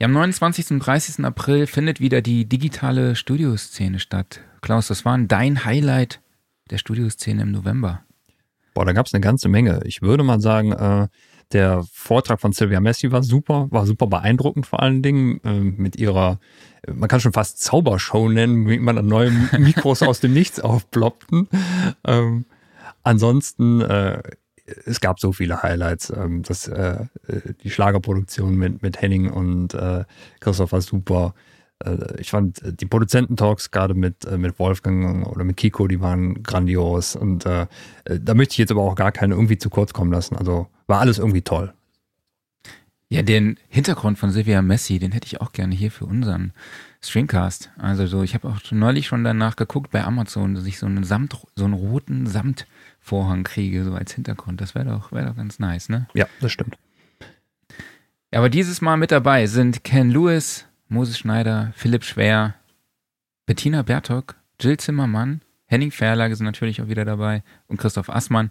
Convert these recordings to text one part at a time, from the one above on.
Ja, am 29. und 30. April findet wieder die digitale Studioszene statt. Klaus, das war dein Highlight der Studioszene im November. Boah, da gab es eine ganze Menge. Ich würde mal sagen, äh, der Vortrag von Sylvia Messi war super, war super beeindruckend vor allen Dingen äh, mit ihrer, man kann schon fast Zaubershow nennen, wie man dann neue Mikros aus dem Nichts aufploppten. Ähm, ansonsten, äh, es gab so viele Highlights. Ähm, das, äh, die Schlagerproduktion mit, mit Henning und äh, Christoph war super. Äh, ich fand die Produzententalks gerade mit, äh, mit Wolfgang oder mit Kiko, die waren grandios. Und äh, da möchte ich jetzt aber auch gar keine irgendwie zu kurz kommen lassen. Also war alles irgendwie toll. Ja, den Hintergrund von Silvia Messi, den hätte ich auch gerne hier für unseren Streamcast. Also so, ich habe auch neulich schon danach geguckt bei Amazon, dass ich so einen Samt, so einen roten Samtvorhang kriege, so als Hintergrund. Das wäre doch, wäre doch ganz nice, ne? Ja, das stimmt. Aber dieses Mal mit dabei sind Ken Lewis, Moses Schneider, Philipp Schwer, Bettina Bertok, Jill Zimmermann, Henning Verlage sind natürlich auch wieder dabei und Christoph Assmann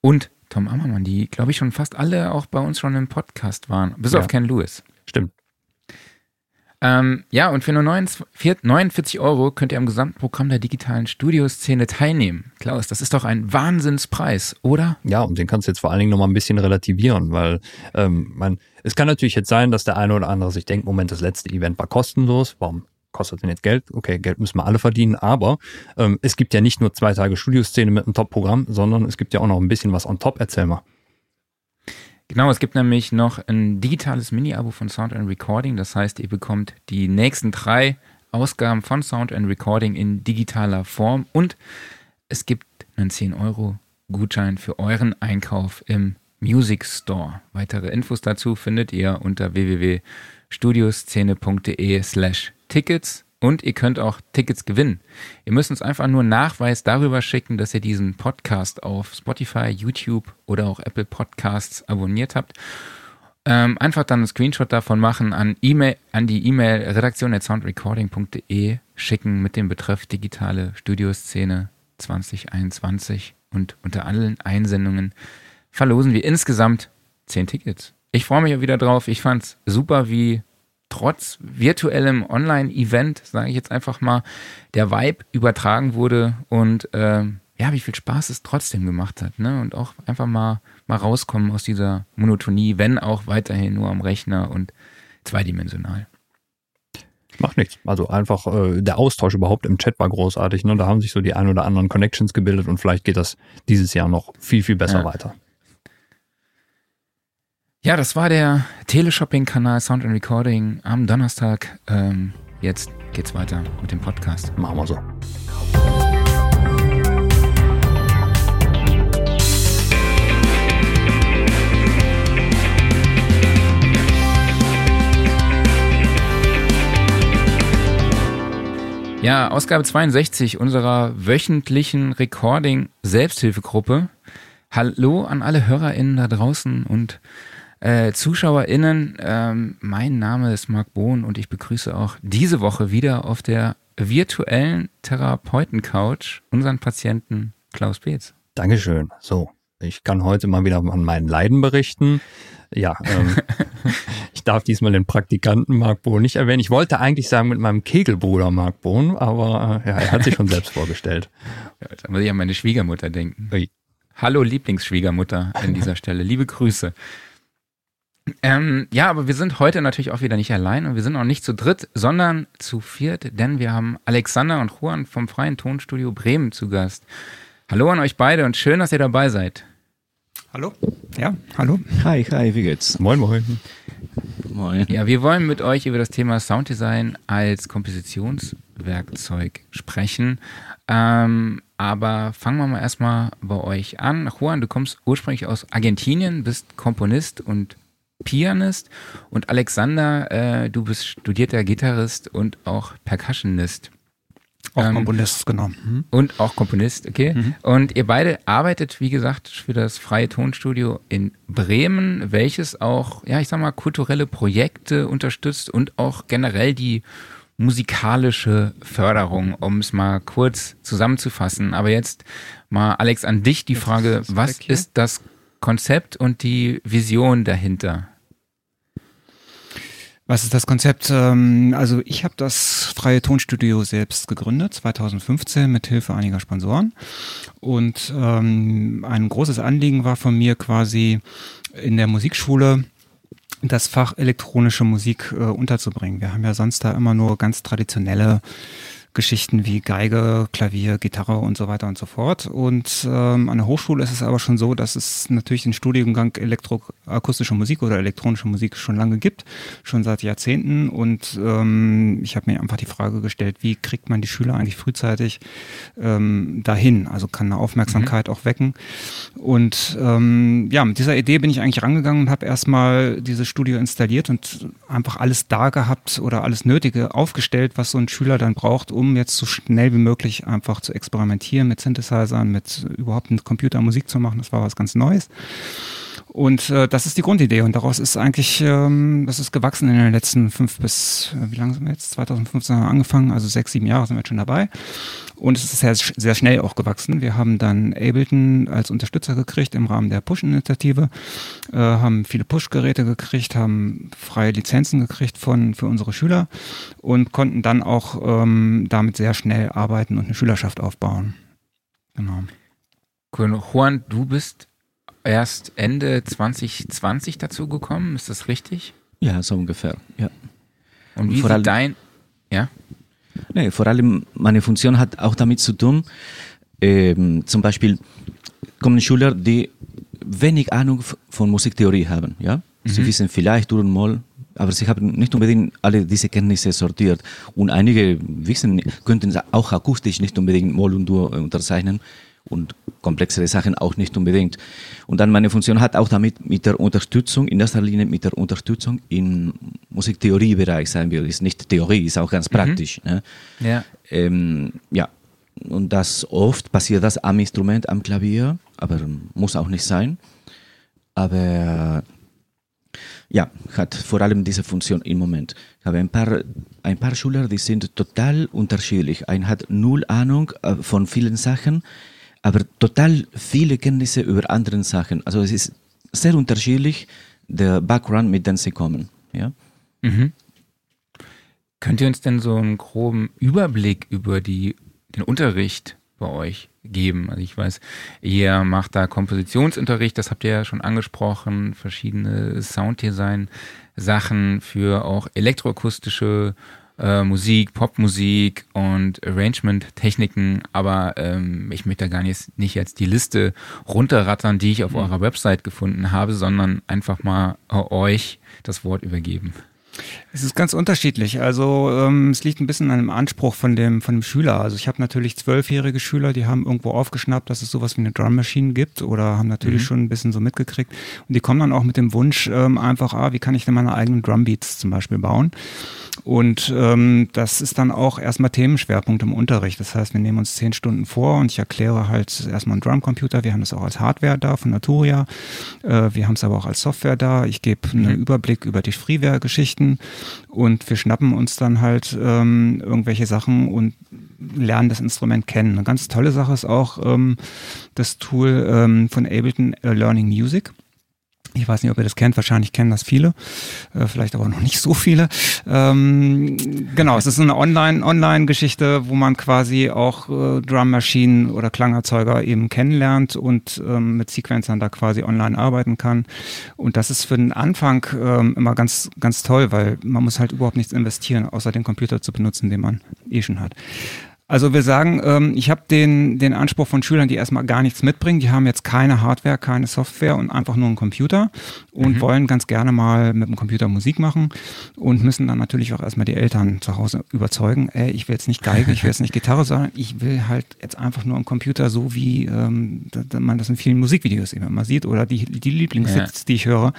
und Tom Ammermann, die, glaube ich, schon fast alle auch bei uns schon im Podcast waren, bis ja. auf Ken Lewis. Stimmt. Ähm, ja, und für nur 49 Euro könnt ihr am Gesamtprogramm der digitalen Studioszene teilnehmen. Klaus, das ist doch ein Wahnsinnspreis, oder? Ja, und den kannst du jetzt vor allen Dingen nochmal ein bisschen relativieren, weil ähm, man, es kann natürlich jetzt sein, dass der eine oder andere sich denkt, Moment, das letzte Event war kostenlos, warum kostet denn jetzt Geld? Okay, Geld müssen wir alle verdienen, aber ähm, es gibt ja nicht nur zwei Tage Studioszene mit einem Top-Programm, sondern es gibt ja auch noch ein bisschen was on top. Erzähl mal. Genau, es gibt nämlich noch ein digitales Mini-Abo von Sound and Recording. Das heißt, ihr bekommt die nächsten drei Ausgaben von Sound and Recording in digitaler Form und es gibt einen 10 Euro Gutschein für euren Einkauf im Music Store. Weitere Infos dazu findet ihr unter www.studioszene.de slash Tickets und ihr könnt auch Tickets gewinnen. Ihr müsst uns einfach nur Nachweis darüber schicken, dass ihr diesen Podcast auf Spotify, YouTube oder auch Apple Podcasts abonniert habt. Ähm, einfach dann einen Screenshot davon machen, an, e an die E-Mail redaktion.soundrecording.de schicken mit dem Betreff digitale Studioszene 2021 und unter allen Einsendungen verlosen wir insgesamt 10 Tickets. Ich freue mich auch wieder drauf. Ich fand es super, wie trotz virtuellem Online-Event, sage ich jetzt einfach mal, der Vibe übertragen wurde und äh, ja, wie viel Spaß es trotzdem gemacht hat, ne? Und auch einfach mal, mal rauskommen aus dieser Monotonie, wenn auch weiterhin nur am Rechner und zweidimensional. Macht nichts. Also einfach äh, der Austausch überhaupt im Chat war großartig. Ne? Da haben sich so die ein oder anderen Connections gebildet und vielleicht geht das dieses Jahr noch viel, viel besser ja. weiter. Ja, das war der Teleshopping-Kanal Sound and Recording am Donnerstag. Ähm, jetzt geht's weiter mit dem Podcast. Machen wir so. Ja, Ausgabe 62 unserer wöchentlichen Recording-Selbsthilfegruppe. Hallo an alle HörerInnen da draußen und äh, ZuschauerInnen, ähm, mein Name ist Marc Bohn und ich begrüße auch diese Woche wieder auf der virtuellen Therapeuten-Couch unseren Patienten Klaus Beetz. Dankeschön. So, ich kann heute mal wieder an meinen Leiden berichten. Ja, ähm, ich darf diesmal den Praktikanten Marc Bohn nicht erwähnen. Ich wollte eigentlich sagen mit meinem Kegelbruder Marc Bohn, aber äh, ja, er hat sich schon selbst vorgestellt. Ja, jetzt muss ich an meine Schwiegermutter denken. Ui. Hallo Lieblingsschwiegermutter an dieser Stelle. Liebe Grüße. Ähm, ja, aber wir sind heute natürlich auch wieder nicht allein und wir sind auch nicht zu dritt, sondern zu viert, denn wir haben Alexander und Juan vom Freien Tonstudio Bremen zu Gast. Hallo an euch beide und schön, dass ihr dabei seid. Hallo. Ja, hallo. Hi, hi, wie geht's? Moin, moin. Moin. Ja, wir wollen mit euch über das Thema Sounddesign als Kompositionswerkzeug sprechen. Ähm, aber fangen wir mal erstmal bei euch an. Juan, du kommst ursprünglich aus Argentinien, bist Komponist und Pianist und Alexander, äh, du bist studierter Gitarrist und auch Percussionist. Auch ähm, Komponist, genau. Mhm. Und auch Komponist, okay. Mhm. Und ihr beide arbeitet, wie gesagt, für das Freie Tonstudio in Bremen, welches auch, ja, ich sag mal, kulturelle Projekte unterstützt und auch generell die musikalische Förderung, um es mal kurz zusammenzufassen. Aber jetzt mal, Alex, an dich die Frage, was ist das Konzept und die Vision dahinter? Was ist das Konzept? Ähm, also ich habe das freie Tonstudio selbst gegründet, 2015 mit Hilfe einiger Sponsoren. Und ähm, ein großes Anliegen war von mir quasi in der Musikschule das Fach elektronische Musik äh, unterzubringen. Wir haben ja sonst da immer nur ganz traditionelle Geschichten wie Geige, Klavier, Gitarre und so weiter und so fort. Und ähm, an der Hochschule ist es aber schon so, dass es natürlich den Studiengang elektroakustische Musik oder elektronische Musik schon lange gibt, schon seit Jahrzehnten. Und ähm, ich habe mir einfach die Frage gestellt, wie kriegt man die Schüler eigentlich frühzeitig ähm, dahin? Also kann eine Aufmerksamkeit mhm. auch wecken. Und ähm, ja, mit dieser Idee bin ich eigentlich rangegangen und habe erstmal dieses Studio installiert und einfach alles da gehabt oder alles Nötige aufgestellt, was so ein Schüler dann braucht, um um jetzt so schnell wie möglich einfach zu experimentieren mit Synthesizern, mit überhaupt mit Computer Musik zu machen. Das war was ganz Neues. Und äh, das ist die Grundidee und daraus ist eigentlich, ähm, das ist gewachsen in den letzten fünf bis, äh, wie lange sind wir jetzt? 2015 haben wir angefangen, also sechs, sieben Jahre sind wir jetzt schon dabei. Und es ist sehr, sehr schnell auch gewachsen. Wir haben dann Ableton als Unterstützer gekriegt im Rahmen der Push-Initiative, äh, haben viele Push-Geräte gekriegt, haben freie Lizenzen gekriegt von, für unsere Schüler und konnten dann auch ähm, damit sehr schnell arbeiten und eine Schülerschaft aufbauen. Genau. Cool. Juan, du bist erst Ende 2020 dazu gekommen, ist das richtig? Ja, so ungefähr, ja. Und wie sieht dein, ja? Nee, vor allem meine Funktion hat auch damit zu tun, ähm, zum Beispiel kommen Schüler, die wenig Ahnung von Musiktheorie haben. Ja? Mhm. Sie wissen vielleicht Dur und Moll, aber sie haben nicht unbedingt alle diese Kenntnisse sortiert. Und einige wissen, könnten auch akustisch nicht unbedingt Moll und Dur unterzeichnen und komplexere Sachen auch nicht unbedingt. Und dann meine Funktion hat auch damit mit der Unterstützung, in erster Linie mit der Unterstützung im Musiktheoriebereich sein wir. Ist nicht Theorie, ist auch ganz mhm. praktisch. Ne? Ja. Ähm, ja. Und das oft passiert das am Instrument, am Klavier, aber muss auch nicht sein. Aber ja, hat vor allem diese Funktion im Moment. Ich habe ein paar, ein paar Schüler, die sind total unterschiedlich. Ein hat null Ahnung äh, von vielen Sachen aber total viele Kenntnisse über andere Sachen. Also es ist sehr unterschiedlich, der Background, mit dem sie kommen. Ja? Mhm. Könnt ihr uns denn so einen groben Überblick über die, den Unterricht bei euch geben? Also ich weiß, ihr macht da Kompositionsunterricht, das habt ihr ja schon angesprochen, verschiedene Sounddesign-Sachen für auch elektroakustische äh, Musik, Popmusik und Arrangement-Techniken, aber ähm, ich möchte da gar nicht, nicht jetzt die Liste runterrattern, die ich auf mhm. eurer Website gefunden habe, sondern einfach mal euch das Wort übergeben. Es ist ganz unterschiedlich. Also ähm, es liegt ein bisschen an dem Anspruch von dem, von dem Schüler. Also ich habe natürlich zwölfjährige Schüler, die haben irgendwo aufgeschnappt, dass es sowas wie eine Drum Machine gibt oder haben natürlich mhm. schon ein bisschen so mitgekriegt. Und die kommen dann auch mit dem Wunsch ähm, einfach, ah, wie kann ich denn meine eigenen Drumbeats zum Beispiel bauen? Und ähm, das ist dann auch erstmal Themenschwerpunkt im Unterricht. Das heißt, wir nehmen uns zehn Stunden vor und ich erkläre halt erstmal einen Drumcomputer. Wir haben das auch als Hardware da von Naturia. Äh, wir haben es aber auch als Software da. Ich gebe einen mhm. Überblick über die Freeware-Geschichten und wir schnappen uns dann halt ähm, irgendwelche Sachen und lernen das Instrument kennen. Eine ganz tolle Sache ist auch ähm, das Tool ähm, von Ableton uh, Learning Music. Ich weiß nicht, ob ihr das kennt, wahrscheinlich kennen das viele, äh, vielleicht aber noch nicht so viele. Ähm, genau, es ist eine Online-Online-Geschichte, wo man quasi auch äh, Drummaschinen oder Klangerzeuger eben kennenlernt und ähm, mit Sequencern da quasi online arbeiten kann. Und das ist für den Anfang ähm, immer ganz, ganz toll, weil man muss halt überhaupt nichts investieren, außer den Computer zu benutzen, den man eh schon hat. Also wir sagen, ähm, ich habe den, den Anspruch von Schülern, die erstmal gar nichts mitbringen. Die haben jetzt keine Hardware, keine Software und einfach nur einen Computer und mhm. wollen ganz gerne mal mit dem Computer Musik machen und müssen dann natürlich auch erstmal die Eltern zu Hause überzeugen, ey, ich will jetzt nicht Geige, ich will jetzt nicht Gitarre, sondern ich will halt jetzt einfach nur einen Computer, so wie ähm, man das in vielen Musikvideos eben immer sieht oder die, die Lieblingshits, ja. die ich höre.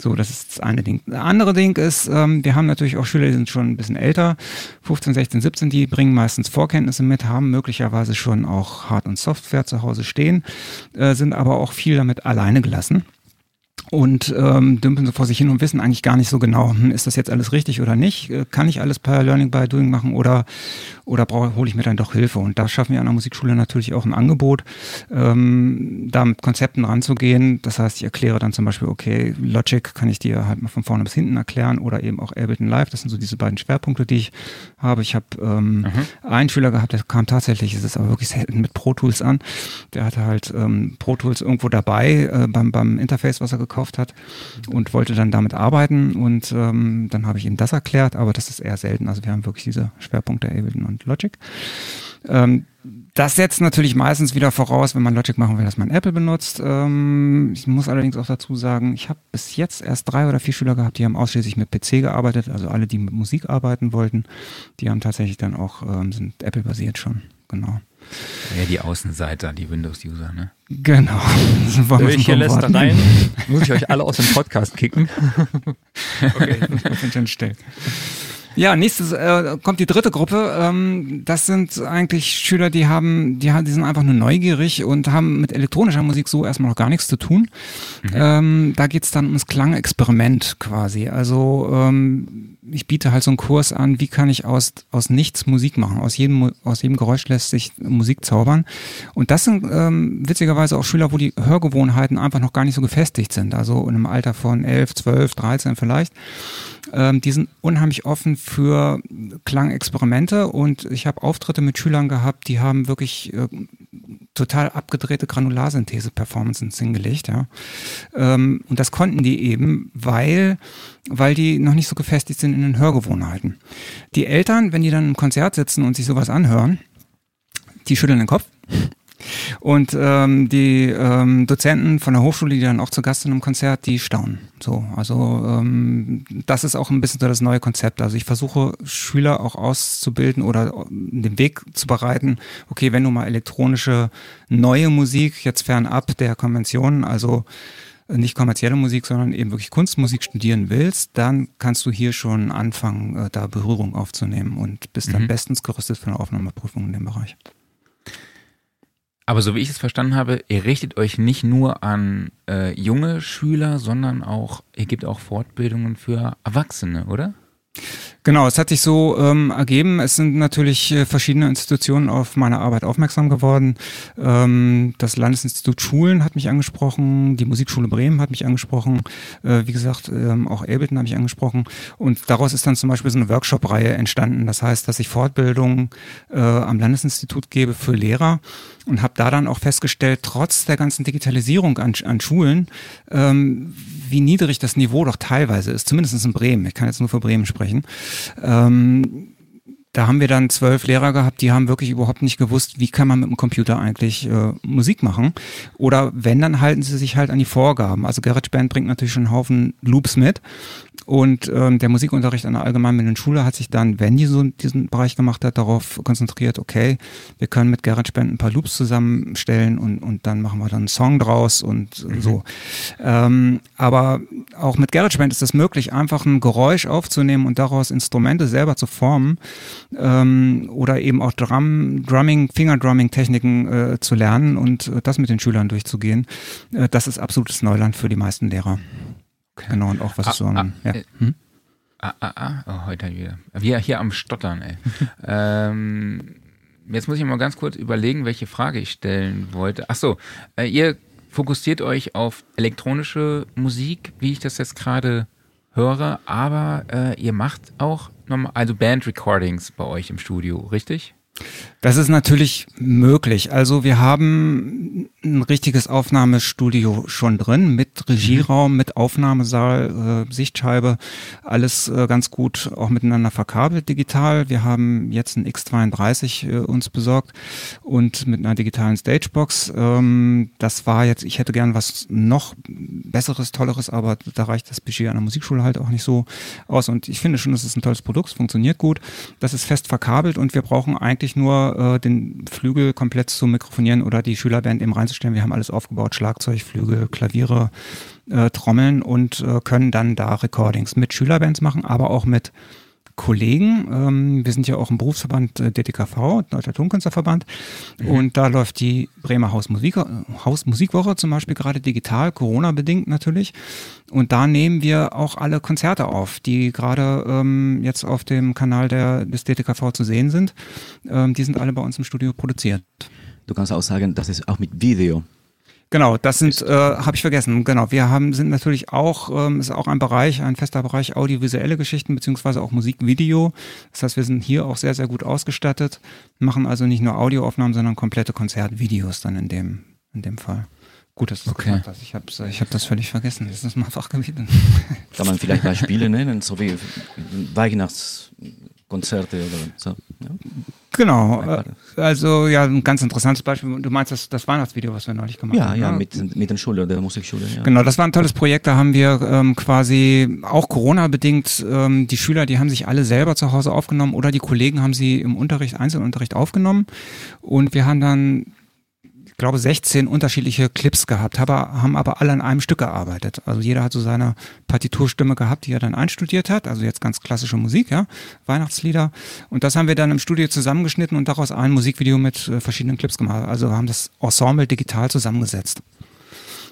So, das ist das eine Ding. Das andere Ding ist, ähm, wir haben natürlich auch Schüler, die sind schon ein bisschen älter, 15, 16, 17, die bringen meistens vor Vorkenntnisse mit, haben möglicherweise schon auch Hard- und Software zu Hause stehen, äh, sind aber auch viel damit alleine gelassen. Und ähm, dümpeln so vor sich hin und wissen eigentlich gar nicht so genau, hm, ist das jetzt alles richtig oder nicht? Äh, kann ich alles per Learning by Doing machen oder, oder hole ich mir dann doch Hilfe? Und da schaffen wir an der Musikschule natürlich auch ein Angebot, ähm, da mit Konzepten ranzugehen. Das heißt, ich erkläre dann zum Beispiel, okay, Logic kann ich dir halt mal von vorne bis hinten erklären oder eben auch Ableton Live. Das sind so diese beiden Schwerpunkte, die ich habe. Ich habe ähm, mhm. einen Schüler gehabt, der kam tatsächlich, es ist aber wirklich selten mit Pro Tools an. Der hatte halt ähm, Pro Tools irgendwo dabei äh, beim, beim Interface, was er gekauft hat und wollte dann damit arbeiten und ähm, dann habe ich ihm das erklärt, aber das ist eher selten. Also wir haben wirklich diese Schwerpunkte Ableton und Logic. Ähm, das setzt natürlich meistens wieder voraus, wenn man Logic machen will, dass man Apple benutzt. Ähm, ich muss allerdings auch dazu sagen, ich habe bis jetzt erst drei oder vier Schüler gehabt, die haben ausschließlich mit PC gearbeitet, also alle, die mit Musik arbeiten wollten, die haben tatsächlich dann auch, ähm, sind Apple-basiert schon, genau. Ja, die Außenseiter, die Windows-User, ne? Genau. Welche lässt rein? Muss ich euch alle aus dem Podcast kicken? okay, ich bin schon still. Ja, nächstes äh, kommt die dritte Gruppe. Ähm, das sind eigentlich Schüler, die haben, die haben, die sind einfach nur neugierig und haben mit elektronischer Musik so erstmal noch gar nichts zu tun. Mhm. Ähm, da geht's dann ums Klangexperiment quasi. Also ähm, ich biete halt so einen Kurs an, wie kann ich aus, aus nichts Musik machen. Aus jedem, aus jedem Geräusch lässt sich Musik zaubern. Und das sind ähm, witzigerweise auch Schüler, wo die Hörgewohnheiten einfach noch gar nicht so gefestigt sind. Also in einem Alter von 11, 12, 13 vielleicht. Ähm, die sind unheimlich offen für Klangexperimente und ich habe Auftritte mit Schülern gehabt, die haben wirklich äh, total abgedrehte Granularsynthese-Performances hingelegt. Ja. Ähm, und das konnten die eben, weil, weil die noch nicht so gefestigt sind in den Hörgewohnheiten. Die Eltern, wenn die dann im Konzert sitzen und sich sowas anhören, die schütteln den Kopf und ähm, die ähm, Dozenten von der Hochschule, die dann auch zu Gast sind im Konzert, die staunen. So, also ähm, das ist auch ein bisschen so das neue Konzept. Also ich versuche Schüler auch auszubilden oder den Weg zu bereiten. Okay, wenn du mal elektronische neue Musik jetzt fernab der Konventionen, also nicht kommerzielle Musik, sondern eben wirklich Kunstmusik studieren willst, dann kannst du hier schon anfangen, äh, da Berührung aufzunehmen und bist dann mhm. bestens gerüstet für eine Aufnahmeprüfung in dem Bereich. Aber so wie ich es verstanden habe, ihr richtet euch nicht nur an äh, junge Schüler, sondern auch, ihr gebt auch Fortbildungen für Erwachsene, oder? Genau, es hat sich so ähm, ergeben. Es sind natürlich äh, verschiedene Institutionen auf meine Arbeit aufmerksam geworden. Ähm, das Landesinstitut Schulen hat mich angesprochen, die Musikschule Bremen hat mich angesprochen, äh, wie gesagt, ähm, auch Ableton habe ich angesprochen. Und daraus ist dann zum Beispiel so eine Workshop-Reihe entstanden. Das heißt, dass ich Fortbildungen äh, am Landesinstitut gebe für Lehrer und habe da dann auch festgestellt, trotz der ganzen Digitalisierung an, an Schulen, ähm, wie niedrig das Niveau doch teilweise ist, zumindest in Bremen. Ich kann jetzt nur für Bremen sprechen. Ähm, da haben wir dann zwölf Lehrer gehabt, die haben wirklich überhaupt nicht gewusst, wie kann man mit dem Computer eigentlich äh, Musik machen. Oder wenn, dann halten sie sich halt an die Vorgaben. Also GarageBand bringt natürlich schon einen Haufen Loops mit. Und ähm, der Musikunterricht an der allgemeinen Schule hat sich dann, wenn die so diesen Bereich gemacht hat, darauf konzentriert, okay, wir können mit GarageBand ein paar Loops zusammenstellen und, und dann machen wir dann einen Song draus und mhm. so. Ähm, aber auch mit GarageBand ist es möglich, einfach ein Geräusch aufzunehmen und daraus Instrumente selber zu formen ähm, oder eben auch Drum, Drumming, Fingerdrumming-Techniken äh, zu lernen und äh, das mit den Schülern durchzugehen. Äh, das ist absolutes Neuland für die meisten Lehrer. Okay. Genau, und auch was ah, so ah, ja. Äh, hm? ah, ah, ah, oh, heute wieder. Wir hier am Stottern, ey. ähm, jetzt muss ich mal ganz kurz überlegen, welche Frage ich stellen wollte. Ach so, äh, ihr fokussiert euch auf elektronische Musik, wie ich das jetzt gerade höre, aber äh, ihr macht auch nochmal, also Band-Recordings bei euch im Studio, richtig? Das ist natürlich möglich. Also wir haben ein richtiges Aufnahmestudio schon drin mit Regieraum, mit Aufnahmesaal, äh, Sichtscheibe, alles äh, ganz gut auch miteinander verkabelt digital. Wir haben jetzt ein X32 äh, uns besorgt und mit einer digitalen Stagebox. Ähm, das war jetzt, ich hätte gern was noch besseres, tolleres, aber da reicht das Budget an der Musikschule halt auch nicht so aus. Und ich finde schon, das ist ein tolles Produkt, es funktioniert gut. Das ist fest verkabelt und wir brauchen eigentlich nur äh, den Flügel komplett zu mikrofonieren oder die Schülerband eben reinzustellen. Wir haben alles aufgebaut, Schlagzeug, Flügel, Klaviere, äh, Trommeln und äh, können dann da Recordings mit Schülerbands machen, aber auch mit Kollegen. Ähm, wir sind ja auch im Berufsverband äh, DTKV, Deutscher Tonkünstlerverband. Mhm. Und da läuft die Bremer Hausmusik, Hausmusikwoche zum Beispiel gerade digital, Corona-bedingt natürlich. Und da nehmen wir auch alle Konzerte auf, die gerade ähm, jetzt auf dem Kanal der, des DTKV zu sehen sind. Ähm, die sind alle bei uns im Studio produziert. Du kannst auch sagen, das ist auch mit Video. Genau, das sind, äh, habe ich vergessen. Genau, wir haben sind natürlich auch, ähm, ist auch ein Bereich, ein fester Bereich audiovisuelle Geschichten beziehungsweise auch Musikvideo. Das heißt, wir sind hier auch sehr, sehr gut ausgestattet, machen also nicht nur Audioaufnahmen, sondern komplette Konzertvideos dann in dem, in dem Fall. Gut, dass du okay. gesagt hast. Ich habe ich hab das völlig vergessen. Das ist mein Fachgebiet. Kann man vielleicht Beispiele nennen, so wie Weihnachtskonzerte oder so? Ja? Genau. Also ja, ein ganz interessantes Beispiel. Du meinst das, das Weihnachtsvideo, was wir neulich gemacht ja, haben? Ja, ja, mit, mit der Schule, der Musikschule. Ja. Genau, das war ein tolles Projekt. Da haben wir ähm, quasi auch Corona-bedingt ähm, die Schüler, die haben sich alle selber zu Hause aufgenommen oder die Kollegen haben sie im Unterricht, Einzelunterricht aufgenommen. Und wir haben dann glaube, 16 unterschiedliche Clips gehabt, haben aber alle an einem Stück gearbeitet. Also jeder hat so seine Partiturstimme gehabt, die er dann einstudiert hat. Also jetzt ganz klassische Musik, ja, Weihnachtslieder. Und das haben wir dann im Studio zusammengeschnitten und daraus ein Musikvideo mit äh, verschiedenen Clips gemacht. Also haben das Ensemble digital zusammengesetzt.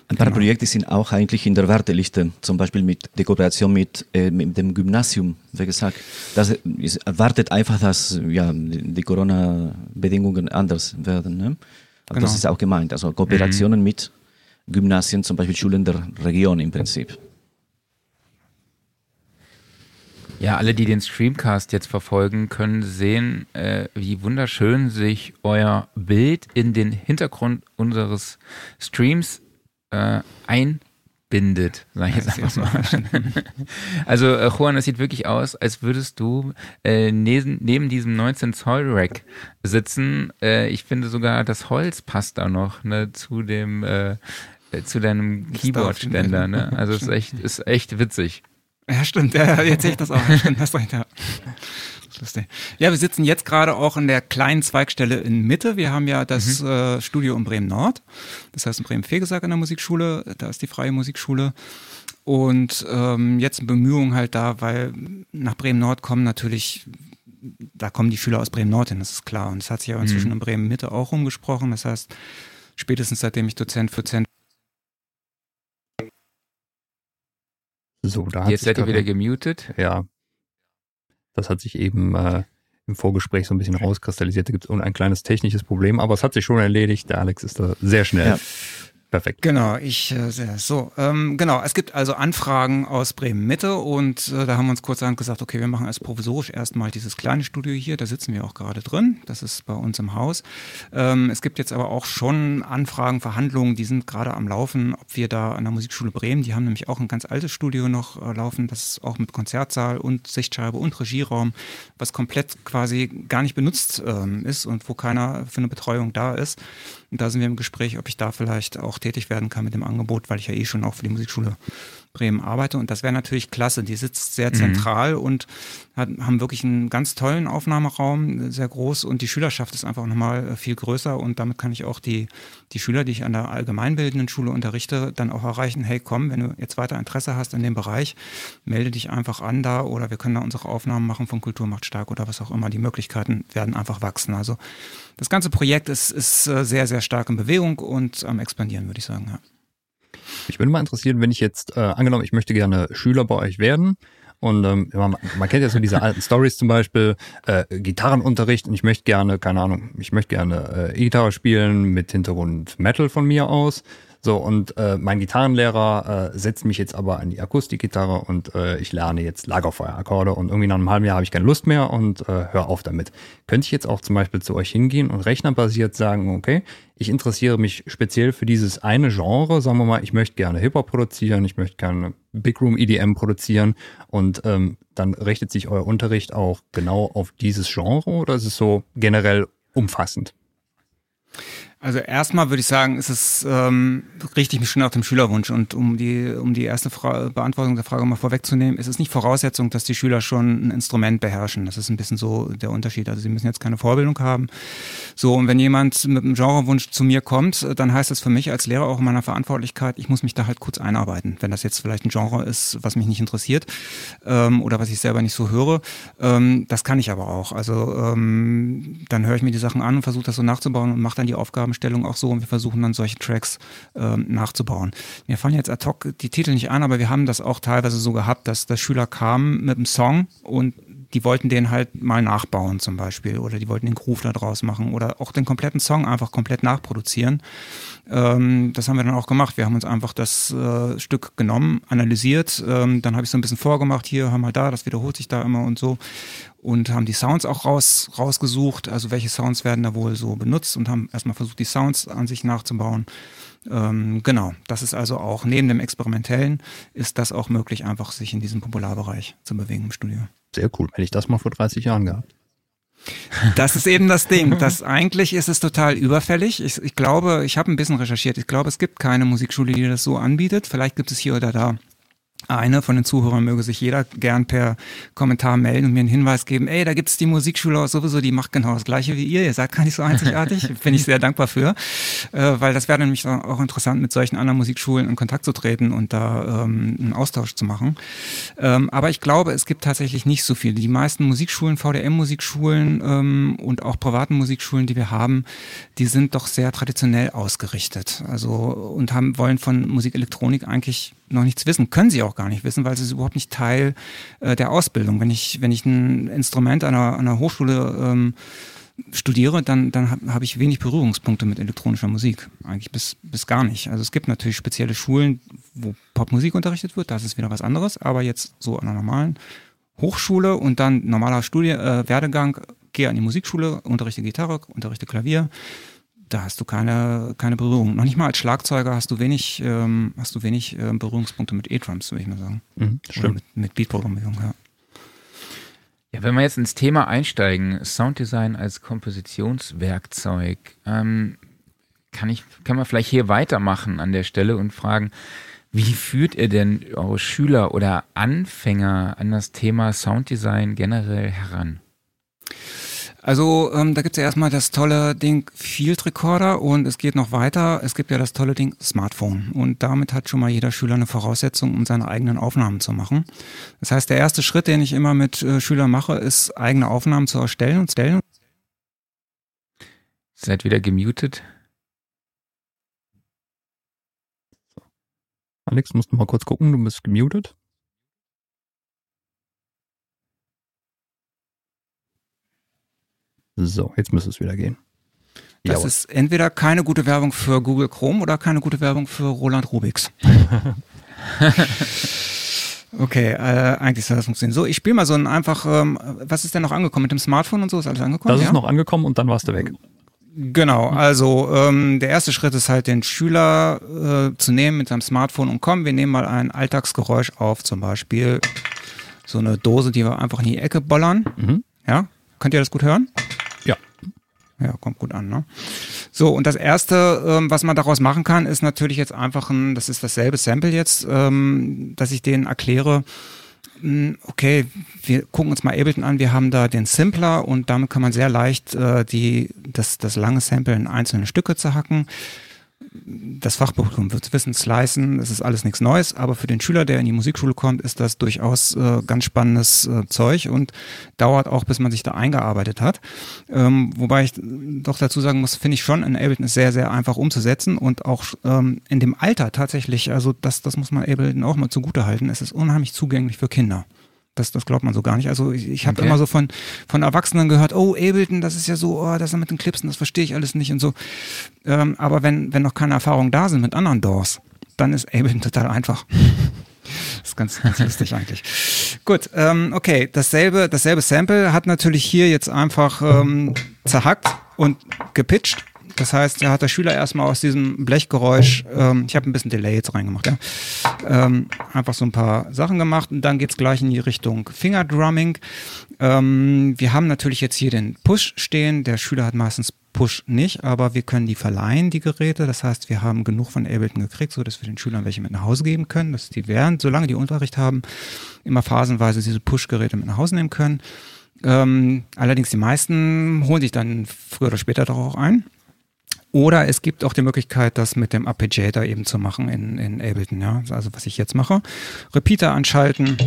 Ein paar genau. Projekte sind auch eigentlich in der Warteliste, zum Beispiel mit der Kooperation mit, äh, mit dem Gymnasium, wie gesagt. Das ist, wartet einfach, dass ja, die Corona-Bedingungen anders werden. Ne? Genau. Das ist auch gemeint. Also Kooperationen mhm. mit Gymnasien, zum Beispiel Schulen der Region im Prinzip. Ja, alle, die den Streamcast jetzt verfolgen, können sehen, äh, wie wunderschön sich euer Bild in den Hintergrund unseres Streams äh, ein bindet, sag ich jetzt einfach mal. also äh, Juan, es sieht wirklich aus, als würdest du äh, neben, neben diesem 19 Zoll Rack sitzen. Äh, ich finde sogar das Holz passt da noch ne, zu dem äh, äh zu deinem Keyboard-Ständer. Ne? Also es ist echt, ist echt witzig. Ja, stimmt. Ja, jetzt sehe ich das auch. Stimmt, hast recht, ja. Lustig. Ja, wir sitzen jetzt gerade auch in der kleinen Zweigstelle in Mitte. Wir haben ja das mhm. äh, Studio in Bremen Nord. Das heißt in Bremen Fegesack in der Musikschule. Da ist die freie Musikschule. Und ähm, jetzt eine Bemühung halt da, weil nach Bremen Nord kommen natürlich, da kommen die Schüler aus Bremen Nord hin, das ist klar. Und es hat sich ja inzwischen mhm. in Bremen Mitte auch rumgesprochen. Das heißt, spätestens seitdem ich Dozent für Zentrum So, da Jetzt seid ihr wieder gemutet. Ja, das hat sich eben äh, im Vorgespräch so ein bisschen rauskristallisiert. Da gibt es ein kleines technisches Problem, aber es hat sich schon erledigt. Der Alex ist da sehr schnell. Ja. Perfekt. Genau, ich äh, so. Ähm, genau, es gibt also Anfragen aus Bremen Mitte und äh, da haben wir uns kurzerhand gesagt, okay, wir machen als provisorisch erstmal dieses kleine Studio hier, da sitzen wir auch gerade drin, das ist bei uns im Haus. Ähm, es gibt jetzt aber auch schon Anfragen, Verhandlungen, die sind gerade am Laufen, ob wir da an der Musikschule Bremen, die haben nämlich auch ein ganz altes Studio noch äh, laufen, das auch mit Konzertsaal und Sichtscheibe und Regieraum, was komplett quasi gar nicht benutzt ähm, ist und wo keiner für eine Betreuung da ist. Und da sind wir im Gespräch, ob ich da vielleicht auch tätig werden kann mit dem Angebot, weil ich ja eh schon auch für die Musikschule Bremen arbeite. Und das wäre natürlich klasse. Die sitzt sehr mhm. zentral mhm. und hat, haben wirklich einen ganz tollen Aufnahmeraum, sehr groß. Und die Schülerschaft ist einfach nochmal äh, viel größer. Und damit kann ich auch die, die Schüler, die ich an der allgemeinbildenden Schule unterrichte, dann auch erreichen, hey komm, wenn du jetzt weiter Interesse hast in dem Bereich, melde dich einfach an da oder wir können da unsere Aufnahmen machen von Kultur macht stark oder was auch immer. Die Möglichkeiten werden einfach wachsen. Also das ganze Projekt ist, ist äh, sehr, sehr stark in Bewegung und am expandieren, würde ich sagen. Ja. Ich würde mal interessieren, wenn ich jetzt, äh, angenommen, ich möchte gerne Schüler bei euch werden und ähm, man, man kennt ja so diese alten Stories zum Beispiel, äh, Gitarrenunterricht und ich möchte gerne, keine Ahnung, ich möchte gerne äh, E-Gitarre spielen mit Hintergrund Metal von mir aus. So, und äh, mein Gitarrenlehrer äh, setzt mich jetzt aber an die Akustikgitarre und äh, ich lerne jetzt Lagerfeuerakkorde und irgendwie nach einem halben Jahr habe ich keine Lust mehr und äh, hör auf damit. Könnte ich jetzt auch zum Beispiel zu euch hingehen und rechnerbasiert sagen, okay, ich interessiere mich speziell für dieses eine Genre, sagen wir mal, ich möchte gerne Hip-Hop produzieren, ich möchte gerne Big Room EDM produzieren und ähm, dann richtet sich euer Unterricht auch genau auf dieses Genre oder ist es so generell umfassend? Also erstmal würde ich sagen, ist es ähm, richte ich mich schon nach dem Schülerwunsch und um die um die erste Fra Beantwortung der Frage mal vorwegzunehmen, ist es nicht Voraussetzung, dass die Schüler schon ein Instrument beherrschen. Das ist ein bisschen so der Unterschied. Also sie müssen jetzt keine Vorbildung haben. So und wenn jemand mit einem Genrewunsch zu mir kommt, dann heißt das für mich als Lehrer auch in meiner Verantwortlichkeit, ich muss mich da halt kurz einarbeiten. Wenn das jetzt vielleicht ein Genre ist, was mich nicht interessiert ähm, oder was ich selber nicht so höre, ähm, das kann ich aber auch. Also ähm, dann höre ich mir die Sachen an und versuche das so nachzubauen und mache dann die Aufgaben Aufgabenstellung auch so und wir versuchen dann solche Tracks ähm, nachzubauen. Mir fallen jetzt ad hoc die Titel nicht an, aber wir haben das auch teilweise so gehabt, dass der Schüler kam mit einem Song und die wollten den halt mal nachbauen zum Beispiel oder die wollten den Groove da draus machen oder auch den kompletten Song einfach komplett nachproduzieren. Ähm, das haben wir dann auch gemacht. Wir haben uns einfach das äh, Stück genommen, analysiert, ähm, dann habe ich so ein bisschen vorgemacht, hier, hör mal da, das wiederholt sich da immer und so und haben die Sounds auch raus, rausgesucht, also welche Sounds werden da wohl so benutzt und haben erstmal versucht, die Sounds an sich nachzubauen. Ähm, genau, das ist also auch neben dem Experimentellen ist das auch möglich, einfach sich in diesem Popularbereich zu bewegen im Studio. Sehr cool, hätte ich das mal vor 30 Jahren gehabt. Das ist eben das Ding. Das eigentlich ist es total überfällig. Ich, ich glaube, ich habe ein bisschen recherchiert. Ich glaube, es gibt keine Musikschule, die das so anbietet. Vielleicht gibt es hier oder da eine von den Zuhörern möge sich jeder gern per Kommentar melden und mir einen Hinweis geben, ey, da gibt's die Musikschule sowieso, die macht genau das gleiche wie ihr. Ihr seid gar nicht so einzigartig. Bin ich sehr dankbar für. Äh, weil das wäre nämlich auch interessant, mit solchen anderen Musikschulen in Kontakt zu treten und da ähm, einen Austausch zu machen. Ähm, aber ich glaube, es gibt tatsächlich nicht so viele. Die meisten Musikschulen, VDM-Musikschulen ähm, und auch privaten Musikschulen, die wir haben, die sind doch sehr traditionell ausgerichtet. Also und haben wollen von Musikelektronik eigentlich noch nichts wissen, können sie auch gar nicht wissen, weil ist überhaupt nicht Teil äh, der Ausbildung. Wenn ich, wenn ich ein Instrument an einer, einer Hochschule ähm, studiere, dann, dann habe hab ich wenig Berührungspunkte mit elektronischer Musik. Eigentlich bis, bis gar nicht. Also es gibt natürlich spezielle Schulen, wo Popmusik unterrichtet wird, das ist wieder was anderes, aber jetzt so an einer normalen Hochschule und dann normaler Studie, äh, Werdegang, gehe an die Musikschule, unterrichte Gitarre, unterrichte Klavier, da hast du keine, keine Berührung. Noch nicht mal als Schlagzeuger hast du wenig, ähm, hast du wenig äh, Berührungspunkte mit E-Drums, würde ich mal sagen. Mhm, stimmt. mit, mit Beatprogrammierung, ja. Ja, wenn wir jetzt ins Thema einsteigen, Sounddesign als Kompositionswerkzeug, ähm, kann ich, kann man vielleicht hier weitermachen an der Stelle und fragen, wie führt ihr denn eure Schüler oder Anfänger an das Thema Sounddesign generell heran? Also ähm, da gibt's ja erstmal das tolle Ding Field Recorder und es geht noch weiter. Es gibt ja das tolle Ding Smartphone und damit hat schon mal jeder Schüler eine Voraussetzung, um seine eigenen Aufnahmen zu machen. Das heißt, der erste Schritt, den ich immer mit äh, Schülern mache, ist eigene Aufnahmen zu erstellen und stellen. Seid wieder gemutet. Alex, musst du mal kurz gucken, du bist gemutet. So, jetzt müsste es wieder gehen. Das Jawohl. ist entweder keine gute Werbung für Google Chrome oder keine gute Werbung für Roland Rubix. okay, äh, eigentlich soll das funktionieren. So, ich spiele mal so ein einfach, ähm, was ist denn noch angekommen? Mit dem Smartphone und so ist alles angekommen? Das ist noch angekommen und dann warst du weg. Genau, also ähm, der erste Schritt ist halt den Schüler äh, zu nehmen mit seinem Smartphone und komm, wir nehmen mal ein Alltagsgeräusch auf, zum Beispiel so eine Dose, die wir einfach in die Ecke bollern. Mhm. Ja, könnt ihr das gut hören? Ja, kommt gut an, ne? So, und das erste, ähm, was man daraus machen kann, ist natürlich jetzt einfach ein, das ist dasselbe Sample jetzt, ähm, dass ich denen erkläre, mh, hm, okay, wir gucken uns mal Ableton an, wir haben da den Simpler und damit kann man sehr leicht äh, die, das, das lange Sample in einzelne Stücke zerhacken das Fachpublikum wird wissen, slicen, das ist alles nichts Neues, aber für den Schüler, der in die Musikschule kommt, ist das durchaus äh, ganz spannendes äh, Zeug und dauert auch, bis man sich da eingearbeitet hat. Ähm, wobei ich doch dazu sagen muss, finde ich schon, in Ableton ist sehr, sehr einfach umzusetzen und auch ähm, in dem Alter tatsächlich, also das, das muss man Ableton auch mal zugute halten, es ist unheimlich zugänglich für Kinder. Das, das glaubt man so gar nicht. Also ich, ich habe okay. immer so von, von Erwachsenen gehört, oh, Ableton, das ist ja so, oh, das mit den Clipsen, das verstehe ich alles nicht und so. Ähm, aber wenn, wenn noch keine Erfahrungen da sind mit anderen Doors, dann ist Ableton total einfach. Das ist ganz, ganz lustig eigentlich. Gut, ähm, okay, dasselbe, dasselbe Sample hat natürlich hier jetzt einfach ähm, zerhackt und gepitcht das heißt, er hat der Schüler erstmal aus diesem Blechgeräusch, ähm, ich habe ein bisschen Delay jetzt reingemacht, ja, ähm, einfach so ein paar Sachen gemacht und dann geht's gleich in die Richtung Fingerdrumming. Ähm, wir haben natürlich jetzt hier den Push stehen. Der Schüler hat meistens Push nicht, aber wir können die verleihen, die Geräte. Das heißt, wir haben genug von Ableton gekriegt, so dass wir den Schülern welche mit nach Hause geben können, dass die während, solange die Unterricht haben, immer phasenweise diese Push-Geräte mit nach Hause nehmen können. Ähm, allerdings die meisten holen sich dann früher oder später doch auch ein. Oder es gibt auch die Möglichkeit, das mit dem Arpeggiator eben zu machen in, in Ableton. Ja? Also was ich jetzt mache. Repeater anschalten.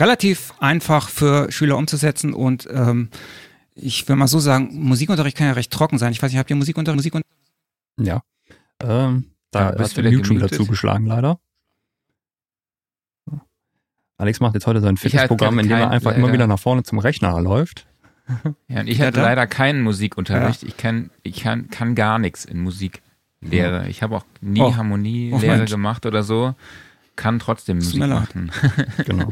Relativ einfach für Schüler umzusetzen und ähm, ich will mal so sagen, Musikunterricht kann ja recht trocken sein. Ich weiß nicht, habt ihr Musikunterricht? Musikunterricht? Ja. Ähm, da Ja, hast bist du den wieder Mute schon wieder gemutet? zugeschlagen, leider. Alex macht jetzt heute sein Fitnessprogramm, in dem er einfach immer leider. wieder nach vorne zum Rechner läuft. Ja, und ich Ja, hatte leider keinen Musikunterricht. Ich kann, ich kann, kann gar nichts in Musiklehre. Ich habe auch nie Oh. Harmonielehre Oh, gemacht oder so. Kann trotzdem Musik leid. machen. Genau.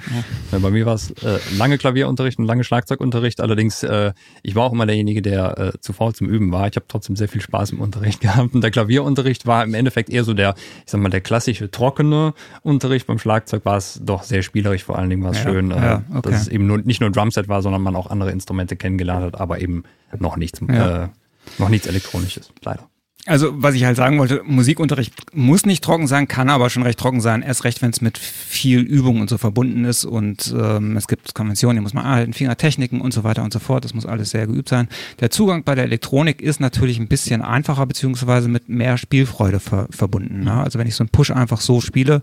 Ja, bei mir war es äh, lange Klavierunterricht und lange Schlagzeugunterricht. Allerdings, äh, ich war auch immer derjenige, der äh, zu faul zum Üben war. Ich habe trotzdem sehr viel Spaß im Unterricht gehabt. Und der Klavierunterricht war im Endeffekt eher so der, ich sag mal, der klassische trockene Unterricht. Beim Schlagzeug war es doch sehr spielerisch. Vor allen Dingen war es Ja, schön, äh, ja, okay. dass es eben nur, nicht nur ein Drumset war, sondern man auch andere Instrumente kennengelernt hat, aber eben noch nichts, Ja. äh, noch nichts Elektronisches, leider. Also, was ich halt sagen wollte, Musikunterricht muss nicht trocken sein, kann aber schon recht trocken sein. Erst recht, wenn es mit viel Übung und so verbunden ist und ähm, es gibt Konventionen, die muss man anhalten, Fingertechniken und so weiter und so fort. Das muss alles sehr geübt sein. Der Zugang bei der Elektronik ist natürlich ein bisschen einfacher, beziehungsweise mit mehr Spielfreude ver verbunden. Ne? Also, wenn ich so einen Push einfach so spiele,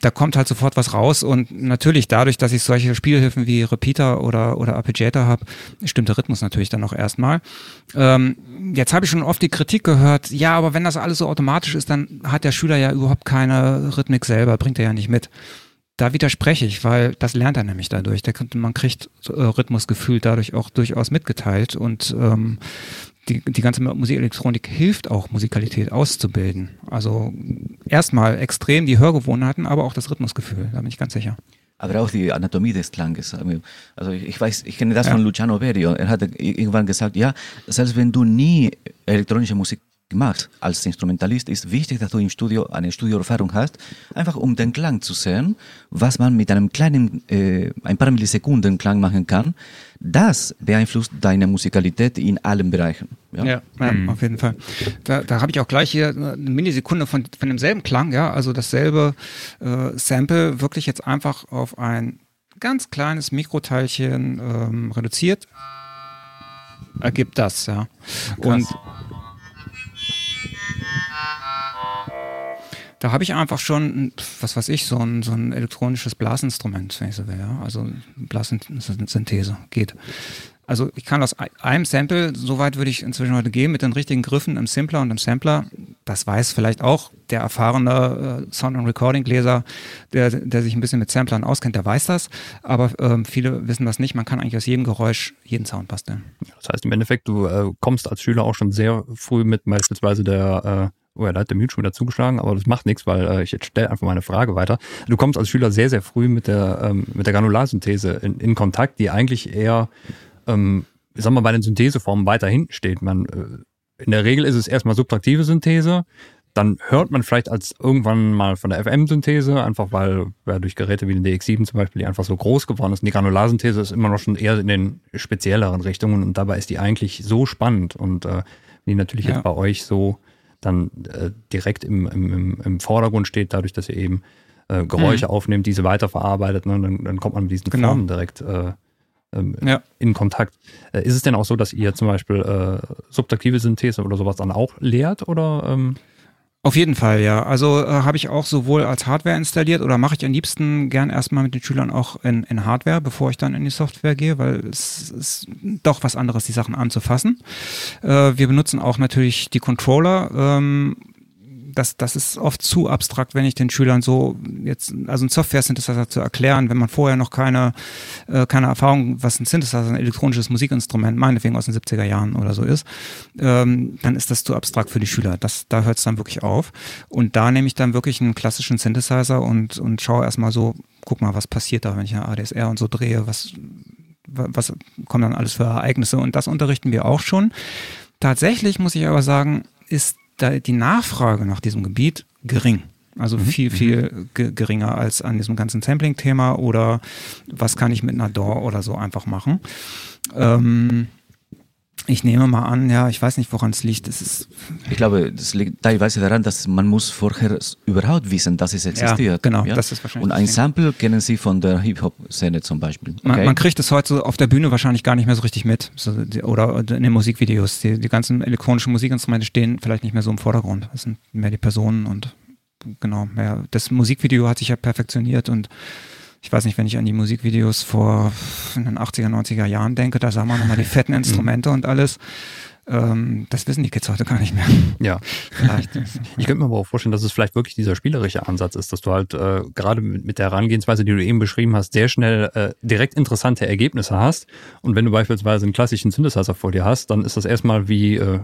da kommt halt sofort was raus und natürlich dadurch, dass ich solche Spielhilfen wie Repeater oder, oder Arpeggiator habe, stimmt der Rhythmus natürlich dann auch erstmal. Ähm, jetzt habe ich schon oft die Kritik gehört, ja, aber wenn das alles so automatisch ist, dann hat der Schüler ja überhaupt keine Rhythmik selber, bringt er ja nicht mit. Da widerspreche ich, weil das lernt er nämlich dadurch. Der, man kriegt äh, Rhythmusgefühl dadurch auch durchaus mitgeteilt und ähm, die, die ganze Musikelektronik hilft auch, Musikalität auszubilden. Also erstmal extrem die Hörgewohnheiten, aber auch das Rhythmusgefühl, da bin ich ganz sicher. Aber auch die Anatomie des Klanges. Also ich, weiß, ich kenne das Ja. von Luciano Berio. Er hat irgendwann gesagt, ja, selbst wenn du nie elektronische Musik machst als Instrumentalist, ist wichtig, dass du im Studio eine Studioerfahrung hast, einfach um den Klang zu sehen, was man mit einem kleinen, äh, ein paar Millisekunden Klang machen kann. Das beeinflusst deine Musikalität in allen Bereichen. Ja? Ja, ja auf jeden Fall. Da, da habe ich auch gleich hier eine Millisekunde von, von demselben Klang, ja, also dasselbe äh, Sample wirklich jetzt einfach auf ein ganz kleines Mikroteilchen ähm, reduziert. Ergibt das, ja. Und da habe ich einfach schon, was weiß ich, so ein, so ein elektronisches Blasinstrument, wenn ich so will, ja. Also Blassynthese geht. Also ich kann aus einem Sample, soweit würde ich inzwischen heute gehen, mit den richtigen Griffen im Simpler und im Sampler. Das weiß vielleicht auch der erfahrene äh, Sound- und Recording-Leser, der, der sich ein bisschen mit Samplern auskennt, der weiß das. Aber ähm, viele wissen das nicht. Man kann eigentlich aus jedem Geräusch jeden Sound basteln. Das heißt im Endeffekt, du äh, kommst als Schüler auch schon sehr früh mit beispielsweise der, äh, oh ja, da hat der Mute schon wieder zugeschlagen, aber das macht nichts, weil äh, ich jetzt stelle einfach meine Frage weiter. Du kommst als Schüler sehr, sehr früh mit der, ähm, mit der Granularsynthese in, in Kontakt, die eigentlich eher, ähm, ich sag mal, bei den Syntheseformen weiter hinten steht. Man, äh, in der Regel ist es erstmal subtraktive Synthese, dann hört man vielleicht als irgendwann mal von der FM-Synthese, einfach weil ja, durch Geräte wie den DX7 zum Beispiel, die einfach so groß geworden ist. Und die Granularsynthese ist immer noch schon eher in den spezielleren Richtungen und dabei ist die eigentlich so spannend und äh, die natürlich Ja. jetzt bei euch so dann äh, direkt im, im, im- Vordergrund steht, dadurch, dass ihr eben äh, Geräusche aufnehmt, diese weiterverarbeitet, ne, dann, dann kommt man mit diesen Genau. Formen direkt äh, ähm, Ja. in Kontakt. Äh, ist es denn auch so, dass ihr zum Beispiel äh, subtraktive Synthese oder sowas dann auch lehrt oder ähm, Auf jeden Fall, ja. Also äh, habe ich auch sowohl als Hardware installiert oder mache ich am liebsten gern erstmal mit den Schülern auch in, in Hardware, bevor ich dann in die Software gehe, weil es ist doch was anderes, die Sachen anzufassen. Äh, wir benutzen auch natürlich die Controller. Ähm, das, das ist oft zu abstrakt, wenn ich den Schülern so jetzt, also ein Software-Synthesizer zu erklären, wenn man vorher noch keine, äh, keine Erfahrung, was ein Synthesizer, ein elektronisches Musikinstrument, meinetwegen aus den 70er Jahren oder so ist, ähm, dann ist das zu abstrakt für die Schüler. Das, da hört es dann wirklich auf. Und da nehme ich dann wirklich einen klassischen Synthesizer und, und schaue erstmal so, guck mal, was passiert da, wenn ich eine ADSR und so drehe, was, wa- was kommen dann alles für Ereignisse. Und das unterrichten wir auch schon. Tatsächlich muss ich aber sagen, ist die Nachfrage nach diesem Gebiet gering. Also viel, viel ge geringer als an diesem ganzen Sampling-Thema oder was kann ich mit einer DAW oder so einfach machen. Ähm, ich nehme mal an, ja, ich weiß nicht, woran es liegt. Es ist Ich glaube, das liegt teilweise daran, dass man muss vorher überhaupt wissen, dass es existiert. genau, das ist wahrscheinlich Und ein. Sample kennen Sie von der Hip-Hop-Szene zum Beispiel. Man, okay? man kriegt es heute so auf der Bühne wahrscheinlich gar nicht mehr so richtig mit. So, die, oder in den Musikvideos. Die, die ganzen elektronischen Musikinstrumente stehen vielleicht nicht mehr so im Vordergrund. Das sind mehr die Personen und genau, mehr. Das Musikvideo hat sich ja perfektioniert und ich weiß nicht, wenn ich an die Musikvideos vor in den 80er, 90er Jahren denke, da sah man nochmal die fetten Instrumente und alles. Ähm, das wissen die Kids heute gar nicht mehr. Ja. Vielleicht. Ich könnte mir aber auch vorstellen, dass es vielleicht wirklich dieser spielerische Ansatz ist, dass du halt äh, gerade mit, mit der Herangehensweise, die du eben beschrieben hast, sehr schnell äh, direkt interessante Ergebnisse hast. Und wenn du beispielsweise einen klassischen Synthesizer vor dir hast, dann ist das erstmal wie, äh,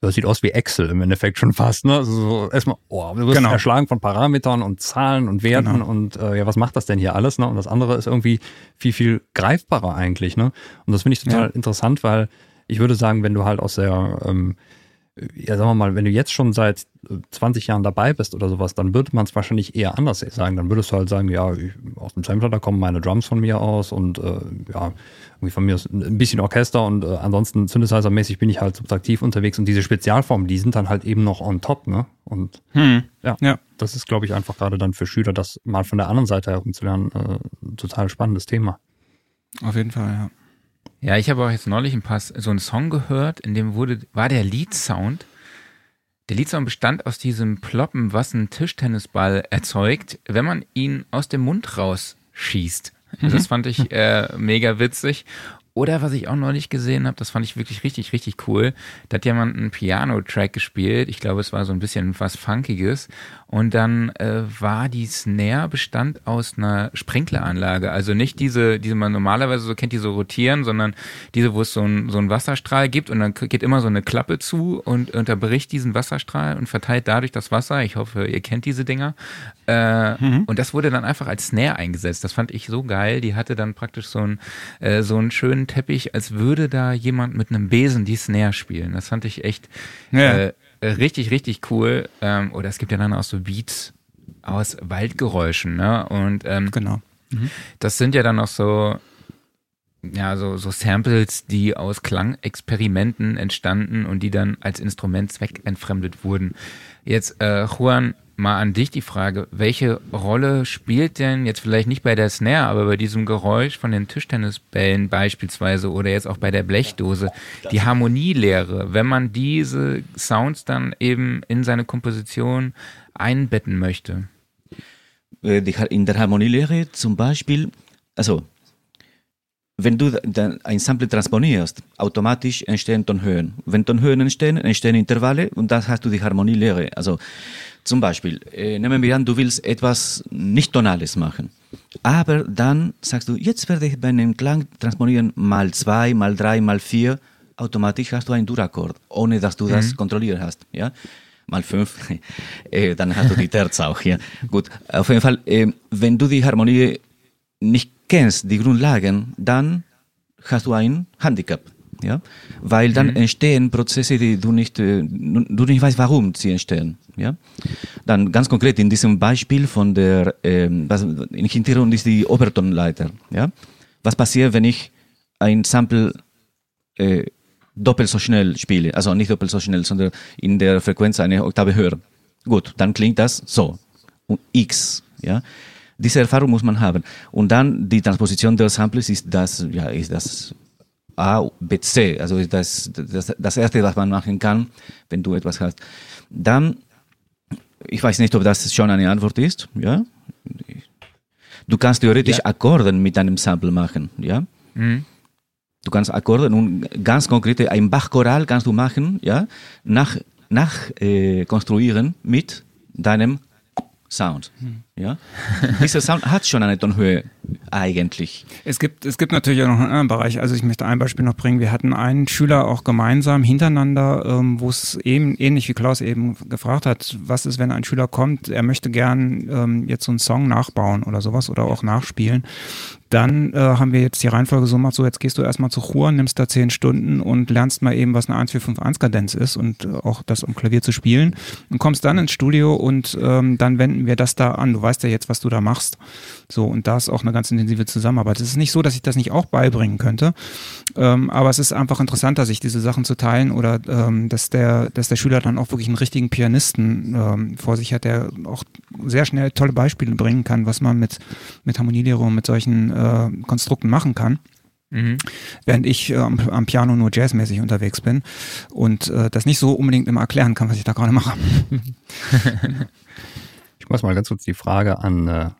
das sieht aus wie Excel im Endeffekt schon fast. Ne? Also so erstmal, oh, du wirst Genau. erschlagen von Parametern und Zahlen und Werten Genau. und äh, ja, was macht das denn hier alles? Ne? Und das andere ist irgendwie viel, viel greifbarer eigentlich. Ne? Und das finde ich total Ja. interessant, weil ich würde sagen, wenn du halt aus der ähm, ja, sagen wir mal, wenn du jetzt schon seit äh, 20 Jahren dabei bist oder sowas, dann würde man es wahrscheinlich eher anders sagen. Dann würdest du halt sagen, ja, ich, aus dem Sampler, da kommen meine Drums von mir aus und äh, ja, irgendwie von mir ist ein bisschen Orchester und äh, ansonsten Synthesizer-mäßig bin ich halt subtraktiv unterwegs und diese Spezialformen, die sind dann halt eben noch on top, ne? Und Hm. ja, Ja. das ist, glaube ich, einfach gerade dann für Schüler, das mal von der anderen Seite herumzulernen, äh, ein total spannendes Thema. Auf jeden Fall, ja. Ja, ich habe auch jetzt neulich ein paar, so einen Song gehört, in dem wurde, war der Lead-Sound. Der Lead-Sound bestand aus diesem Ploppen, was ein Tischtennisball erzeugt, wenn man ihn aus dem Mund rausschießt. Also Das fand ich äh, mega witzig. Oder was ich auch neulich gesehen habe, das fand ich wirklich richtig, richtig cool. Da hat jemand einen Piano-Track gespielt. Ich glaube, es war so ein bisschen was Funkiges. Und dann äh, war die Snare bestand aus einer Sprinkleranlage. Also nicht diese, die man normalerweise so kennt, die so rotieren, sondern diese, wo es so ein, so einen Wasserstrahl gibt und dann geht immer so eine Klappe zu und unterbricht diesen Wasserstrahl und verteilt dadurch das Wasser. Ich hoffe, ihr kennt diese Dinger. Äh, Und das wurde dann einfach als Snare eingesetzt. Das fand ich so geil. Die hatte dann praktisch so einen, äh, so einen schönen Teppich, als würde da jemand mit einem Besen die Snare spielen. Das fand ich echt Ja. äh, richtig, richtig cool. Ähm, oder es gibt ja dann auch so Beats aus Waldgeräuschen, ne? Und ähm, Genau. das sind ja dann noch so, ja, so, so Samples, die aus Klangexperimenten entstanden und die dann als Instrument zweckentfremdet wurden. Jetzt, äh, Juan, mal an dich die Frage, welche Rolle spielt denn jetzt vielleicht nicht bei der Snare, aber bei diesem Geräusch von den Tischtennisbällen beispielsweise oder jetzt auch bei der Blechdose, die Harmonielehre, wenn man diese Sounds dann eben in seine Komposition einbetten möchte? Äh, in der Harmonielehre zum Beispiel, also wenn du ein Sample transponierst, automatisch entstehen Tonhöhen. Wenn Tonhöhen entstehen, entstehen Intervalle und das hast du die Harmonielehre. Also zum Beispiel, äh, nehmen wir an, du willst etwas nicht Tonales machen. Aber dann sagst du, jetzt werde ich meinen Klang transponieren mal zwei, mal drei, mal vier. Automatisch hast du einen Durakkord, ohne dass du das kontrolliert hast. Ja? Mal fünf, äh, dann hast du die Terz auch. Ja? Gut, auf jeden Fall, äh, wenn du die Harmonie nicht kennst, die Grundlagen, dann hast du ein Handicap. Ja? Weil dann entstehen Prozesse, die du nicht, äh, du nicht weißt, warum sie entstehen. Ja? Dann ganz konkret in diesem Beispiel von der, ähm, was, im Hintergrund ist die Obertonleiter. Ja? Was passiert, wenn ich ein Sample äh, doppelt so schnell spiele? Also nicht doppelt so schnell, sondern in der Frequenz eine Oktave höher. Gut, dann klingt das so. Und X. Ja? Diese Erfahrung muss man haben. Und dann die Transposition der Samples ist das, ja, ist das A, B, C. Also das, das, das erste, was man machen kann, wenn du etwas hast. Dann, ich weiß nicht, ob das schon eine Antwort ist, ja. Du kannst theoretisch Ja. Akkorden mit einem Sample machen, ja. Mhm. Du kannst Akkorde und ganz konkrete, ein Bachchoral kannst du machen, ja, nach, nach äh, konstruieren mit deinem Sound, ja. Dieser Sound hat schon eine Tonhöhe eigentlich. Es gibt, es gibt natürlich auch noch einen anderen Bereich. Also ich möchte ein Beispiel noch bringen. Wir hatten einen Schüler auch gemeinsam hintereinander, ähm, wo es eben ähnlich wie Klaus eben gefragt hat, was ist, wenn ein Schüler kommt, er möchte gern ähm, jetzt so einen Song nachbauen oder sowas oder auch nachspielen. Dann äh, haben wir jetzt die Reihenfolge so gemacht, so jetzt gehst du erstmal zu Chur, nimmst da zehn Stunden und lernst mal eben, was eine 1-4-5-1-Kadenz ist und äh, auch das um Klavier zu spielen und kommst dann ins Studio und ähm, dann wenden wir das da an. Du weißt ja jetzt, was du da machst. So, und da ist auch eine ganz intensive Zusammenarbeit. Es ist nicht so, dass ich das nicht auch beibringen könnte, ähm, aber es ist einfach interessanter, sich diese Sachen zu teilen oder ähm, dass, der, dass der Schüler dann auch wirklich einen richtigen Pianisten ähm, vor sich hat, der auch sehr schnell tolle Beispiele bringen kann, was man mit, mit Harmonielehre und mit solchen äh, Konstrukten machen kann. Mhm. Während ich äh, am, am, Piano nur jazzmäßig unterwegs bin und äh, das nicht so unbedingt immer erklären kann, was ich da gerade mache. ich muss mal ganz kurz die Frage an äh,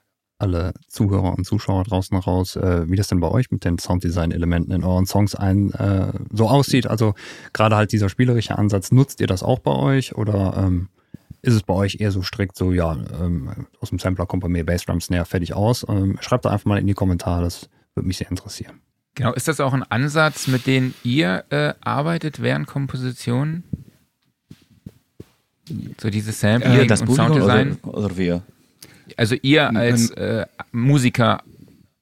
alle Zuhörer und Zuschauer draußen raus, äh, wie das denn bei euch mit den Sounddesign-Elementen in euren Songs ein äh, so aussieht. Also gerade halt dieser spielerische Ansatz, nutzt ihr das auch bei euch oder ähm, ist es bei euch eher so strikt, so ja, ähm, aus dem Sampler kommt bei mir Bassdrum Snare fertig aus? Ähm, schreibt da einfach mal in die Kommentare, das würde mich sehr interessieren. Genau, ist das auch ein Ansatz, mit dem ihr äh, arbeitet während Kompositionen? So dieses Sampling äh, das und Sounddesign? Oder, oder wir? Also ihr als äh, Musiker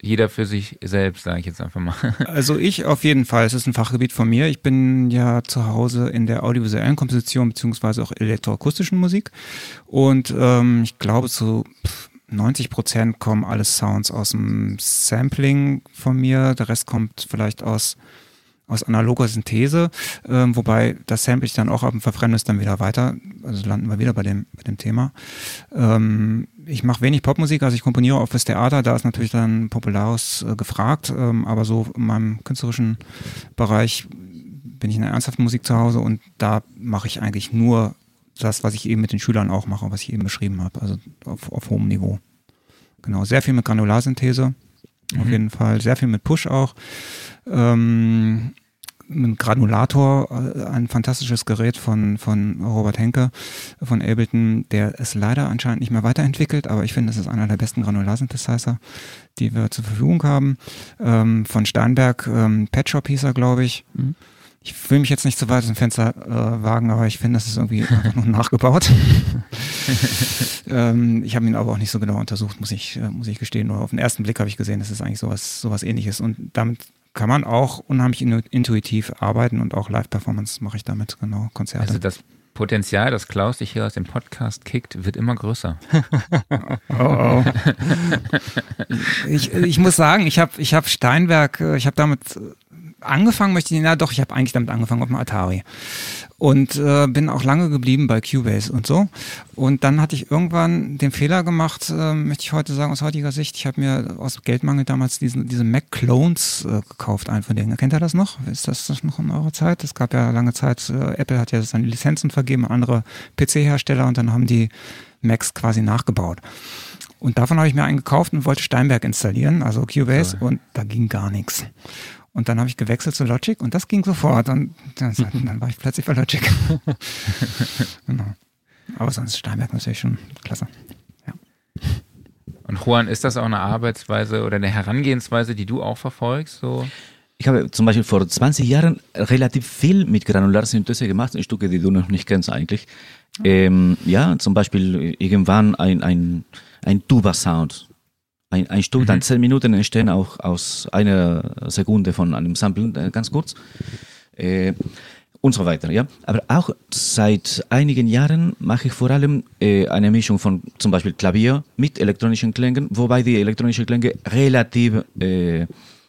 jeder für sich selbst, sage ich jetzt einfach mal. Also ich auf jeden Fall. Es ist ein Fachgebiet von mir. Ich bin ja zu Hause in der audiovisuellen Komposition beziehungsweise auch elektroakustischen Musik. Und ähm, ich glaube, zu 90 Prozent kommen alle Sounds aus dem Sampling von mir. Der Rest kommt vielleicht aus aus analoger Synthese, ähm, wobei das Sample ich dann auch ab dem Verbrennnis dann wieder weiter, also landen wir wieder bei dem, bei dem Thema. Ähm, ich mache wenig Popmusik, also ich komponiere auch fürs Theater, da ist natürlich dann Populares äh, gefragt, ähm, aber so in meinem künstlerischen Bereich bin ich in der ernsthaften Musik zu Hause und da mache ich eigentlich nur das, was ich eben mit den Schülern auch mache, was ich eben beschrieben habe, also auf, auf hohem Niveau. Genau, sehr viel mit Granularsynthese, mhm. auf jeden Fall, sehr viel mit Push auch. Ähm, ein Granulator, äh, ein fantastisches Gerät von, von Robert Henke von Ableton, der es leider anscheinend nicht mehr weiterentwickelt, aber ich finde, es ist einer der besten Granularsynthesizer, die wir zur Verfügung haben. Ähm, von Steinberg, ähm, Pet Shop hieß er, glaube ich. Mhm. Ich will mich jetzt nicht zu weit aus dem Fenster äh, wagen, aber ich finde, das ist irgendwie einfach nur nachgebaut. ähm, ich habe ihn aber auch nicht so genau untersucht, muss ich, äh, muss ich gestehen. Nur auf den ersten Blick habe ich gesehen, das ist eigentlich sowas, sowas ähnliches. Und damit kann man auch unheimlich intuitiv arbeiten und auch Live-Performance mache ich damit, genau, Konzerte. Also das Potenzial, das Klaus dich hier aus dem Podcast kickt, wird immer größer. oh, oh. ich, ich muss sagen, ich habe ich hab Steinberg, äh, ich habe damit angefangen möchte ich, na doch, ich habe eigentlich damit angefangen auf dem Atari und äh, bin auch lange geblieben bei Cubase und so. Und dann hatte ich irgendwann den Fehler gemacht, äh, möchte ich heute sagen aus heutiger Sicht. Ich habe mir aus Geldmangel damals diesen, diese Mac Clones äh, gekauft, einen von denen. Kennt ihr das noch? Ist das, das noch in eurer Zeit? Es gab ja lange Zeit, äh, Apple hat ja seine Lizenzen vergeben, andere PC-Hersteller und dann haben die Macs quasi nachgebaut. Und davon habe ich mir einen gekauft und wollte Steinberg installieren, also Cubase, Sorry. und da ging gar nichts. Und dann habe ich gewechselt zu Logic und das ging sofort. Und dann, dann war ich plötzlich bei Logic. genau. Aber sonst ist Steinberg natürlich schon klasse. Ja. Und Juan, ist das auch eine Arbeitsweise oder eine Herangehensweise, die du auch verfolgst? So? Ich habe zum Beispiel vor 20 Jahren relativ viel mit Granularsynthese gemacht, Stücke, die du noch nicht kennst eigentlich. Ähm, ja, zum Beispiel irgendwann ein, ein, ein Tuba-Sound ein, ein Stück, mhm. dann zehn Minuten entstehen auch aus einer Sekunde von einem Sample, äh, ganz kurz. Äh, und so weiter, ja. Aber auch seit einigen Jahren mache ich vor allem äh, eine Mischung von zum Beispiel Klavier mit elektronischen Klängen, wobei die elektronischen Klänge relativ äh,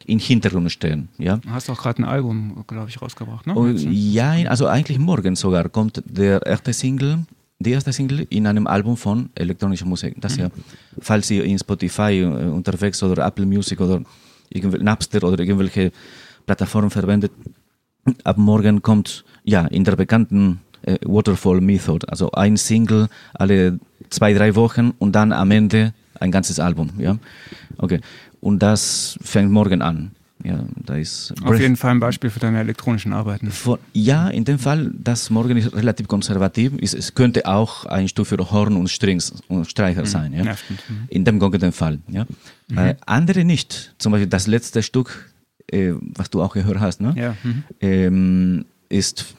im Hintergrund stehen, ja. Du hast auch gerade ein Album, glaube ich, rausgebracht, ne? Und, ja, also eigentlich morgen sogar kommt der erste Single die erste Single in einem Album von elektronischer Musik. Das ja, falls ihr in Spotify unterwegs oder Apple Music oder Napster oder irgendwelche Plattformen verwendet, ab morgen kommt ja in der bekannten äh, Waterfall Method, also ein Single alle zwei, drei Wochen und dann am Ende ein ganzes Album. Ja? Okay. Und das fängt morgen an. Ja, da ist Auf jeden Fall ein Beispiel für deine elektronischen Arbeiten. Von, ja, in dem Fall, das Morgen ist relativ konservativ. Es, es könnte auch ein Stück für Horn und Strings und Streicher sein. Ja? Mhm. In dem konkreten Fall. Ja? Äh, andere nicht. Zum Beispiel das letzte Stück, äh, was du auch gehört hast, ne? Ja. Mhm. ähm, ist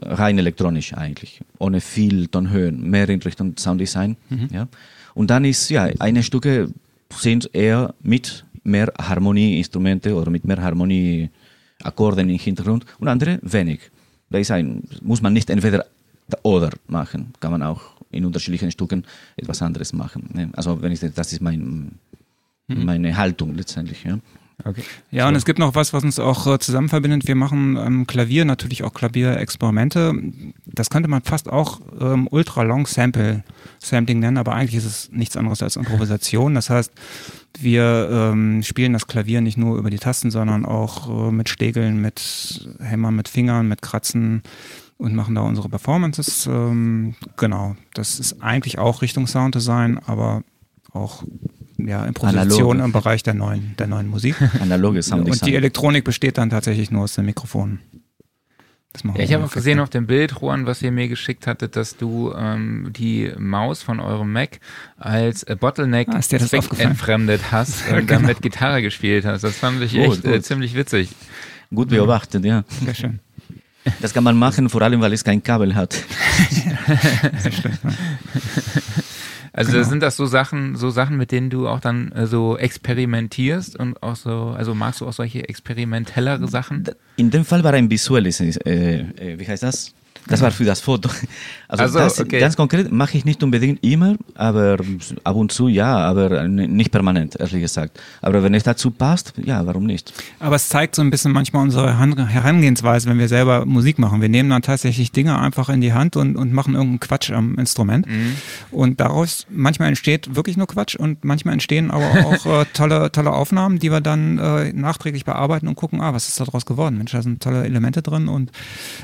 rein elektronisch eigentlich, ohne viel Tonhöhen, mehr in Richtung Sounddesign. Ja. Und dann ist, ja, eine Stücke sind eher mit mehr Harmonieinstrumente oder mit mehr Harmonieakkorden im Hintergrund und andere wenig. Da ist ein, muss man nicht entweder oder machen, kann man auch in unterschiedlichen Stücken etwas anderes machen. ne? Also wenn ich das ist mein, meine Haltung letztendlich. Ja. Okay. Ja, und es gibt noch was, was uns auch äh, zusammen verbindet. Wir machen ähm, Klavier, natürlich auch Klavierexperimente. Das könnte man fast auch ähm, Ultra-Long-Sample-Sampling nennen, aber eigentlich ist es nichts anderes als Improvisation. Das heißt, wir ähm, spielen das Klavier nicht nur über die Tasten, sondern auch äh, mit Stegeln, mit Hämmern, mit Fingern, mit Kratzen und machen da unsere Performances. Ähm, genau, das ist eigentlich auch Richtung Sounddesign, aber auch ja, Improvisation Analog. im Bereich der neuen, der neuen Musik. Analoge Und die. Elektronik besteht dann tatsächlich nur aus den Mikrofonen. Das machen Ja, ich habe auch gesehen auf dem Bild, Juan, was ihr mir geschickt hattet, dass du ähm, die Maus von eurem Mac als äh, Bottleneck Ah, entfremdet hast und dann mit Gitarre gespielt hast. Das fand ich Gut, echt Äh, gut. ziemlich witzig. Gut beobachtet, ja. Sehr schön. Das kann man machen, vor allem weil es kein Kabel hat. Also Genau. sind das so Sachen, so Sachen, mit denen du auch dann äh, so experimentierst und auch so, also magst du auch solche experimentellere Sachen? In dem Fall war ein visuelles, äh, äh, wie heißt das? Das war für das Foto. Also Ach so, das, okay. ganz konkret mache ich nicht unbedingt immer, aber ab und zu ja, aber nicht permanent, ehrlich gesagt. Aber wenn es dazu passt, ja, warum nicht? Aber es zeigt so ein bisschen manchmal unsere Herangehensweise, wenn wir selber Musik machen. Wir nehmen dann tatsächlich Dinge einfach in die Hand und, und machen irgendeinen Quatsch am Instrument. Mhm. Und daraus manchmal entsteht wirklich nur Quatsch und manchmal entstehen aber auch äh, tolle, tolle Aufnahmen, die wir dann äh, nachträglich bearbeiten und gucken, ah, was ist daraus geworden? Mensch, da sind tolle Elemente drin und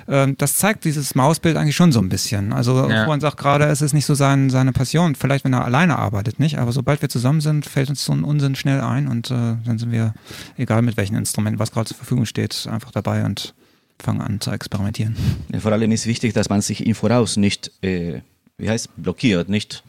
ähm, das zeigt dieses Mausbild eigentlich schon so ein bisschen. Also Ja. Juan sagt gerade, es ist nicht so sein, seine Passion, vielleicht wenn er alleine arbeitet, nicht, aber sobald wir zusammen sind, fällt uns so ein Unsinn schnell ein und äh, dann sind wir, egal mit welchem Instrument, was gerade zur Verfügung steht, einfach dabei und fangen an zu experimentieren. Ja, Vor allem ist wichtig, dass man sich im Voraus nicht, äh, wie heißt, blockiert, nicht,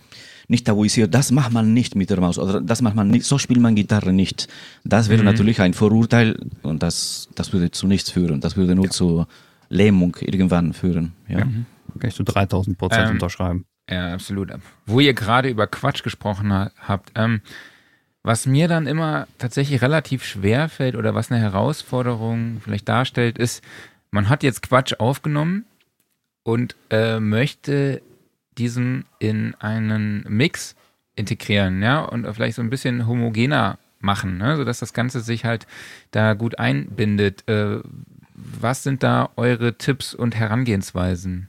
nicht tabuisiert. Das macht man nicht mit der Maus oder das macht man nicht, so spielt man Gitarre nicht. Das wäre natürlich ein Vorurteil und das, das würde zu nichts führen. Das würde nur zu Lähmung irgendwann führen. Ja. Kann ich zu 3000 Prozent Ähm, unterschreiben. Ja, absolut. Wo ihr gerade über Quatsch gesprochen ha habt, ähm, was mir dann immer tatsächlich relativ schwer fällt oder was eine Herausforderung vielleicht darstellt, ist, man hat jetzt Quatsch aufgenommen und äh, möchte diesen in einen Mix integrieren, ja, und vielleicht so ein bisschen homogener machen, ne, sodass das Ganze sich halt da gut einbindet. Äh, was sind da eure Tipps und Herangehensweisen?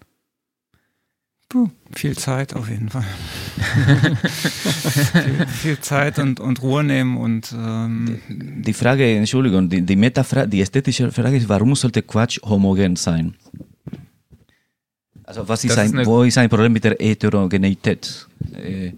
Puh, viel Zeit auf jeden Fall. viel, viel Zeit und, und Ruhe nehmen und ähm, Die Frage, Entschuldigung, die, die Metafrage, die ästhetische Frage ist, warum sollte Quatsch homogen sein? Also was ist Das ist ein, eine- wo ist ein Problem mit der Heterogeneität? Äh,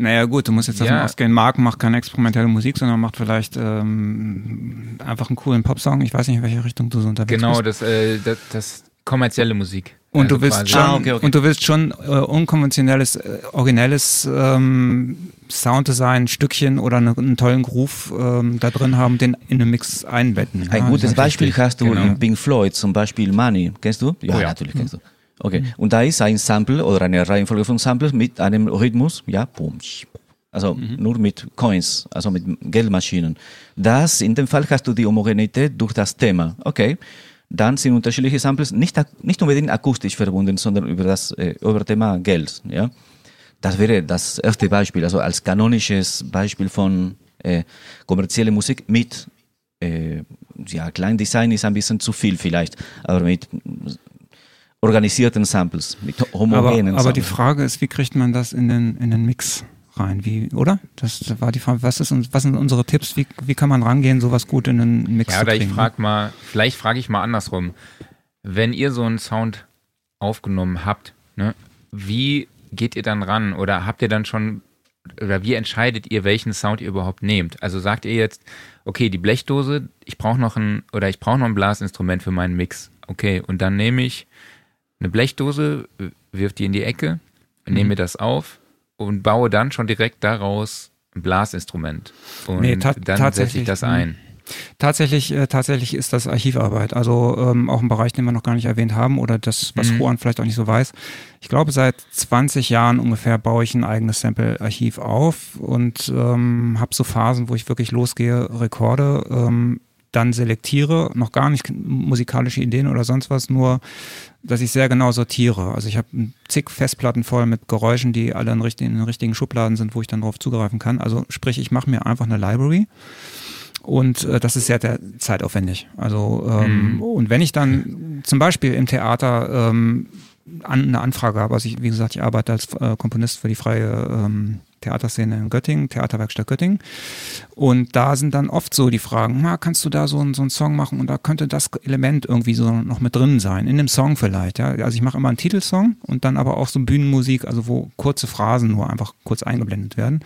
Naja gut, du musst jetzt davon Ja. ausgehen, Marc macht keine experimentelle Musik, sondern macht vielleicht ähm, einfach einen coolen Popsong. Ich weiß nicht, in welche Richtung du so unterwegs Genau, bist. das, äh, das, das kommerzielle Musik. Und Also du willst schon, Ah, okay, okay. und du willst schon äh, unkonventionelles, äh, originelles ähm, Sounddesign, Stückchen oder eine, einen tollen Groove ähm, da drin haben, den in den Mix einbetten. Ein Ja, gutes das ist Beispiel wichtig. hast du Genau. in Pink Floyd, zum Beispiel Money. Kennst du? Ja, Oh ja. natürlich kennst du. Okay. Und da ist ein Sample oder eine Reihenfolge von Samples mit einem Rhythmus, ja, boom, also nur mit Coins, also mit Geldmaschinen. Das, in dem Fall hast du die Homogenität durch das Thema. Okay. Dann sind unterschiedliche Samples nicht, nicht unbedingt akustisch verbunden, sondern über das äh, über Thema Geld. Ja. Das wäre das erste Beispiel, also als kanonisches Beispiel von äh, kommerzielle Musik mit äh, ja, Kleindesign ist ein bisschen zu viel vielleicht, aber mit organisierten Samples, mit Aber, homogenen aber die Samples. Frage ist, wie kriegt man das in den, in den Mix rein? Wie, oder? Das war die Frage. Was, ist, uns- was sind unsere Tipps? Wie, wie kann man rangehen, sowas gut in den Mix Ja, zu oder ich kriegen? frage mal, vielleicht frage ich mal andersrum. Wenn ihr so einen Sound aufgenommen habt, ne, wie geht ihr dann ran? Oder habt ihr dann schon oder wie entscheidet ihr, welchen Sound ihr überhaupt nehmt? Also sagt ihr jetzt, okay, die Blechdose, ich brauche noch ein oder ich brauche noch ein Blasinstrument für meinen Mix. Okay, und dann nehme ich eine Blechdose, wirf die in die Ecke, mhm. nehme mir das auf und baue dann schon direkt daraus ein Blasinstrument. Und nee, dann setze ich das ein. Tatsächlich, äh, tatsächlich ist das Archivarbeit. Also ähm, auch ein Bereich, den wir noch gar nicht erwähnt haben oder das, was mhm. Juan vielleicht auch nicht so weiß. Ich glaube, seit 20 Jahren ungefähr baue ich ein eigenes Sample-Archiv auf und ähm, habe so Phasen, wo ich wirklich losgehe, rekorde, ähm, dann selektiere, noch gar nicht musikalische Ideen oder sonst was, nur dass ich sehr genau sortiere. Also ich habe zig Festplatten voll mit Geräuschen, die alle in, in den richtigen Schubladen sind, wo ich dann drauf zugreifen kann. Also sprich, ich mache mir einfach eine Library und äh, das ist sehr zeitaufwendig. Also ähm, mhm. und wenn ich dann zum Beispiel im Theater ähm, an, eine Anfrage habe, also ich, wie gesagt, ich arbeite als äh, Komponist für die freie ähm, Theaterszene in Göttingen, Theaterwerkstatt Göttingen. Und da sind dann oft so die Fragen, na, kannst du da so, so einen Song machen und da könnte das Element irgendwie so noch mit drin sein, in dem Song vielleicht. Ja? Also ich mache immer einen Titelsong und dann aber auch so Bühnenmusik, also wo kurze Phrasen nur einfach kurz eingeblendet werden.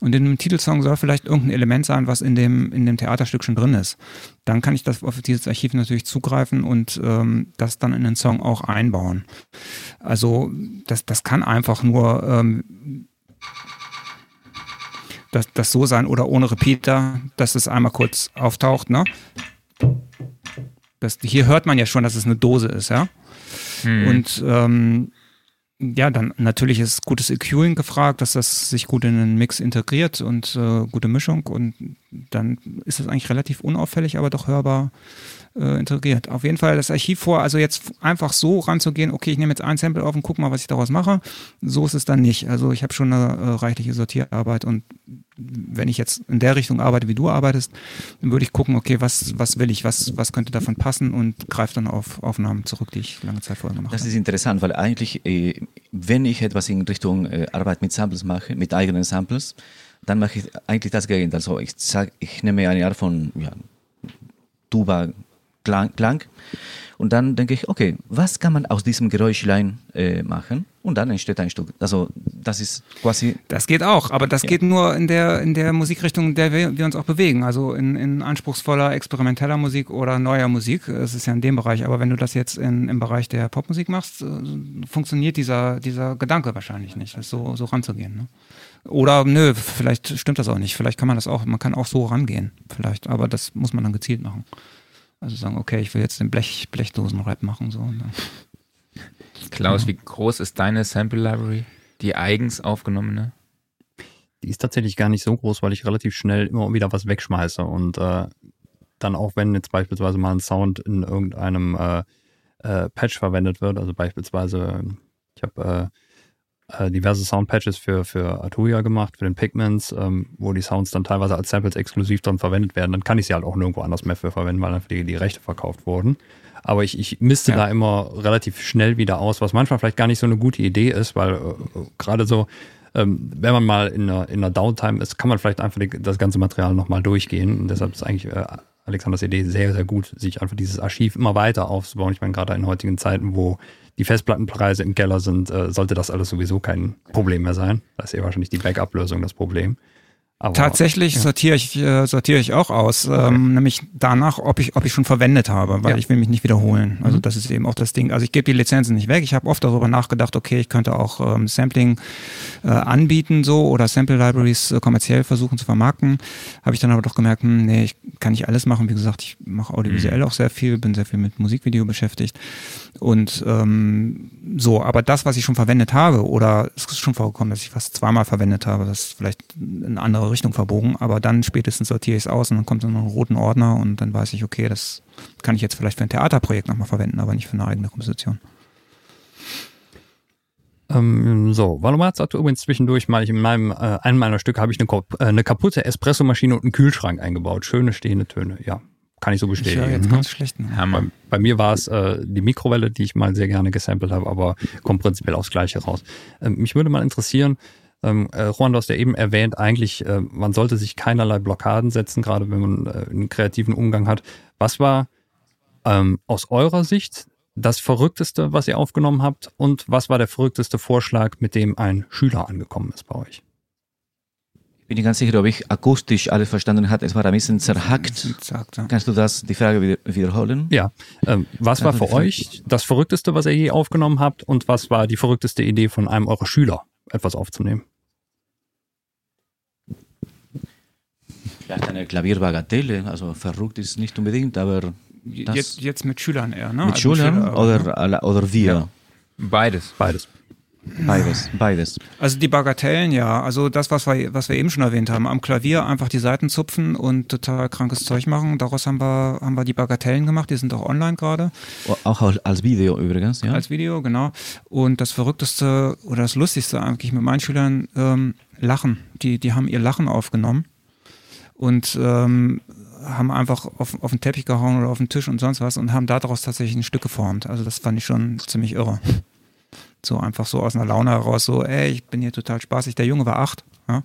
Und in dem Titelsong soll vielleicht irgendein Element sein, was in dem, in dem Theaterstück schon drin ist. Dann kann ich das auf dieses Archiv natürlich zugreifen und ähm, das dann in den Song auch einbauen. Also das, das kann einfach nur ähm, das, das so sein oder ohne Repeater, dass es einmal kurz auftaucht, ne? Das, hier hört man ja schon, dass es eine Dose ist, ja. Hm. Und ähm, ja, dann natürlich ist gutes EQing gefragt, dass das sich gut in den Mix integriert und äh, gute Mischung und dann ist es eigentlich relativ unauffällig, aber doch hörbar äh, integriert. Auf jeden Fall das Archiv vor, also jetzt einfach so ranzugehen, okay, ich nehme jetzt ein Sample auf und gucke mal, was ich daraus mache. So ist es dann nicht. Also ich habe schon eine äh, reichliche Sortierarbeit und wenn ich jetzt in der Richtung arbeite, wie du arbeitest, dann würde ich gucken, okay, was, was will ich, was, was könnte davon passen und greife dann auf Aufnahmen zurück, die ich lange Zeit vorher gemacht habe. Das ist interessant, weil eigentlich, äh, wenn ich etwas in Richtung äh, Arbeit mit Samples mache, mit eigenen Samples, dann mache ich eigentlich das Gegenteil. Also ich sag, ich nehme eine Art von ja, Tuba Klang, Klang. Und dann denke ich, okay, was kann man aus diesem Geräuschlein äh, machen? Und dann entsteht ein Stück. Also das ist quasi. Das geht auch, aber das ja. geht nur in der, in der Musikrichtung, in der wir, wir uns auch bewegen. Also in, in anspruchsvoller, experimenteller Musik oder neuer Musik. Es ist ja in dem Bereich. Aber wenn du das jetzt in, im Bereich der Popmusik machst, äh, funktioniert dieser, dieser Gedanke wahrscheinlich nicht, das so, so ranzugehen. Ne? Oder nö, vielleicht stimmt das auch nicht. Vielleicht kann man das auch, man kann auch so rangehen. Vielleicht, aber das muss man dann gezielt machen. Also sagen, okay, ich will jetzt den Blech, Blechdosen-Rap machen. So. Ne? Klaus, wie groß ist deine Sample Library? Die eigens aufgenommene? Die ist tatsächlich gar nicht so groß, weil ich relativ schnell immer wieder was wegschmeiße. Und äh, dann auch, wenn jetzt beispielsweise mal ein Sound in irgendeinem äh, äh, Patch verwendet wird, also beispielsweise, ich habe äh, äh, diverse Soundpatches für, für Arturia gemacht, für den Pigments, ähm, wo die Sounds dann teilweise als Samples exklusiv dann verwendet werden, dann kann ich sie halt auch nirgendwo anders mehr für verwenden, weil einfach die, die Rechte verkauft wurden. Aber ich, ich misste ja. da immer relativ schnell wieder aus, was manchmal vielleicht gar nicht so eine gute Idee ist, weil äh, gerade so, ähm, wenn man mal in einer, in einer Downtime ist, kann man vielleicht einfach die, das ganze Material nochmal durchgehen. Und deshalb ist eigentlich äh, Alexanders Idee sehr, sehr gut, sich einfach dieses Archiv immer weiter aufzubauen. Ich meine, gerade in heutigen Zeiten, wo die Festplattenpreise im Keller sind, äh, sollte das alles sowieso kein Problem mehr sein. Da ist ja wahrscheinlich die Backup-Lösung das Problem. Aber, Tatsächlich ja. sortiere ich äh, sortiere ich auch aus, okay. ähm, nämlich danach, ob ich ob ich schon verwendet habe, weil ja. ich will mich nicht wiederholen. Also mhm. das ist eben auch das Ding. Also ich gebe die Lizenzen nicht weg. Ich habe oft darüber nachgedacht, okay, ich könnte auch ähm, Sampling äh, anbieten so oder Sample Libraries äh, kommerziell versuchen zu vermarkten. Habe ich dann aber doch gemerkt, hm, nee, ich kann nicht alles machen. Wie gesagt, ich mache audiovisuell mhm. auch sehr viel, bin sehr viel mit Musikvideo beschäftigt und ähm, so. Aber das, was ich schon verwendet habe oder es ist schon vorgekommen, dass ich was zweimal verwendet habe, das vielleicht eine andere Richtung verbogen, aber dann spätestens sortiere ich es aus und dann kommt so ein roten Ordner und dann weiß ich, okay, das kann ich jetzt vielleicht für ein Theaterprojekt nochmal verwenden, aber nicht für eine eigene Komposition. Ähm, so, Valomat hat übrigens zwischendurch mal, ich in meinem, äh, einem meiner Stücke habe ich eine, äh, eine kaputte Espressomaschine und einen Kühlschrank eingebaut. Schöne stehende Töne, ja. Kann ich so bestätigen. Ich jetzt mhm. ganz schlecht. Ne? Bei, bei, mir war es äh, die Mikrowelle, die ich mal sehr gerne gesampelt habe, aber kommt prinzipiell aufs Gleiche raus. Ähm, mich würde mal interessieren, ähm, äh, Juan, du hast ja eben erwähnt, eigentlich, äh, man sollte sich keinerlei Blockaden setzen, gerade wenn man äh, einen kreativen Umgang hat. Was war ähm, aus eurer Sicht das Verrückteste, was ihr aufgenommen habt? Und was war der verrückteste Vorschlag, mit dem ein Schüler angekommen ist bei euch? bin ich ganz sicher, ob ich akustisch alles verstanden habe. Es war ein bisschen zerhackt. Sagt, ja. Kannst du das, die Frage wieder, wiederholen? Ja. Ähm, was war für euch das Verrückteste, was ihr je aufgenommen habt? Und was war die verrückteste Idee von einem eurer Schüler, etwas aufzunehmen? Vielleicht eine Klavierbagatelle, also verrückt ist es nicht unbedingt, aber Jetzt, jetzt mit Schülern eher, ne? mit Also Schülern Schüler, ne? oder, alle- oder wir. Beides. Beides. Beides, beides. Also die Bagatellen, ja. Also das, was wir, was wir eben schon erwähnt haben. Am Klavier einfach die Seiten zupfen und total krankes Zeug machen. Daraus haben wir, haben wir die Bagatellen gemacht. Die sind auch online gerade. Auch als- Video übrigens, ja. als Video, genau. Und das Verrückteste oder das Lustigste eigentlich mit meinen Schülern, ähm, Lachen. Die, die haben ihr Lachen aufgenommen und ähm, haben einfach auf, auf den Teppich gehauen oder auf den Tisch und sonst was und haben daraus tatsächlich ein Stück geformt. Also das fand ich schon ziemlich irre. So einfach so aus einer Laune heraus, so, ey, ich bin hier total spaßig. Der Junge war acht. Ja?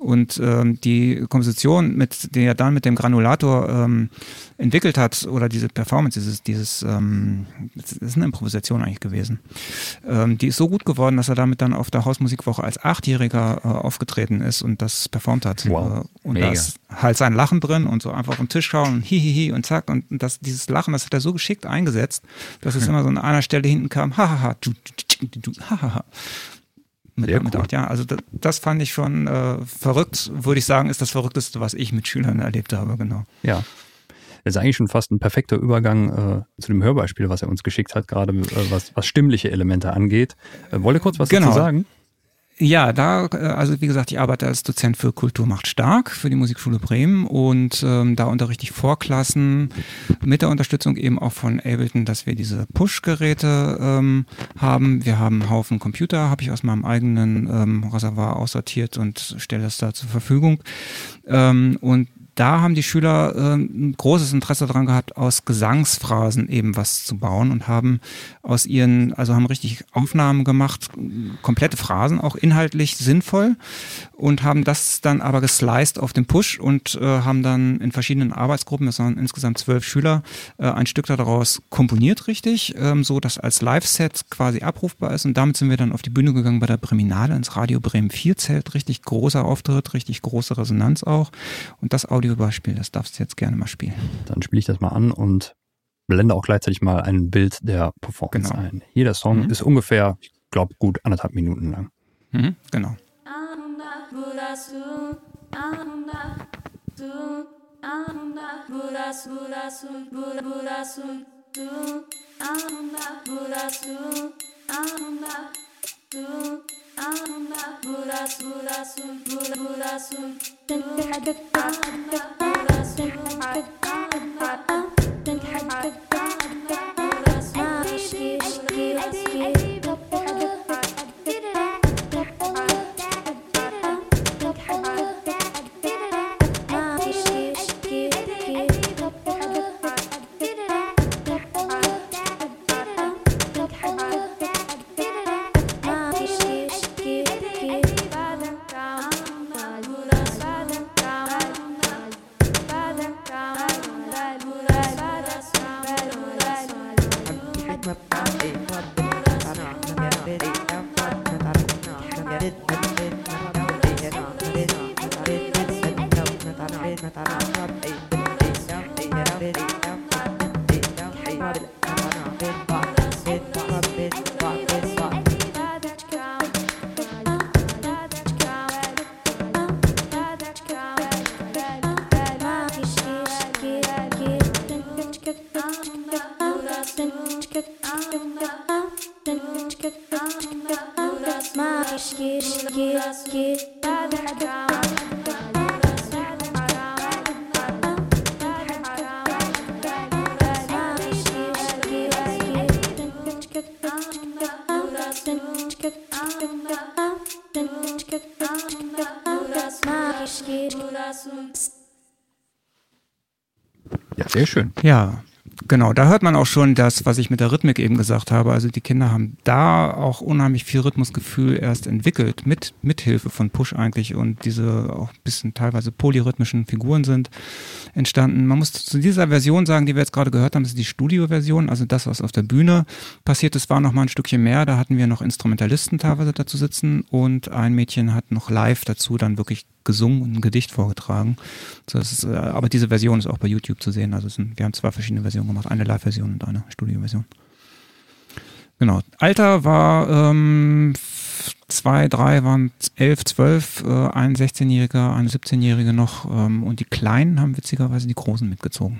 Und ähm, die Komposition, mit, die er dann mit dem Granulator ähm, entwickelt hat, oder diese Performance, dieses, dieses, ähm, das ist eine Improvisation eigentlich gewesen, ähm, die ist so gut geworden, dass er damit dann auf der Hausmusikwoche als Achtjähriger äh, aufgetreten ist und das performt hat. Wow. Äh, und Mega. da ist halt sein Lachen drin und so einfach auf den Tisch schauen und hihihi und zack. Und das, dieses Lachen, das hat er so geschickt eingesetzt, dass es immer so an einer Stelle hinten kam, hahaha, du, du, du, du, hahaha. Mit, cool. acht Jahren. Also das, das fand ich schon äh, verrückt, würde ich sagen, ist das Verrückteste, was ich mit Schülern erlebt habe, genau. Ja. Das ist eigentlich schon fast ein perfekter Übergang äh, zu dem Hörbeispiel, was er uns geschickt hat, gerade äh, was, was stimmliche Elemente angeht. Äh, wollt ihr kurz was Genau. dazu sagen? Ja, da, äh, also wie gesagt, ich arbeite als Dozent für Kultur macht stark für die Musikschule Bremen und ähm, da unterrichte ich Vorklassen mit der Unterstützung eben auch von Ableton, dass wir diese Push-Geräte ähm, haben. Wir haben einen Haufen Computer, habe ich aus meinem eigenen ähm, Reservoir aussortiert und stelle das da zur Verfügung. Ähm, und da haben die Schüler ähm, ein großes Interesse daran gehabt, aus Gesangsphrasen eben was zu bauen und haben aus ihren, also haben richtig Aufnahmen gemacht, komplette Phrasen, auch inhaltlich sinnvoll und haben das dann aber gesliced auf den Push und äh, haben dann in verschiedenen Arbeitsgruppen, das waren insgesamt zwölf Schüler, äh, ein Stück daraus komponiert richtig, ähm, so dass als Live-Set quasi abrufbar ist. Und damit sind wir dann auf die Bühne gegangen bei der Breminale ins Radio Bremen 4 Zelt, richtig großer Auftritt, richtig große Resonanz auch. Und das Audiobeispiel, das darfst du jetzt gerne mal spielen. Dann spiele ich das mal an und blende auch gleichzeitig mal ein Bild der Performance Genau. ein. Jeder Song Mhm. ist ungefähr, ich glaube, gut anderthalb Minuten lang. Mhm, genau. تنحدد تنحدد تنحدد تنحدد sehr schön. Ja, genau. Da hört man auch schon das, was ich mit der Rhythmik eben gesagt habe. Also die Kinder haben da auch unheimlich viel Rhythmusgefühl erst entwickelt, mit, Hilfe von Push eigentlich und diese auch ein bisschen teilweise polyrhythmischen Figuren sind entstanden. Man muss zu dieser Version sagen, die wir jetzt gerade gehört haben, das ist die Studioversion, also das, was auf der Bühne passiert ist, war noch mal ein Stückchen mehr. Da hatten wir noch Instrumentalisten teilweise dazu sitzen und ein Mädchen hat noch live dazu dann wirklich gesungen und ein Gedicht vorgetragen. So, ist, äh, aber diese Version ist auch bei YouTube zu sehen. Also es sind, wir haben zwei verschiedene Versionen gemacht, eine Live-Version und eine Studioversion. Genau. Alter war ähm, zwei, drei waren elf, zwölf, äh, ein 16-Jähriger, eine 17-Jährige noch ähm, und die Kleinen haben witzigerweise die Großen mitgezogen.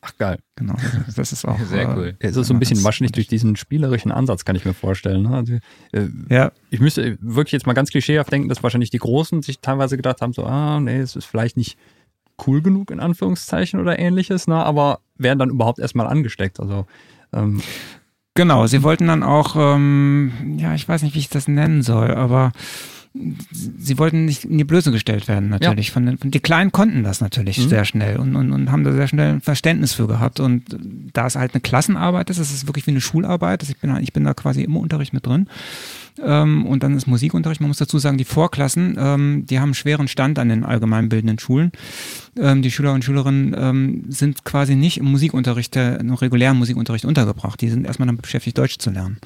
Ach geil. Genau. Das, das ist auch Sehr äh, cool. Es ist so ein bisschen wahrscheinlich durch diesen spielerischen Ansatz, kann ich mir vorstellen. ne? Also, äh, Ja, ich müsste wirklich jetzt mal ganz klischeehaft denken, dass wahrscheinlich die Großen sich teilweise gedacht haben, so, ah, nee, es ist vielleicht nicht cool genug in Anführungszeichen oder ähnliches, ne, aber werden dann überhaupt erstmal angesteckt. Also, ähm, Genau, sie wollten dann auch, ähm, ja, ich weiß nicht, wie ich das nennen soll, aber sie wollten nicht in die Blöße gestellt werden, natürlich. Von den, von, die Kleinen konnten das natürlich Mhm. sehr schnell und, und, und haben da sehr schnell ein Verständnis für gehabt. Und da es halt eine Klassenarbeit ist, es ist wirklich wie eine Schularbeit. Also ich bin, ich bin da quasi im Unterricht mit drin. Ähm, und dann ist Musikunterricht. Man muss dazu sagen, die Vorklassen, ähm, die haben einen schweren Stand an den allgemeinbildenden Schulen. Ähm, die Schüler und Schülerinnen ähm, sind quasi nicht im Musikunterricht, der, im regulären Musikunterricht untergebracht. Die sind erstmal damit beschäftigt, Deutsch zu lernen.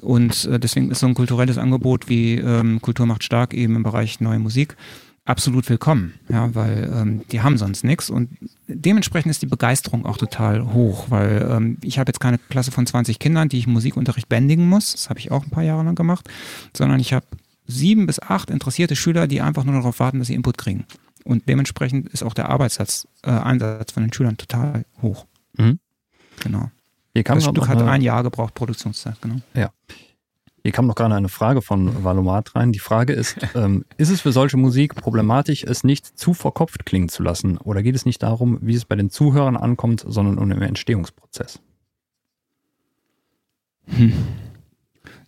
Und äh, deswegen ist so ein kulturelles Angebot wie ähm, Kultur macht stark eben im Bereich neue Musik absolut willkommen, ja, weil ähm, die haben sonst nichts und dementsprechend ist die Begeisterung auch total hoch, weil ähm, ich habe jetzt keine Klasse von 20 Kindern, die ich Musikunterricht bändigen muss, das habe ich auch ein paar Jahre lang gemacht, sondern ich habe sieben bis acht interessierte Schüler, die einfach nur darauf warten, dass sie Input kriegen. Und dementsprechend ist auch der Arbeitssatz, äh, Einsatz von den Schülern total hoch. Mhm. Genau. Das Stück hat ein Jahr gebraucht, Produktionszeit, genau. Hier kam noch gerade eine Frage von Valomat rein. Die Frage ist, ähm, ist es für solche Musik problematisch, es nicht zu verkopft klingen zu lassen? Oder geht es nicht darum, wie es bei den Zuhörern ankommt, sondern um den Entstehungsprozess?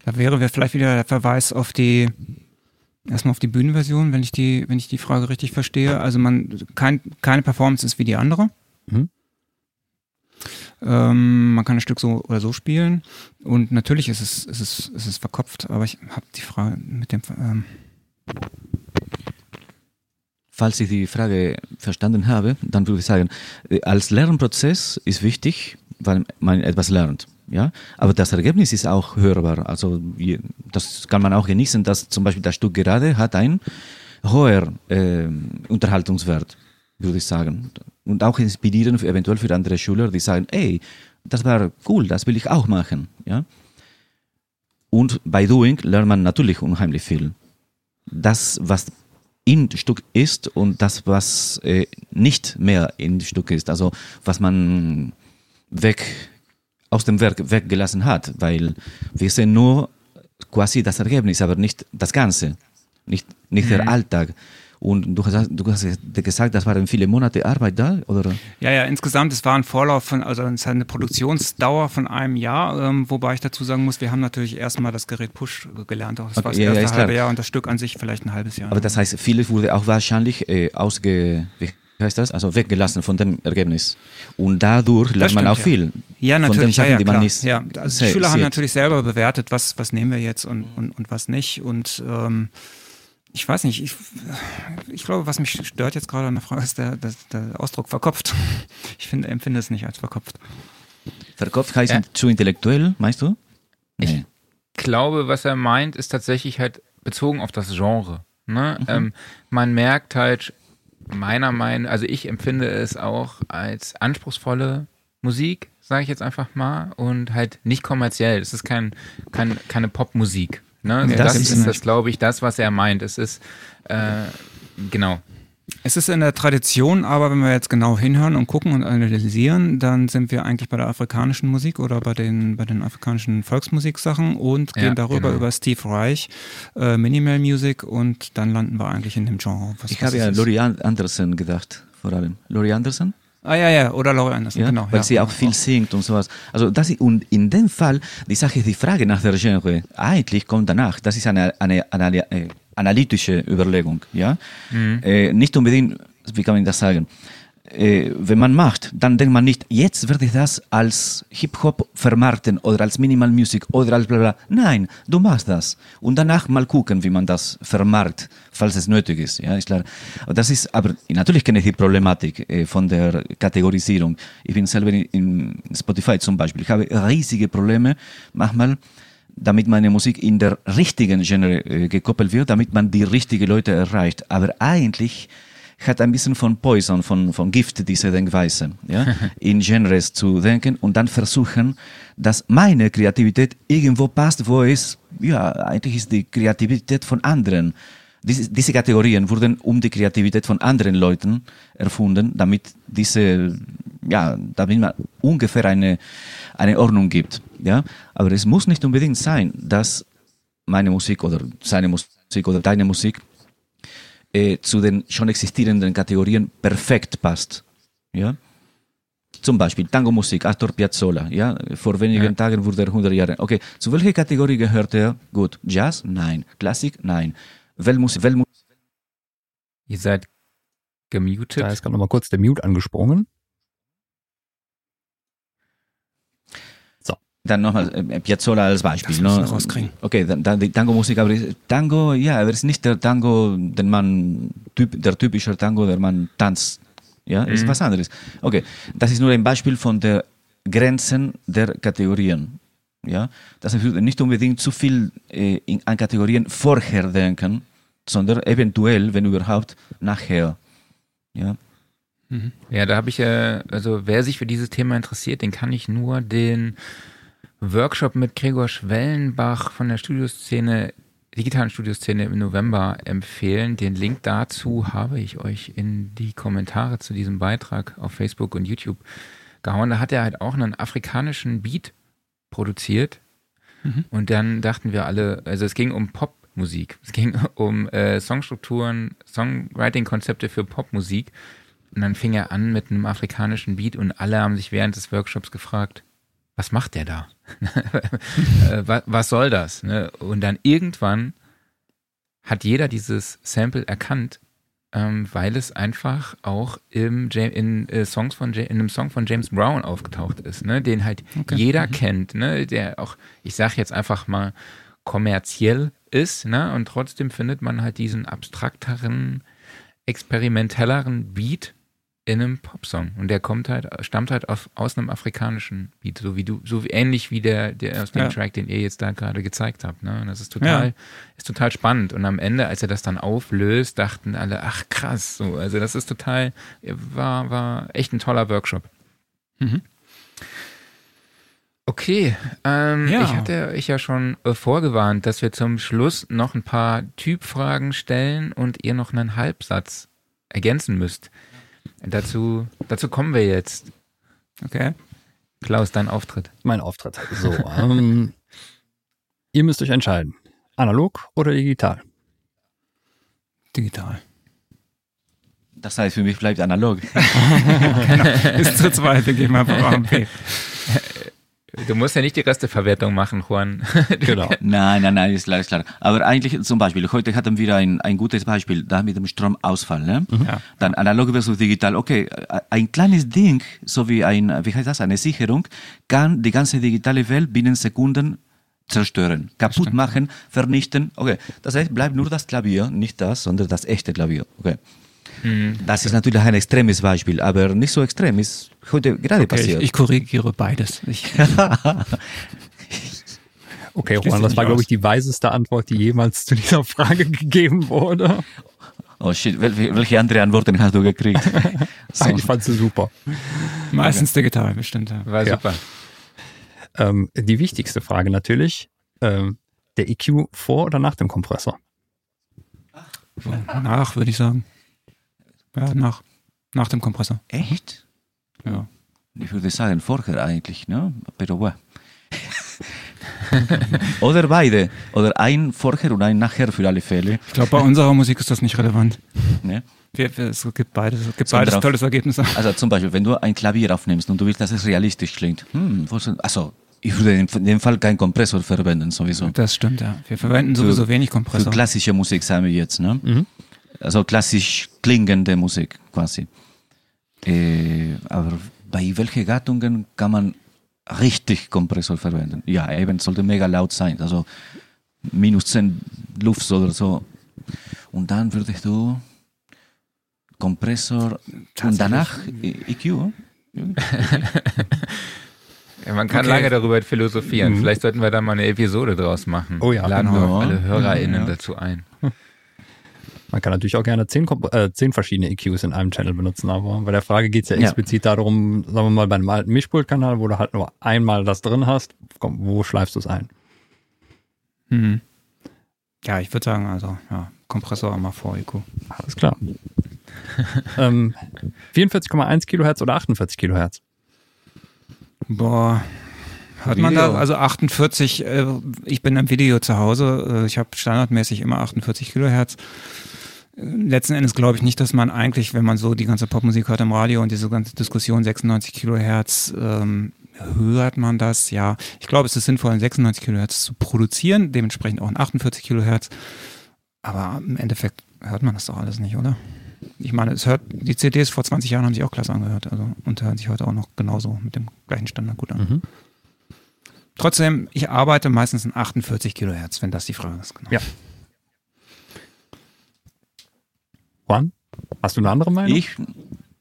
Da wäre vielleicht wieder der Verweis auf die erstmal auf die Bühnenversion, wenn ich die, wenn ich die Frage richtig verstehe. Also man kein, keine Performance ist wie die andere. Mhm. Ähm, man kann ein Stück so oder so spielen und natürlich ist es, ist es, ist es verkopft, aber ich habe die Frage mit dem ähm, Falls ich die Frage verstanden habe, dann würde ich sagen, äh, als Lernprozess ist wichtig, weil man etwas lernt. Ja, aber das Ergebnis ist auch hörbar. Also das kann man auch genießen, dass zum Beispiel das Stück gerade hat einen hoher äh, Unterhaltungswert, würde ich sagen. Und auch inspirieren für, eventuell für andere Schüler, die sagen, ey, das war cool, das will ich auch machen. Ja? Und bei Doing lernt man natürlich unheimlich viel. Das, was im Stück ist und das, was äh, nicht mehr im Stück ist. Also was man weg aus dem Werk weggelassen hat, weil wir sehen nur quasi das Ergebnis, aber nicht das Ganze, nicht, nicht der Alltag. Und du hast, du hast gesagt, das waren viele Monate Arbeit da, oder? Ja, ja, insgesamt, es war ein Vorlauf von, also es hat eine Produktionsdauer von einem Jahr, ähm, wobei ich dazu sagen muss, wir haben natürlich erstmal das Gerät Push gelernt, auch das Okay, war das ja, ja, erste klar. halbe Jahr und das Stück an sich vielleicht ein halbes Jahr. Aber das heißt, vieles wurde auch wahrscheinlich äh, ausge, heißt das? Also weggelassen von dem Ergebnis. Und dadurch lernt man stimmt, auch ja. viel. Ja, natürlich, ja, Sachen, ja, die man klar. nicht ja, also die Schüler haben natürlich selber bewertet, was, was nehmen wir jetzt und, und, und was nicht. Und ähm, ich weiß nicht, ich, ich glaube, was mich stört jetzt gerade an der Frage ist der, der, der Ausdruck verkopft. Ich finde, empfinde es nicht als verkopft. Verkopft heißt Ja. zu intellektuell, meinst du? Ich- glaube, was er meint, ist tatsächlich halt bezogen auf das Genre. Ne? Ähm, man merkt halt meiner Meinung, also ich empfinde es auch als anspruchsvolle Musik, sage ich jetzt einfach mal, und halt nicht kommerziell. Es ist kein, kein, keine Popmusik. Ne? Nee, das, das ist das, glaube ich, das, was er meint. Es ist äh, genau. Es ist in der Tradition, aber wenn wir jetzt genau hinhören und gucken und analysieren, dann sind wir eigentlich bei der afrikanischen Musik oder bei den, bei den afrikanischen Volksmusiksachen und Ja, gehen darüber genau. über Steve Reich, äh, Minimal Music und dann landen wir eigentlich in dem Genre. Was, Ich was habe ja. Laurie An- Anderson gedacht, vor allem. Laurie Anderson? Ah ja, ja, oder Laurie Anderson, Ja? genau. Weil ja. sie auch viel singt und sowas. Also das ist, und in dem Fall, die Sache ist die Frage nach der Genre. Eigentlich kommt danach. Das ist eine, eine, eine äh, analytische Überlegung. Ja? Äh, nicht unbedingt, wie kann man das sagen? Äh, wenn man macht, dann denkt man nicht, jetzt werde ich das als Hip-Hop vermarkten oder als Minimal Music oder als bla bla. Nein, du machst das. Und danach mal gucken, wie man das vermarkt, falls es nötig ist. Ja, ist klar. Das ist, aber natürlich kenne ich die Problematik äh, von der Kategorisierung. Ich bin selber in, in Spotify zum Beispiel. Ich habe riesige Probleme manchmal damit meine Musik in der richtigen Genre äh, gekoppelt wird, damit man die richtigen Leute erreicht. Aber eigentlich hat ein bisschen von Poison, von, von Gift diese Denkweise, ja, in Genres zu denken und dann versuchen, dass meine Kreativität irgendwo passt, wo es, ja, eigentlich ist die Kreativität von anderen. Diese, diese Kategorien wurden um die Kreativität von anderen Leuten erfunden, damit diese, ja, damit man ungefähr eine, eine Ordnung gibt, ja. Aber es muss nicht unbedingt sein, dass meine Musik oder seine Musik oder deine Musik äh, zu den schon existierenden Kategorien perfekt passt. Ja? Zum Beispiel Tango-Musik, Astor Piazzolla. Ja? Vor wenigen Ja. Tagen wurde er 100 Jahre. Okay, zu welcher Kategorie gehört er? Gut, Jazz? Nein. Klassik? Nein. Weltmusik? Weltmusik? Ihr seid gemutet. Da ist gerade nochmal kurz der Mute angesprungen. Dann nochmal äh, Piazzolla als Beispiel. Das ne? rauskriegen. Okay, dann, dann die Tango-Musik, aber ist- Tango, ja, aber es ist nicht der Tango, den man, typ, der typische Tango, der man tanzt. Ja, ist Mhm. was anderes. Okay, das ist nur ein Beispiel von der Grenzen der Kategorien. Ja, das heißt nicht unbedingt zu viel äh, in, an Kategorien vorher denken, sondern eventuell, wenn überhaupt, nachher. Ja, Ja, da habe ich ja, also wer sich für dieses Thema interessiert, den kann ich nur den Workshop mit Gregor Schwellenbach von der Studioszene, digitalen Studioszene im November empfehlen. Den Link dazu habe ich euch in die Kommentare zu diesem Beitrag auf Facebook und YouTube gehauen. Da hat er halt auch einen afrikanischen Beat produziert. Und dann dachten wir alle, also es ging um Popmusik. Es ging um äh, Songstrukturen, Songwriting-Konzepte für Popmusik. Und dann fing er an mit einem afrikanischen Beat und alle haben sich während des Workshops gefragt, was macht der da? Äh, was, soll das? Ne? Und dann irgendwann hat jeder dieses Sample erkannt, ähm, weil es einfach auch im in, äh, Songs von in einem Song von James Brown aufgetaucht ist, ne? den halt jeder kennt, ne? der auch, ich sag jetzt einfach mal, kommerziell ist, ne? und trotzdem findet man halt diesen abstrakteren, experimentelleren Beat in einem Popsong. Und der kommt halt, stammt halt auf, aus einem afrikanischen Beat, so wie du, so wie, ähnlich wie der, der aus dem Ja. Track, den ihr jetzt da gerade gezeigt habt. Ne? Und das ist total, Ja. ist total spannend. Und am Ende, als er das dann auflöst, dachten alle, ach krass, so. Also das ist total, war, war echt ein toller Workshop. Mhm. Okay, ähm, Ja. ich hatte euch ja schon äh, vorgewarnt, dass wir zum Schluss noch ein paar Typfragen stellen und ihr noch einen Halbsatz ergänzen müsst. Dazu, dazu kommen wir jetzt. Okay. Klaus, dein Auftritt. Mein Auftritt. So, ähm, ihr müsst euch entscheiden. Analog oder digital? Digital. das heißt, für mich bleibt analog. Ist zu zweit, wir geben einfach A und B. Du musst ja nicht die Resteverwertung machen, Juan. Genau. Nein, nein, nein, ist klar, ist klar. Aber eigentlich zum Beispiel, heute hatten wir ein, ein gutes Beispiel, da mit dem Stromausfall. Ne? Ja. Dann analog versus digital. Okay, ein kleines Ding, so wie ein, wie heißt das, eine Sicherung, kann die ganze digitale Welt binnen Sekunden zerstören, kaputt machen, vernichten. Okay, das heißt, bleibt nur das Klavier, nicht das, sondern das echte Klavier. Okay. Das ist natürlich ein extremes Beispiel, aber nicht so extrem, ist heute gerade Okay, ich, passiert. ich korrigiere beides. Ich, Okay, Juan, das war, glaube ich, die weiseste Antwort, die jemals zu dieser Frage gegeben wurde. oh shit, welche, welche andere Antworten hast du gekriegt? so. Ich fand sie super. meistens digital, bestimmt. Ja. War Ja. super. Ähm, die wichtigste Frage natürlich, ähm, der EQ vor oder nach dem Kompressor? Nach, würde ich sagen. Ja, nach. Nach dem Kompressor. Echt? Ja. Ich würde sagen vorher eigentlich, ne? Pero bueno. Oder beide. Oder ein vorher und ein nachher für alle Fälle. Ich glaube, bei unserer Musik ist das nicht relevant. Ne? Es gibt beides. Es gibt beides drauf. tolles Ergebnis. Also zum Beispiel, wenn du ein Klavier aufnimmst und du willst, dass es realistisch klingt. Hm, also ich würde in dem Fall keinen Kompressor verwenden, sowieso. Das stimmt, ja. Wir verwenden Für- sowieso wenig Für Kompressor. klassische Musik sagen wir jetzt, ne? Also klassisch klingende Musik quasi. Äh, aber bei welchen Gattungen kann man richtig Kompressor verwenden? Ja, eben sollte mega laut sein, also minus 10 Luft oder so. Und dann würdest du Kompressor und danach EQ. Ja, man kann Okay. lange darüber philosophieren. Vielleicht sollten wir da mal eine Episode draus machen. Oh ja, Laden wir genau. auch alle HörerInnen Ja. dazu ein. Man kann natürlich auch gerne zehn, äh, zehn verschiedene EQs in einem Channel benutzen, aber bei der Frage geht's ja Ja. explizit darum, sagen wir mal, bei einem alten Mischpultkanal, wo du halt nur einmal das drin hast, komm, wo schleifst du es ein? Mhm. Ja, ich würde sagen, also, ja, Kompressor einmal vor EQ. Alles klar. ähm, 44,1 Kilohertz oder 48 Kilohertz? Boah. Hört man da, also 48, äh, ich bin im Video zu Hause, äh, ich habe standardmäßig immer 48 Kilohertz. Letzten Endes glaube ich nicht, dass man eigentlich, wenn man so die ganze Popmusik hört im Radio und diese ganze Diskussion 96 Kilohertz, ähm, hört man das, ja. Ich glaube, es ist sinnvoll, in 96 Kilohertz zu produzieren, dementsprechend auch in 48 Kilohertz. Aber im Endeffekt hört man das doch alles nicht, oder? Ich meine, es hört, die CDs vor 20 Jahren haben sich auch klasse angehört, also und hören sich heute auch noch genauso mit dem gleichen Standard gut an. Mhm. Trotzdem, ich arbeite meistens in 48 Kilohertz, wenn das die Frage ist. Genau. Ja. Juan, hast du eine andere Meinung? Ich,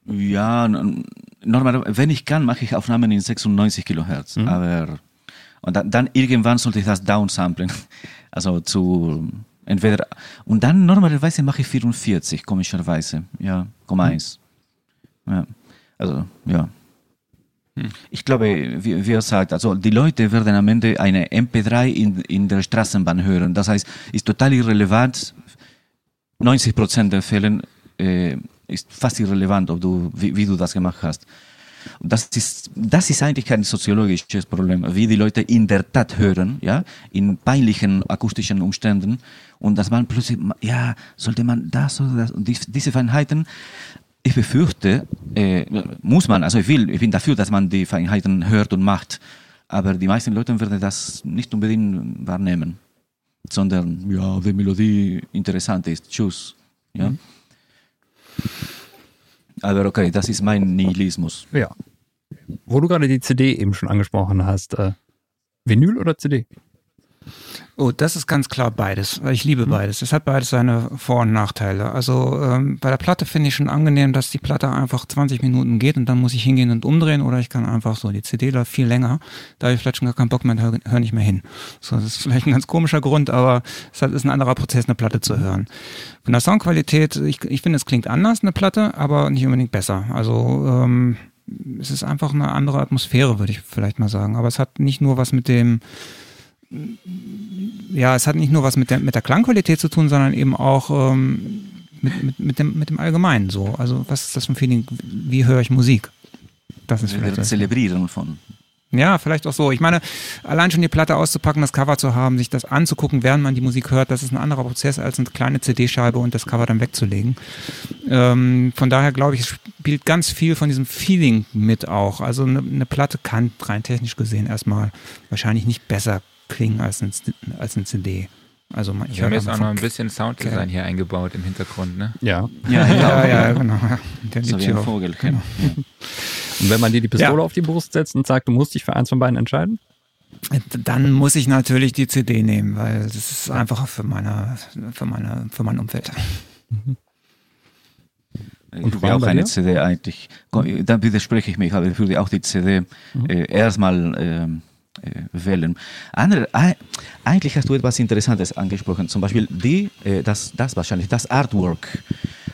ja, normal, wenn ich kann, mache ich Aufnahmen in 96 Kilohertz. Aber und dann, dann irgendwann sollte ich das downsamplen. Also zu entweder und dann normalerweise mache ich 44, komischerweise. Ja, 0,1. Ja. Also, ja. Ich glaube, wie, wie er sagt, also die Leute werden am Ende eine MP3 in, in der Straßenbahn hören. Das heißt, ist total irrelevant. 90 Prozent der Fällen äh, ist fast irrelevant, ob du, wie, wie du das gemacht hast. Das ist, das ist eigentlich kein soziologisches Problem, wie die Leute in der Tat hören, ja, in peinlichen akustischen Umständen. Und dass man plötzlich, ja, sollte man das oder das, und dies, diese Feinheiten, ich befürchte, äh, muss man, also ich will, ich bin dafür, dass man die Feinheiten hört und macht. Aber die meisten Leute werden das nicht unbedingt wahrnehmen, sondern, ja, die Melodie interessant ist, tschüss. Ja. Aber okay, das ist mein Nihilismus. Ja. Wo du gerade die CD eben schon angesprochen hast, äh, Vinyl oder CD? Oh, das ist ganz klar beides. Ich liebe beides. Es hat beides seine Vor- und Nachteile. Also ähm, bei der Platte finde ich schon angenehm, dass die Platte einfach 20 Minuten geht und dann muss ich hingehen und umdrehen oder ich kann einfach so, die CD läuft viel länger. Da habe ich vielleicht schon gar keinen Bock mehr, hör, hör nicht mehr hin. So, das ist vielleicht ein ganz komischer Grund, aber es ist ein anderer Prozess, eine Platte zu hören. Von der Soundqualität, ich, ich finde, es klingt anders, eine Platte, aber nicht unbedingt besser. Also ähm, es ist einfach eine andere Atmosphäre, würde ich vielleicht mal sagen. Aber es hat nicht nur was mit dem ja, es hat nicht nur was mit der, mit der Klangqualität zu tun, sondern eben auch ähm, mit, mit, mit, dem, mit dem Allgemeinen so. Also was ist das für ein Feeling? Wie höre ich Musik? Das ist vielleicht das. zelebrieren von. Ja, vielleicht auch so. Ich meine, allein schon die Platte auszupacken, das Cover zu haben, sich das anzugucken, während man die Musik hört, das ist ein anderer Prozess, als eine kleine CD-Scheibe und das Cover dann wegzulegen. Ähm, von daher glaube ich, es spielt ganz viel von diesem Feeling mit auch. Also eine, eine Platte kann rein technisch gesehen erstmal wahrscheinlich nicht besser klingen als ein, als ein CD. Also man- ich Wir haben höre jetzt auch noch ein bisschen Sounddesign hier eingebaut im Hintergrund, ne? Ja. Ja, Ja, ja, genau. Der So wie hier ein. Vogel. Genau. Und wenn man dir die Pistole Ja. auf die Brust setzt und sagt, du musst dich für eins von beiden entscheiden? Dann muss ich natürlich die CD nehmen, weil das ist einfacher für meine, für meine, für mein Umfeld. Ich Und Juan, auch eine dir? CD eigentlich. Dann widerspreche ich mich, aber ich würde auch die CD äh, erstmal ähm, äh, wählen. Andere, ei- eigentlich hast du etwas Interessantes angesprochen. Zum Beispiel die, äh, das, das wahrscheinlich, das Artwork.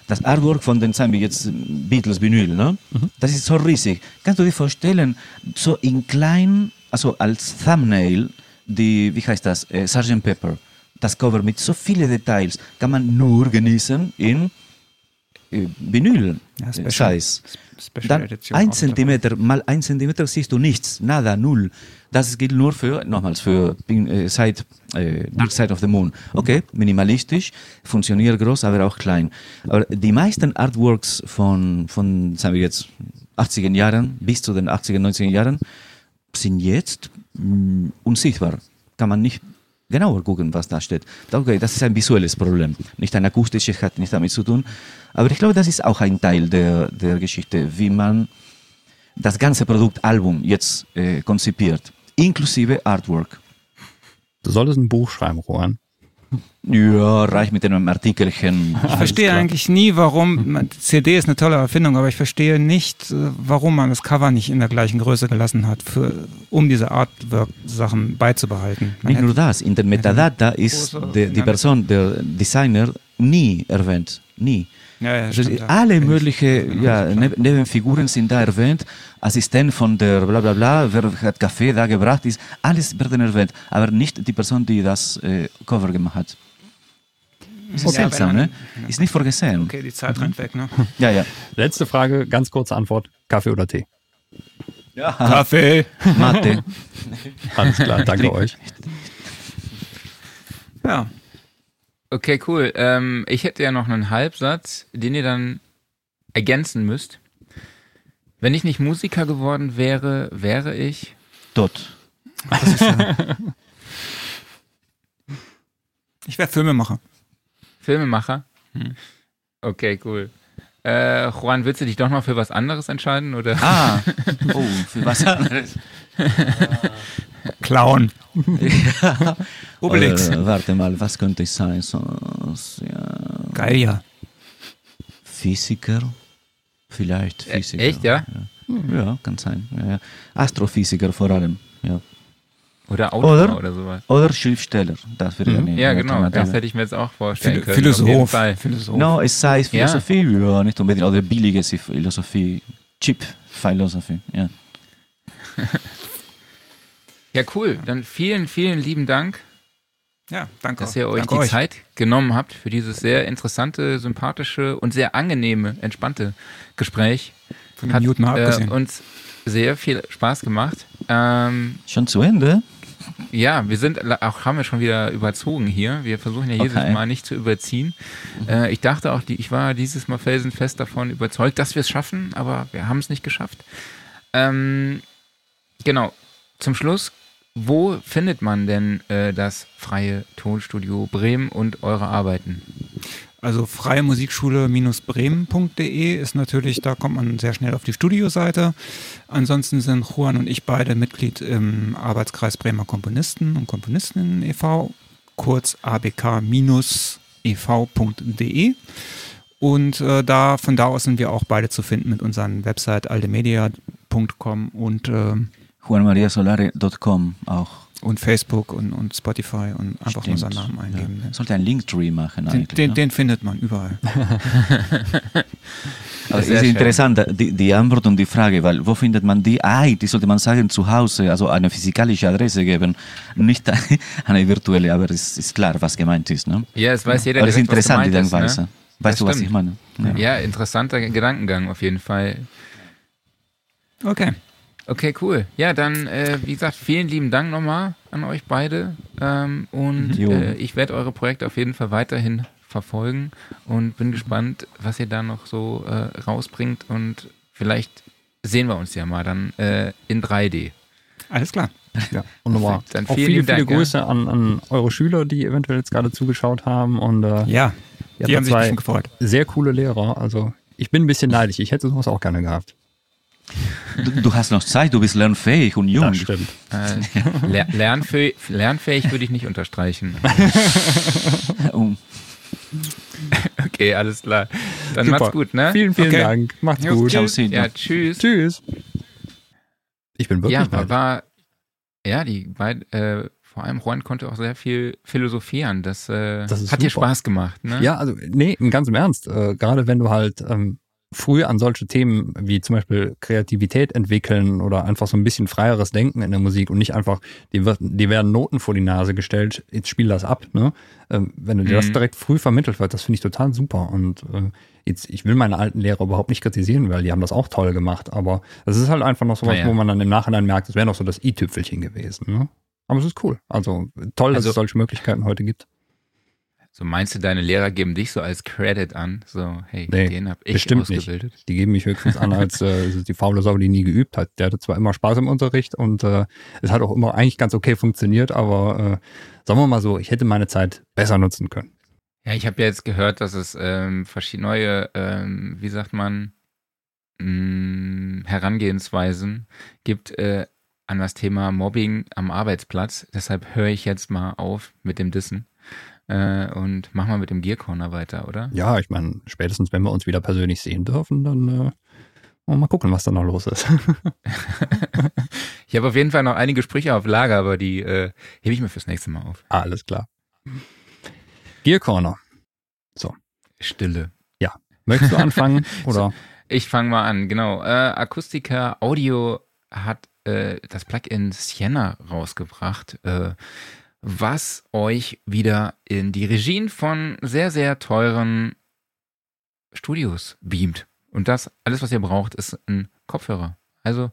Das Artwork von den, sagen wir jetzt, Beatles Vinyl, ne? Das ist so riesig. Kannst du dir vorstellen, so in klein, also als Thumbnail, die, wie heißt das, äh, Sgt. Pepper. Das Cover mit so vielen Details kann man nur genießen in äh, Vinyl Ja, äh, Special- Dann Edition ein Zentimeter mal ein Zentimeter siehst du nichts, nada, null. Das gilt nur für, nochmals, für äh, Side, äh, Dark Side of the Moon. Okay, minimalistisch, funktioniert groß, aber auch klein. Aber die meisten Artworks von, von sagen wir jetzt, 80er Jahren bis zu den 80er, 90er Jahren sind jetzt mh, unsichtbar. Kann man nicht genauer gucken, was da steht. Okay, das ist ein visuelles Problem, nicht ein akustisches, hat nicht damit zu tun. Aber ich glaube, das ist auch ein Teil der, der Geschichte, wie man das ganze Produkt Album jetzt äh, konzipiert, inklusive Artwork. Du solltest ein Buch schreiben, Rohan. Ja, reicht mit einem Artikelchen. Ich verstehe eigentlich nie, warum, CD ist eine tolle Erfindung, aber ich verstehe nicht, äh, warum man das Cover nicht in der gleichen Größe gelassen hat, für, um diese Artwork-Sachen beizubehalten. Man Nicht nur das, in der Metadata ist die, die Person, der Designer, nie erwähnt. Nie. Ja, ja, Also stimmt, ja. alle möglichen ja. Neb Nebenfiguren sind da erwähnt. Assistent von der bla bla bla, wer hat Kaffee da gebracht ist, alles werden erwähnt, aber nicht die Person, die das äh, Cover gemacht hat. Ist Ja, seltsam, ne? Ist nicht vorgesehen. Okay, die Zeit rennt weg, ne? Ja, ja. Letzte Frage, ganz kurze Antwort. Kaffee oder Tee? Kaffee. Mathe. Alles klar, danke euch. Ja. Okay, cool. Ähm, ich hätte ja noch einen Halbsatz, den ihr dann ergänzen müsst. Wenn ich nicht Musiker geworden wäre, wäre ich. Tot. Ich wäre Filmemacher. Filmemacher? Okay, cool. Äh, Juan, willst du dich doch noch für was anderes entscheiden? Oder? Ah, oh, für was anderes. Clown. Obelix. Äh, warte mal, was könnte ich sein? Sonst, ja. Geil, ja. Physiker? Vielleicht Äh, Physiker. echt, ja? Ja, ja kann sein. Ja, ja. Astrophysiker vor allem. Ja. Oder Autor Oder? oder, sowas. Oder Schriftsteller. Das wäre eine Ja, genau. Alternative. Das hätte ich mir jetzt auch vorstellen Phil können. Philosoph. Philosoph. No, es sei Philosophie, ja. nicht unbedingt. Oder billige Philosophie. Chip Philosophie, ja. Ja, cool. Dann vielen, vielen lieben Dank, Ja, danke. dass ihr euch danke die Zeit genommen habt für dieses sehr interessante, sympathische und sehr angenehme, entspannte Gespräch. Von mal äh, uns sehr viel Spaß gemacht. Ähm, Schon zu Ende? ja, wir sind auch, haben wir schon wieder überzogen hier. Wir versuchen ja jedes Okay. Mal nicht zu überziehen. Äh, ich dachte auch, ich war dieses Mal felsenfest davon überzeugt, dass wir es schaffen, aber wir haben es nicht geschafft. Ähm, genau. Zum Schluss, wo findet man denn äh, das freie Tonstudio Bremen und eure Arbeiten? Also freie Musikschule-bremen.de ist natürlich, da kommt man sehr schnell auf die Studioseite. Ansonsten sind Juan und ich beide Mitglied im Arbeitskreis Bremer Komponisten und Komponistinnen e.V., kurz abk-ev.de. Und äh, da, von da aus sind wir auch beide zu finden mit unseren Website aldemedia.com und, äh, juanmariasolare.com auch. und Facebook und, und Spotify und einfach Stimmt. unseren Namen eingeben. Ja. Sollte ein Linktree machen Den, eigentlich. den, ne? den findet man überall. Also Sehr ist schön. interessant, die, die Antwort und die Frage, weil wo findet man die? Ah, die sollte man sagen zu Hause, also eine physikalische Adresse geben, nicht eine virtuelle, aber es ist klar, was gemeint ist. Ne? Ja, es weiß jeder aber es ist interessant, die Denkweise. Ne? Weißt Das du, was stimmt. ich meine? Ja. Ja, interessanter Gedankengang auf jeden Fall. Okay. Okay, cool. Ja, dann, äh, wie gesagt, vielen lieben Dank nochmal an euch beide. Ähm, und äh, ich werde eure Projekte auf jeden Fall weiterhin verfolgen und bin gespannt, was ihr da noch so äh, rausbringt. Und vielleicht sehen wir uns ja mal dann äh, in 3D. Alles klar. Ja, und nochmal Perfekt. Dann auch vielen viele, lieben viele Dank, ja. Grüße an, an eure Schüler, die eventuell jetzt gerade zugeschaut haben. Und äh, Ja, ihr die habt haben sich zwei bestimmt gefreut. sehr coole Lehrer. Also ich bin ein bisschen neidisch. Ich hätte sowas auch gerne gehabt. Du, du hast noch Zeit, du bist lernfähig und jung. Das stimmt. Äh, ler lernfähig, lernfähig würde ich nicht unterstreichen. Okay, alles klar. Dann Super. macht's gut, ne? Vielen, vielen Okay. Dank. Macht's Jo, gut. ciao, Ja, tschüss. Tschüss. Ich bin wirklich Ja, war, war ja, die beiden, äh, vor allem Juan konnte auch sehr viel philosophieren. Das, äh, Das hat dir super. Spaß gemacht, ne? Ja, also nee, im ganz im Ernst. Äh, gerade wenn du halt ähm, früh an solche Themen wie zum Beispiel Kreativität entwickeln oder einfach so ein bisschen freieres Denken in der Musik und nicht einfach, die, wird, die werden Noten vor die Nase gestellt, jetzt spiel das ab. Ne? Ähm, wenn du dir das Mhm. direkt früh vermittelt wird, das finde ich total super. Und äh, jetzt, ich will meine alten Lehrer überhaupt nicht kritisieren, weil die haben das auch toll gemacht. Aber das ist halt einfach noch sowas, Naja. wo man dann im Nachhinein merkt, das wäre noch so das i-Tüpfelchen gewesen. Ne? Aber es ist cool. Also toll, dass Also- es solche Möglichkeiten heute gibt. So meinst du, deine Lehrer geben dich so als Credit an? So, hey, Nee, den hab ich bestimmt nicht. ausgebildet. Die geben mich höchstens an als äh, die faule Sau, die nie geübt hat. Der hatte zwar immer Spaß im Unterricht und äh, es hat auch immer eigentlich ganz okay funktioniert, aber äh, sagen wir mal so, ich hätte meine Zeit besser nutzen können. Ja, ich habe ja jetzt gehört, dass es ähm, verschiedene neue, ähm, wie sagt man, mh, Herangehensweisen gibt äh, an das Thema Mobbing am Arbeitsplatz. Deshalb höre ich jetzt mal auf mit dem Dissen. Äh, und machen wir mit dem Gear Corner weiter, oder? Ja, ich meine, spätestens wenn wir uns wieder persönlich sehen dürfen, dann äh, wollen wir mal gucken, was da noch los ist. ich habe auf jeden Fall noch einige Sprüche auf Lager, aber die äh, hebe ich mir fürs nächste Mal auf. Alles klar. Gear Corner. Stille. Möchtest du anfangen? oder? Ich fange mal an, genau. Äh, Akustika Audio hat äh, das Plugin Sienna rausgebracht, äh, was euch wieder in die Regien von sehr, sehr teuren Studios beamt. Und das, alles, was ihr braucht, ist ein Kopfhörer. Also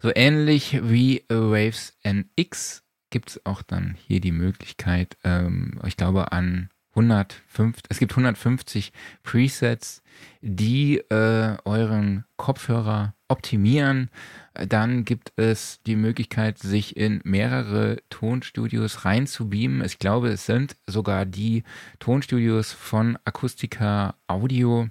so ähnlich wie Waves NX gibt es auch dann hier die Möglichkeit, ähm, ich glaube an 105, es gibt 150 Presets, die äh, euren Kopfhörer optimieren. Dann gibt es die Möglichkeit, sich in mehrere Tonstudios reinzubeamen. Ich glaube, es sind sogar die Tonstudios von Akustika Audio,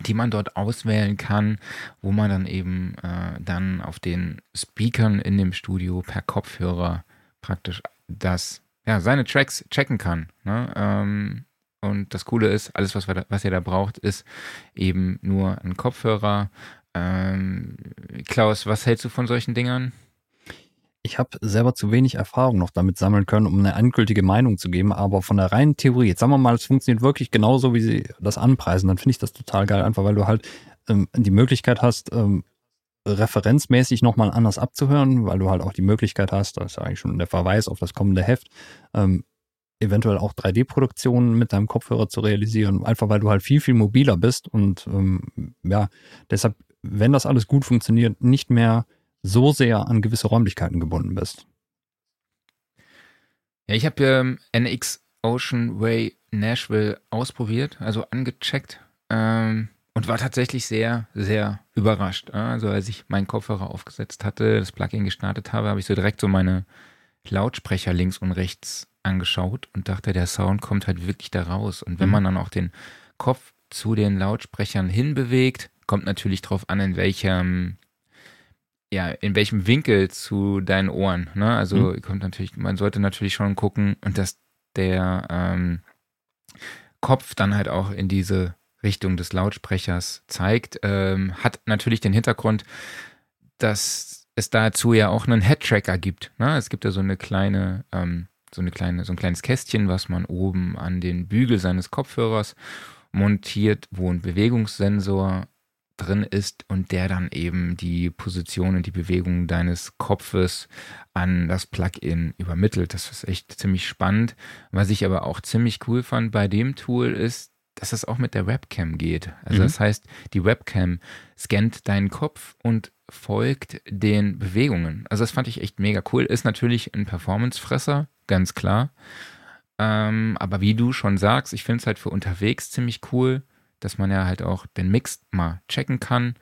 die man dort auswählen kann, wo man dann eben äh, dann auf den Speakern in dem Studio per Kopfhörer praktisch das ja, seine Tracks checken kann. Ne? Ähm, und das Coole ist, alles, was, da, was ihr da braucht, ist eben nur ein Kopfhörer. Ähm, Klaus, was hältst du von solchen Dingern? Ich habe selber zu wenig Erfahrung noch damit sammeln können, um eine endgültige Meinung zu geben, aber von der reinen Theorie, jetzt sagen wir mal, es funktioniert wirklich genauso, wie sie das anpreisen, dann finde ich das total geil, einfach weil du halt ähm, die Möglichkeit hast, ähm, referenzmäßig nochmal anders abzuhören, weil du halt auch die Möglichkeit hast, das ist eigentlich schon der Verweis auf das kommende Heft, ähm, eventuell auch 3D-Produktionen mit deinem Kopfhörer zu realisieren, einfach weil du halt viel, viel mobiler bist und ähm, ja, deshalb, wenn das alles gut funktioniert, nicht mehr so sehr an gewisse Räumlichkeiten gebunden bist. Ja, ich habe ähm, NX Ocean Way Nashville ausprobiert, also angecheckt. Ähm, und war tatsächlich sehr, sehr überrascht. Also als ich meinen Kopfhörer aufgesetzt hatte, das Plugin gestartet habe, habe ich so direkt so meine Lautsprecher links und rechts angeschaut und dachte, der Sound kommt halt wirklich da raus. Und wenn mhm. man dann auch den Kopf zu den Lautsprechern hinbewegt, kommt natürlich drauf an, in welchem ja, in welchem Winkel zu deinen Ohren. Ne? Also mhm. kommt natürlich, man sollte natürlich schon gucken und dass der ähm, Kopf dann halt auch in diese Richtung des Lautsprechers zeigt, ähm, hat natürlich den Hintergrund, dass es dazu ja auch einen Head-Tracker gibt. Ne? Es gibt ja so eine kleine, ähm, so eine kleine, so ein kleines Kästchen, was man oben an den Bügel seines Kopfhörers montiert, wo ein Bewegungssensor drin ist und der dann eben die Position und die Bewegung deines Kopfes an das Plugin übermittelt. Das ist echt ziemlich spannend. Was ich aber auch ziemlich cool fand bei dem Tool ist, dass das auch mit der Webcam geht. Also mhm. das heißt, die Webcam scannt deinen Kopf und folgt den Bewegungen. Also das fand ich echt mega cool. Ist natürlich ein Performance-Fresser, ganz klar. Ähm, aber wie du schon sagst, ich finde es halt für unterwegs ziemlich cool, dass man ja halt auch den Mix mal checken kann.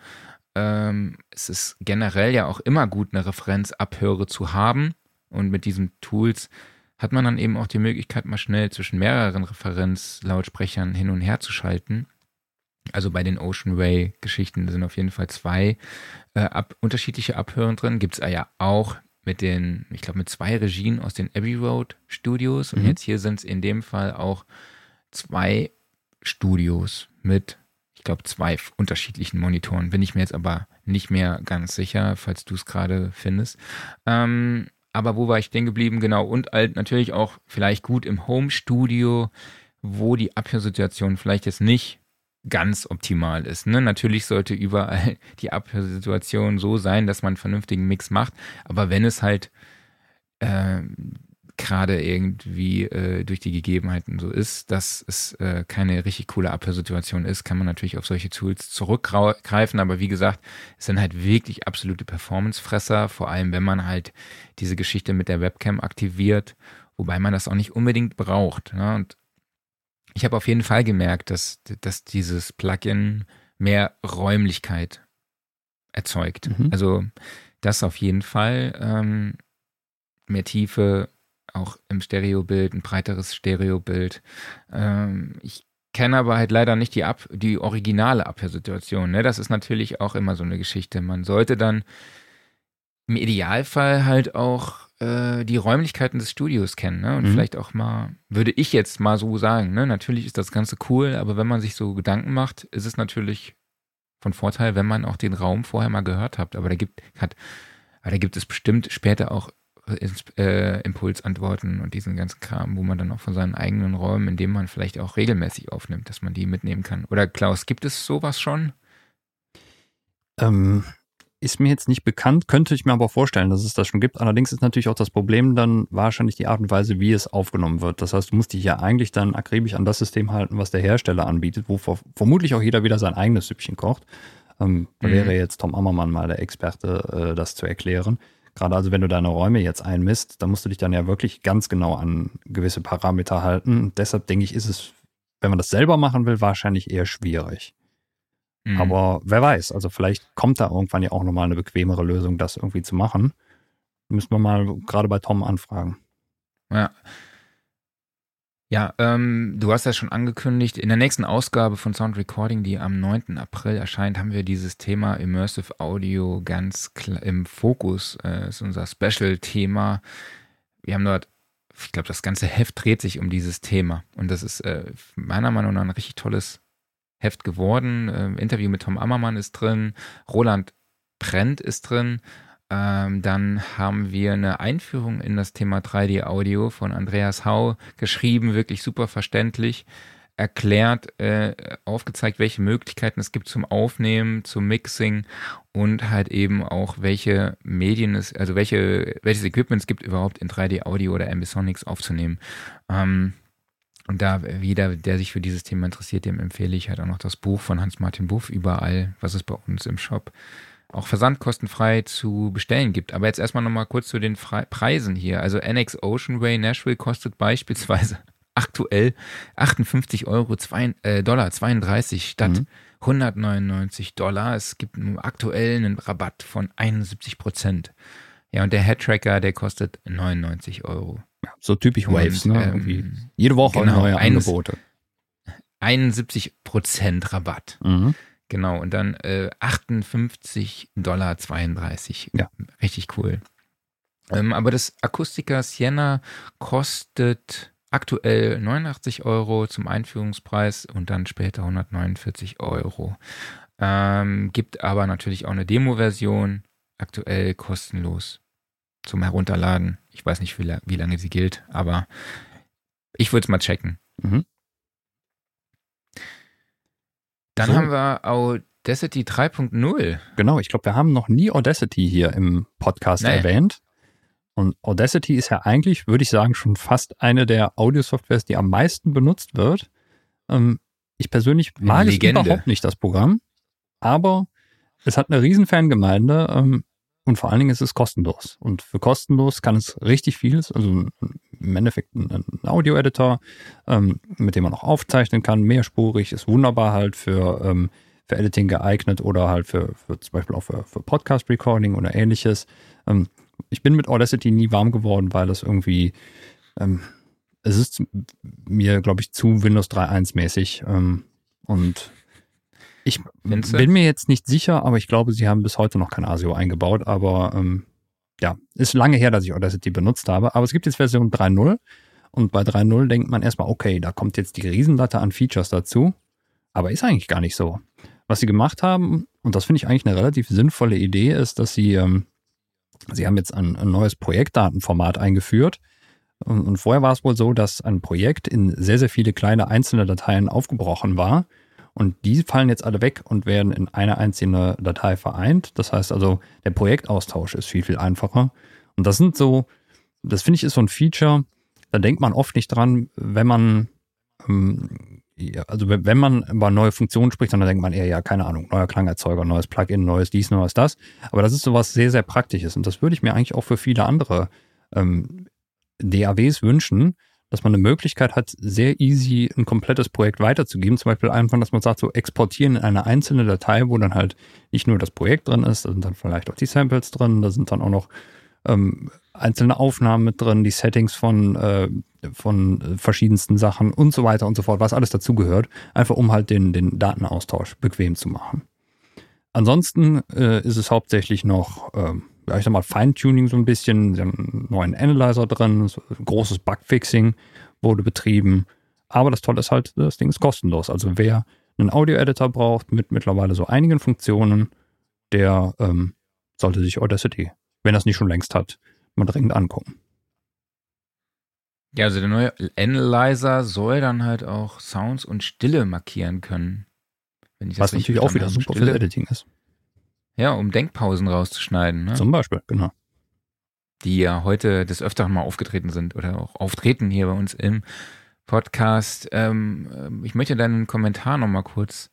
Ähm, es ist generell ja auch immer gut, eine Referenzabhöre zu haben. Und mit diesen Tools hat man dann eben auch die Möglichkeit, mal schnell zwischen mehreren Referenzlautsprechern hin und her zu schalten. Also bei den Ocean Way Geschichten sind auf jeden Fall zwei äh, ab, unterschiedliche Abhören drin. Gibt es ja auch mit den, ich glaube, mit zwei Regien aus den Abbey Road Studios. Und mhm. jetzt hier sind es in dem Fall auch zwei Studios mit, ich glaube, zwei unterschiedlichen Monitoren. Bin ich mir jetzt aber nicht mehr ganz sicher, falls du es gerade findest. Ähm, aber wo war ich denn geblieben? Genau. Und halt natürlich auch vielleicht gut im Home-Studio, wo die Abhörsituation vielleicht jetzt nicht ganz optimal ist. Ne? Natürlich sollte überall die Abhörsituation so sein, dass man einen vernünftigen Mix macht. Aber wenn es halt äh, gerade irgendwie äh, durch die Gegebenheiten so ist, dass es äh, keine richtig coole Abhörsituation ist, kann man natürlich auf solche Tools zurückgreifen. Aber wie gesagt, es sind halt wirklich absolute Performancefresser, vor allem wenn man halt diese Geschichte mit der Webcam aktiviert, wobei man das auch nicht unbedingt braucht. Ne? Und ich habe auf jeden Fall gemerkt, dass, dass dieses Plugin mehr Räumlichkeit erzeugt. Mhm. Also das auf jeden Fall. Ähm, mehr Tiefe, auch im Stereobild, ein breiteres Stereobild. Ähm, ich kenne aber halt leider nicht die, Ab die originale Abhörsituation. Ne? Das ist natürlich auch immer so eine Geschichte. Man sollte dann im Idealfall halt auch äh, die Räumlichkeiten des Studios kennen. Ne? Und Mhm. vielleicht auch mal, würde ich jetzt mal so sagen, ne? natürlich ist das Ganze cool, aber wenn man sich so Gedanken macht, ist es natürlich von Vorteil, wenn man auch den Raum vorher mal gehört hat. Aber da gibt, hat, aber da gibt es bestimmt später auch Ins- äh, Impulsantworten und diesen ganzen Kram, wo man dann auch von seinen eigenen Räumen, in denen man vielleicht auch regelmäßig aufnimmt, dass man die mitnehmen kann. Oder Klaus, gibt es sowas schon? Ähm, ist mir jetzt nicht bekannt, könnte ich mir aber vorstellen, dass es das schon gibt. Allerdings ist natürlich auch das Problem dann wahrscheinlich die Art und Weise, wie es aufgenommen wird. Das heißt, du musst dich ja eigentlich dann akribisch an das System halten, was der Hersteller anbietet, wo ver vermutlich auch jeder wieder sein eigenes Süppchen kocht. Ähm, da Mhm. wäre jetzt Tom Ammermann mal der Experte, äh, das zu erklären. Gerade also, wenn du deine Räume jetzt einmisst, dann musst du dich dann ja wirklich ganz genau an gewisse Parameter halten. Und deshalb denke ich, ist es, wenn man das selber machen will, wahrscheinlich eher schwierig. Mhm. Aber wer weiß, also vielleicht kommt da irgendwann ja auch nochmal eine bequemere Lösung, das irgendwie zu machen. Müssen wir mal gerade bei Tom anfragen. Ja. Ja, ähm, du hast ja schon angekündigt, in der nächsten Ausgabe von Sound Recording, die am 9. April erscheint, haben wir dieses Thema Immersive Audio ganz klar im Fokus. Äh, ist unser Special-Thema. Wir haben dort, ich glaube, das ganze Heft dreht sich um dieses Thema. Und das ist äh, meiner Meinung nach ein richtig tolles Heft geworden. Ähm, Interview mit Tom Ammermann ist drin, Roland Brent ist drin. Ähm, dann haben wir eine Einführung in das Thema 3D-Audio von Andreas Hau geschrieben, wirklich super verständlich, erklärt, äh, aufgezeigt, welche Möglichkeiten es gibt zum Aufnehmen, zum Mixing und halt eben auch, welche Medien es, also welche, welches Equipment es gibt, überhaupt in 3D-Audio oder Ambisonics aufzunehmen. Ähm, und da jeder, der sich für dieses Thema interessiert, dem empfehle ich halt auch noch das Buch von Hans-Martin Buff überall, was es bei uns im Shop auch versandkostenfrei zu bestellen gibt. Aber jetzt erstmal nochmal kurz zu den Fre Preisen hier. Also NX Oceanway Nashville kostet beispielsweise aktuell 58 Euro zwei, äh, Dollar 32 statt Mhm. 199 Dollar. Es gibt aktuell einen Rabatt von 71 Prozent. Ja, und der Headtracker, der kostet 99 Euro. So typisch Und, Waves, ne? ähm, Irgendwie jede Woche genau, neue Angebote. 71 Prozent Rabatt. Mhm. Genau, und dann äh, 58 Dollar 32. Ja. Richtig cool. Ähm, aber das Akustika Sienna kostet aktuell 89 Euro zum Einführungspreis und dann später 149 Euro. Ähm, gibt aber natürlich auch eine Demo-Version, aktuell kostenlos zum Herunterladen. Ich weiß nicht, wie, wie lange sie gilt, aber ich würde es mal checken. Mhm. Dann So. haben wir Audacity 3.0. Genau, ich glaube, wir haben noch nie Audacity hier im Podcast Nee. erwähnt. Und Audacity ist ja eigentlich, würde ich sagen, schon fast eine der Audio-Softwares, die am meisten benutzt wird. Ähm, ich persönlich mag Legende. es überhaupt nicht, das Programm. Aber es hat eine riesen Fangemeinde ähm, und vor allen Dingen ist es kostenlos. Und für kostenlos kann es richtig vieles, also im Endeffekt ein, Audio-Editor, ähm, mit dem man auch aufzeichnen kann, mehrspurig, ist wunderbar halt für, ähm, für Editing geeignet oder halt für, für zum Beispiel auch für, für Podcast-Recording oder ähnliches. Ähm, ich bin mit Audacity nie warm geworden, weil es irgendwie, ähm, es ist mir, glaube ich, zu Windows 3.1 mäßig. Ähm, und ich Findest du? bin mir jetzt nicht sicher, aber ich glaube, sie haben bis heute noch kein ASIO eingebaut. Aber ähm, ja, ist lange her, dass ich Audacity benutzt habe. Aber es gibt jetzt Version 3.0 und bei 3.0 denkt man erstmal, okay, da kommt jetzt die Riesenlatte an Features dazu. Aber ist eigentlich gar nicht so. Was sie gemacht haben, und das finde ich eigentlich eine relativ sinnvolle Idee, ist, dass sie, ähm, sie haben jetzt ein, ein neues Projektdatenformat eingeführt. Und, und vorher war es wohl so, dass ein Projekt in sehr, sehr viele kleine einzelne Dateien aufgebrochen war. Und die fallen jetzt alle weg und werden in eine einzelne Datei vereint. Das heißt also, der Projektaustausch ist viel, viel einfacher. Und das sind so, das finde ich ist so ein Feature, da denkt man oft nicht dran, wenn man, ähm, also wenn man über neue Funktionen spricht, dann denkt man eher, ja, keine Ahnung, neuer Klangerzeuger, neues Plugin, neues dies, neues das. Aber das ist sowas sehr, sehr Praktisches. Und das würde ich mir eigentlich auch für viele andere ähm, DAWs wünschen, dass man eine Möglichkeit hat, sehr easy ein komplettes Projekt weiterzugeben. Zum Beispiel einfach, dass man sagt, so exportieren in eine einzelne Datei, wo dann halt nicht nur das Projekt drin ist, da sind dann vielleicht auch die Samples drin, da sind dann auch noch ähm, einzelne Aufnahmen mit drin, die Settings von, äh, von verschiedensten Sachen und so weiter und so fort, was alles dazugehört, einfach um halt den, den Datenaustausch bequem zu machen. Ansonsten äh, ist es hauptsächlich noch ähm, ja, ich sag mal, Feintuning so ein bisschen. Sie haben einen neuen Analyzer drin, ein großes Bugfixing wurde betrieben. Aber das Tolle ist halt, das Ding ist kostenlos. Also wer einen Audio-Editor braucht mit mittlerweile so einigen Funktionen, der ähm, sollte sich Audacity, wenn er es nicht schon längst hat, mal dringend angucken. Ja, also der neue Analyzer soll dann halt auch Sounds und Stille markieren können. Wenn ich das Was natürlich auch wieder super habe. fürs Stille, Editing ist. Ja, um Denkpausen rauszuschneiden, ne? Zum Beispiel, genau. die ja heute des Öfteren mal aufgetreten sind oder auch auftreten hier bei uns im Podcast. Ähm, ähm, ich möchte deinen Kommentar nochmal kurz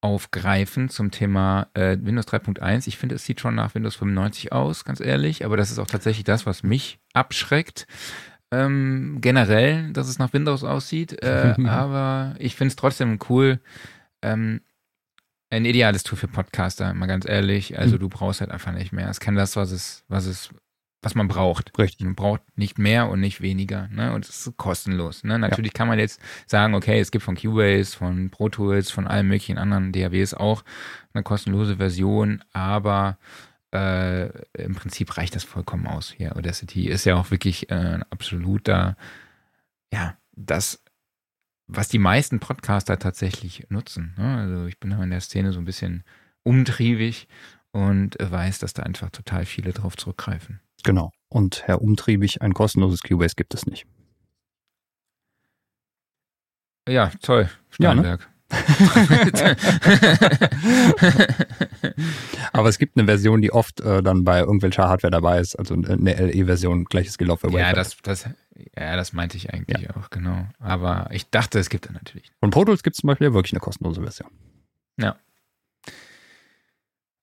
aufgreifen zum Thema äh, Windows 3.1. Ich finde, es sieht schon nach Windows 95 aus, ganz ehrlich, aber das ist auch tatsächlich das, was mich abschreckt. Ähm, generell, dass es nach Windows aussieht, äh, aber ich finde es trotzdem cool. Ähm, ein ideales Tool für Podcaster, mal ganz ehrlich. Also Mhm. du brauchst halt einfach nicht mehr. Es kann das, was es, was es, was man braucht. Richtig. Man braucht nicht mehr und nicht weniger. Ne? Und es ist kostenlos. Ne? Natürlich kann man jetzt sagen, okay, es gibt von Cubase, von Pro Tools, von allen möglichen anderen DAWs auch eine kostenlose Version, aber äh, im Prinzip reicht das vollkommen aus. Hier, Audacity ist ja auch wirklich äh, ein absoluter, ja, das, was die meisten Podcaster tatsächlich nutzen. Ne? Also ich bin in der Szene so ein bisschen umtriebig und äh, weiß, dass da einfach total viele drauf zurückgreifen. Genau. Und Herr Umtriebig, ein kostenloses Cubase gibt es nicht. Ja, toll. Ja, ne? Aber es gibt eine Version, die oft äh, dann bei irgendwelcher Hardware dabei ist, also eine LE-Version, gleiches für ja, das, das, ja, das meinte ich eigentlich auch, genau. Aber ich dachte, es gibt da natürlich. Von Pro Tools gibt es zum Beispiel wirklich eine kostenlose Version.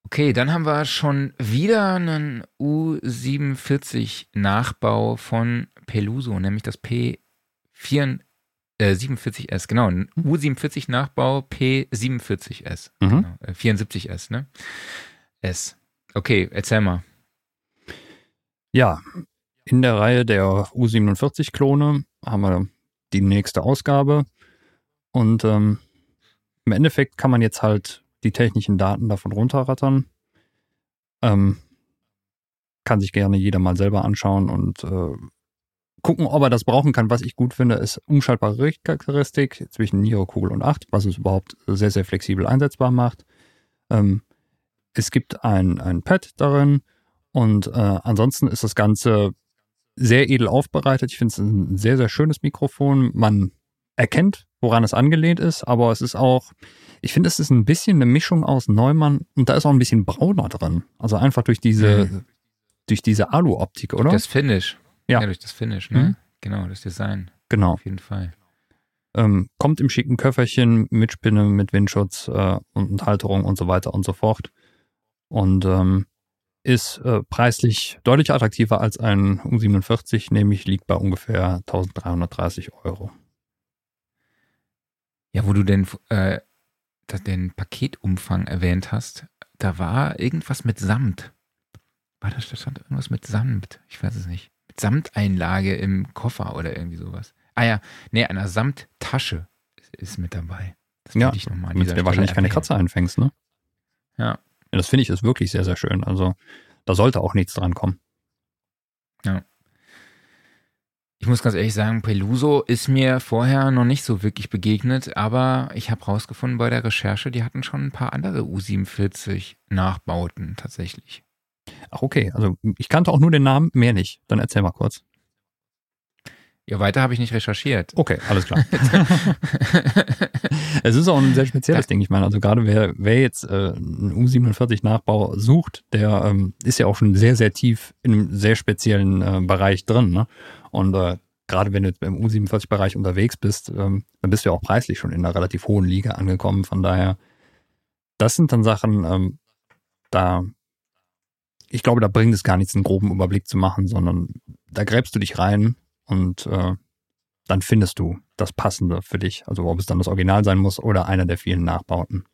Okay, dann haben wir schon wieder einen U47-Nachbau von Peluso, nämlich das P4, äh, 47S, genau, ein U47-Nachbau P47S, Mhm. genau, äh, 74S, ne? S. Okay, erzähl mal. Ja, in der Reihe der U47-Klone haben wir die nächste Ausgabe. Und ähm, im Endeffekt kann man jetzt halt die technischen Daten davon runterrattern. Ähm, kann sich gerne jeder mal selber anschauen und äh, gucken, ob er das brauchen kann. Was ich gut finde, ist umschaltbare Richtcharakteristik zwischen Niro, Kugel und 8, was es überhaupt sehr, sehr flexibel einsetzbar macht. Ähm, es gibt ein, ein Pad darin, und äh, ansonsten ist das Ganze sehr edel aufbereitet. Ich finde es ein sehr, sehr schönes Mikrofon. Man erkennt, woran es angelehnt ist, aber es ist auch, ich finde, es ist ein bisschen eine Mischung aus Neumann und da ist auch ein bisschen brauner drin. Also einfach durch diese, Mhm. durch diese Alu-Optik, oder? Das Finish. Ja. durch das Finish, ne? Mhm. Genau, das Design, genau. auf jeden Fall. Ähm, kommt im schicken Köfferchen mit Spinne, mit Windschutz äh, und Halterung und so weiter und so fort. Und ähm, ist äh, preislich deutlich attraktiver als ein U47, nämlich liegt bei ungefähr 1330 Euro. Ja, wo du denn äh, den Paketumfang erwähnt hast, da war irgendwas mit Samt. War das, da stand irgendwas mit Samt? Ich weiß es nicht. Mit Samteinlage im Koffer oder irgendwie sowas. Ah ja, nee, einer Samttasche ist, mit dabei. Das Ja, ich nochmal an Damit du dir wahrscheinlich keine erwähnen. Kratzer einfängst, ne? Ja. Ja das finde ich ist wirklich sehr, sehr schön. Also da sollte auch nichts dran kommen. Ich muss ganz ehrlich sagen, Peluso ist mir vorher noch nicht so wirklich begegnet, aber ich habe rausgefunden bei der Recherche, die hatten schon ein paar andere U47 Nachbauten tatsächlich. Ach, okay. Also ich kannte auch nur den Namen, mehr nicht. Dann erzähl mal kurz. Ja, weiter habe ich nicht recherchiert. Okay, alles klar. es ist auch ein sehr spezielles Ding. Ich meine, also gerade wer, wer jetzt äh, einen U47-Nachbau sucht, der ähm, ist ja auch schon sehr, sehr tief in einem sehr speziellen äh, Bereich drin. Ne? Und äh, gerade wenn du jetzt im U47-Bereich unterwegs bist, ähm, dann bist du ja auch preislich schon in einer relativ hohen Liga angekommen. Von daher, das sind dann Sachen, ähm, da, ich glaube, da bringt es gar nichts, einen groben Überblick zu machen, sondern da gräbst du dich rein und äh, dann findest du das Passende für dich. Also ob es dann das Original sein muss oder einer der vielen Nachbauten.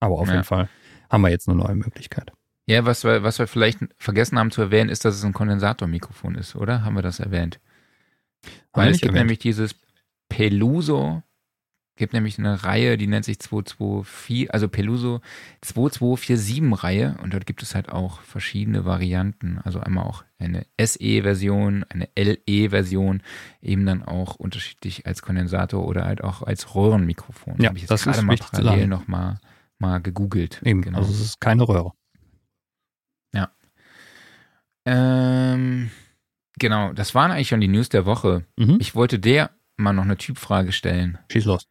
Aber auf Ja. jeden Fall haben wir jetzt eine neue Möglichkeit. Ja, was wir, was wir vielleicht vergessen haben zu erwähnen, ist, dass es ein Kondensatormikrofon ist, oder? Haben wir das erwähnt? Haben Weil es gibt erwähnt. nämlich dieses Peluso gibt nämlich eine Reihe, die nennt sich 224, also Peluso 2247 Reihe und dort gibt es halt auch verschiedene Varianten. Also einmal auch eine SE-Version, eine LE-Version, eben dann auch unterschiedlich als Kondensator oder halt auch als Röhrenmikrofon. Ja, Habe ich jetzt das gerade ist mal parallel sagen. noch mal, gegoogelt. Eben, Genau. also es ist keine Röhre. Ähm, genau, das waren eigentlich schon die News der Woche. Mhm. Ich wollte dir mal noch eine Typfrage stellen. Schieß los.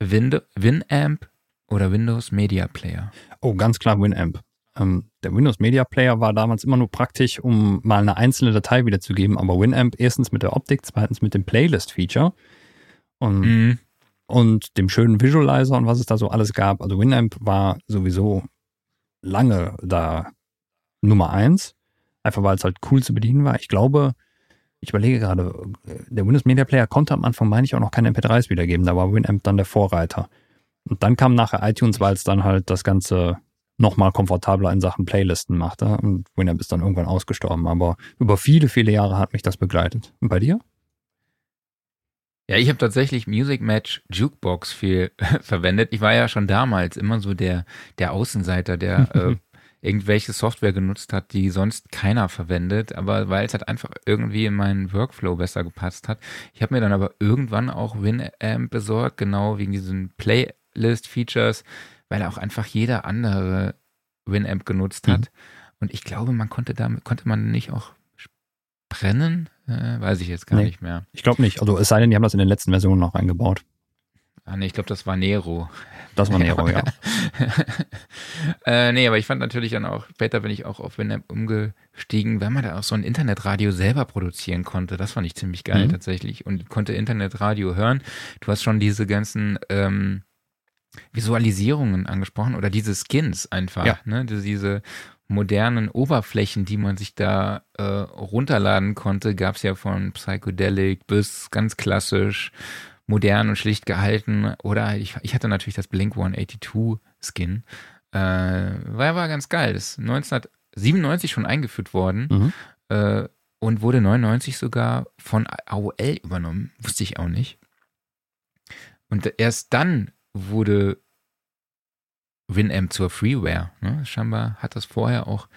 Wind Winamp oder Windows Media Player? Oh, ganz klar Winamp. Ähm, der Windows Media Player war damals immer nur praktisch, um mal eine einzelne Datei wiederzugeben, aber Winamp erstens mit der Optik, zweitens mit dem Playlist-Feature und, Mhm. und dem schönen Visualizer und was es da so alles gab. Also Winamp war sowieso lange da Nummer eins, einfach weil es halt cool zu bedienen war. Ich glaube, ich überlege gerade, der Windows Media Player konnte am Anfang, meine ich, auch noch keine MP3s wiedergeben. Da war Winamp dann der Vorreiter. Und dann kam nachher iTunes, weil es dann halt das Ganze nochmal komfortabler in Sachen Playlisten machte. Und Winamp ist dann irgendwann ausgestorben. Aber über viele, viele Jahre hat mich das begleitet. Und bei dir? Ja, ich habe tatsächlich Music Match Jukebox viel verwendet. Ich war ja schon damals immer so der, der Außenseiter, der äh, irgendwelche Software genutzt hat, die sonst keiner verwendet, aber weil es halt einfach irgendwie in meinen Workflow besser gepasst hat. Ich habe mir dann aber irgendwann auch Winamp besorgt, genau wegen diesen Playlist-Features, weil auch einfach jeder andere Winamp genutzt hat. Und ich glaube, man konnte damit, konnte man nicht auch brennen? Äh, weiß ich jetzt gar Nee. nicht mehr. Ich glaube nicht. Also es sei denn, die haben das in den letzten Versionen noch eingebaut. Ah, nee, ich glaube, das war Nero. Das war Nero, ja. äh, nee, aber ich fand natürlich dann auch, später bin ich auch auf Winamp umgestiegen, weil man da auch so ein Internetradio selber produzieren konnte. Das fand ich ziemlich geil Mhm. tatsächlich und konnte Internetradio hören. Du hast schon diese ganzen ähm, Visualisierungen angesprochen oder diese Skins einfach, Ja. ne? Diese, diese modernen Oberflächen, die man sich da äh, runterladen konnte, gab es ja von Psychedelic bis ganz klassisch modern und schlicht gehalten. Oder ich, ich hatte natürlich das Blink 182 Skin. Äh, war, war ganz geil. Das ist 1997 schon eingeführt worden Mhm. äh, und wurde 99 sogar von AOL übernommen. Wusste ich auch nicht. Und erst dann wurde Winamp zur Freeware. Ne? Scheinbar hat das vorher auch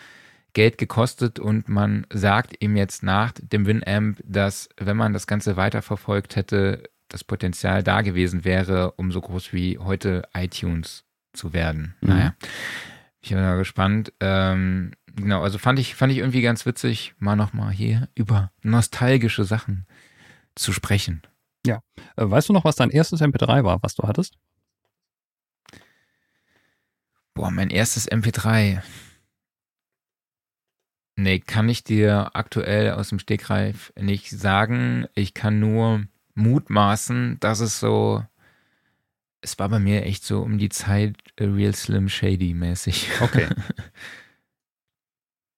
Geld gekostet und man sagt ihm jetzt nach dem Winamp, dass wenn man das Ganze weiterverfolgt hätte, das Potenzial da gewesen wäre, um so groß wie heute iTunes zu werden. Mhm. Naja, ich bin mal gespannt. Ähm, genau, also fand ich, fand ich irgendwie ganz witzig, mal nochmal hier über nostalgische Sachen zu sprechen. Äh, weißt du noch, was dein erstes MP3 war, was du hattest? Boah, mein erstes MP3. Nee, kann ich dir aktuell aus dem Stegreif nicht sagen. Ich kann nur mutmaßen, dass es so. Es war bei mir echt so um die Zeit äh, Real Slim Shady mäßig. Okay.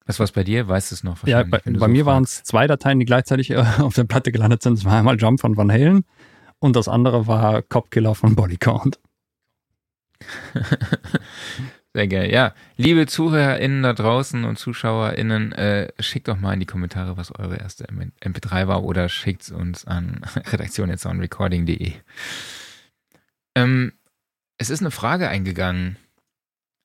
Was war's bei dir? Weißt du es noch? Ja, bei, bei so mir waren es zwei Dateien, die gleichzeitig äh, auf der Platte gelandet sind. Es war einmal Jump von Van Halen und das andere war Cop Killer von Body Count. Sehr geil. Ja, liebe ZuhörerInnen da draußen und ZuschauerInnen, äh, schickt doch mal in die Kommentare, was eure erste M- MP3 war oder schickt uns an redaktion.soundrecording.de. Ähm, es ist eine Frage eingegangen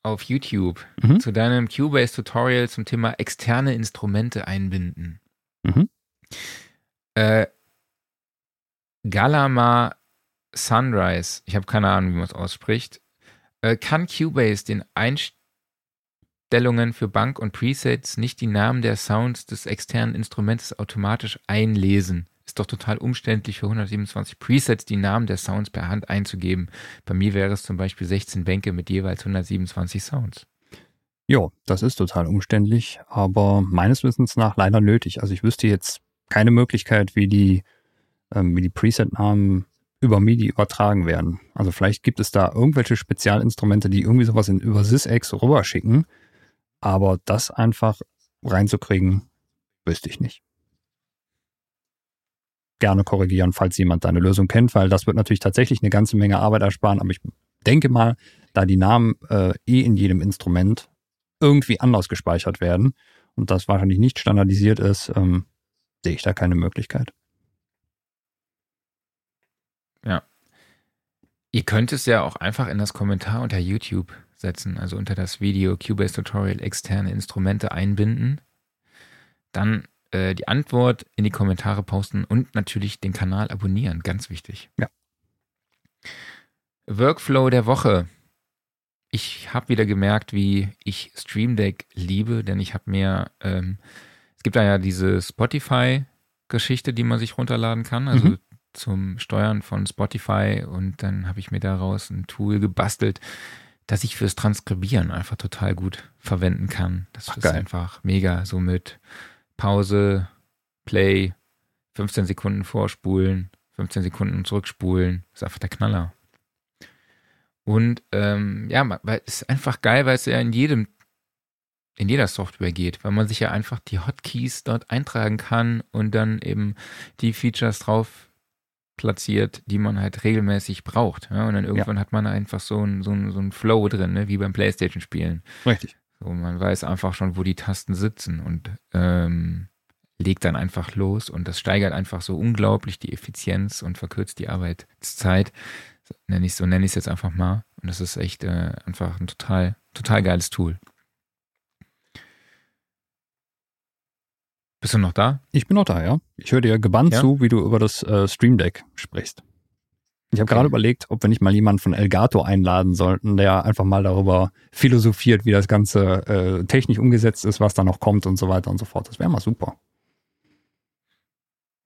auf YouTube Mhm. zu deinem Cubase-Tutorial zum Thema externe Instrumente einbinden. Mhm. Äh, Galama Sunrise, ich habe keine Ahnung, wie man es ausspricht, kann Cubase den Einstellungen für Bank und Presets nicht die Namen der Sounds des externen Instrumentes automatisch einlesen. Ist doch total umständlich für 127 Presets die Namen der Sounds per Hand einzugeben. Bei mir wäre es zum Beispiel 16 Bänke mit jeweils 127 Sounds. Jo, das ist total umständlich, aber meines Wissens nach leider nötig. Also ich wüsste jetzt keine Möglichkeit, wie die, ähm, wie die Preset-Namen über MIDI übertragen werden. Also vielleicht gibt es da irgendwelche Spezialinstrumente, die irgendwie sowas in, über SysX rüberschicken, aber das einfach reinzukriegen, wüsste ich nicht. Gerne korrigieren, falls jemand da eine Lösung kennt, weil das wird natürlich tatsächlich eine ganze Menge Arbeit ersparen, aber ich denke mal, da die Namen äh, eh in jedem Instrument irgendwie anders gespeichert werden und das wahrscheinlich nicht standardisiert ist, ähm, sehe ich da keine Möglichkeit. Ihr könnt es ja auch einfach in das Kommentar unter YouTube setzen, also unter das Video Cubase Tutorial externe Instrumente einbinden. Dann äh, die Antwort in die Kommentare posten und natürlich den Kanal abonnieren, ganz wichtig. Ja. Workflow der Woche. Ich habe wieder gemerkt, wie ich Stream Deck liebe, denn ich habe mir, ähm, es gibt da ja diese Spotify-Geschichte, die man sich runterladen kann, also Mhm. Zum Steuern von Spotify und dann habe ich mir daraus ein Tool gebastelt, das ich fürs Transkribieren einfach total gut verwenden kann. Das Ach, ist geil. einfach mega, so mit Pause, Play, 15 Sekunden vorspulen, 15 Sekunden zurückspulen, ist einfach der Knaller. Und ähm, ja, weil es ist einfach geil, weil es ja in jedem, in jeder Software geht, weil man sich ja einfach die Hotkeys dort eintragen kann und dann eben die Features drauf platziert, die man halt regelmäßig braucht. Ja? Und dann irgendwann hat man einfach so ein, so ein, so ein Flow drin, ne? wie beim Playstation-Spielen. Richtig. So, man weiß einfach schon, wo die Tasten sitzen und ähm, legt dann einfach los und das steigert einfach so unglaublich die Effizienz und verkürzt die Arbeitszeit. So nenne ich so nenne ich es jetzt einfach mal. Und das ist echt äh, einfach ein total, total geiles Tool. Bist du noch da? Ich bin noch da, ja. Ich höre dir gebannt Ja? zu, wie du über das äh, Stream Deck sprichst. Ich habe Okay. gerade überlegt, ob wir nicht mal jemanden von Elgato einladen sollten, der einfach mal darüber philosophiert, wie das Ganze äh, technisch umgesetzt ist, was da noch kommt und so weiter und so fort. Das wäre mal super.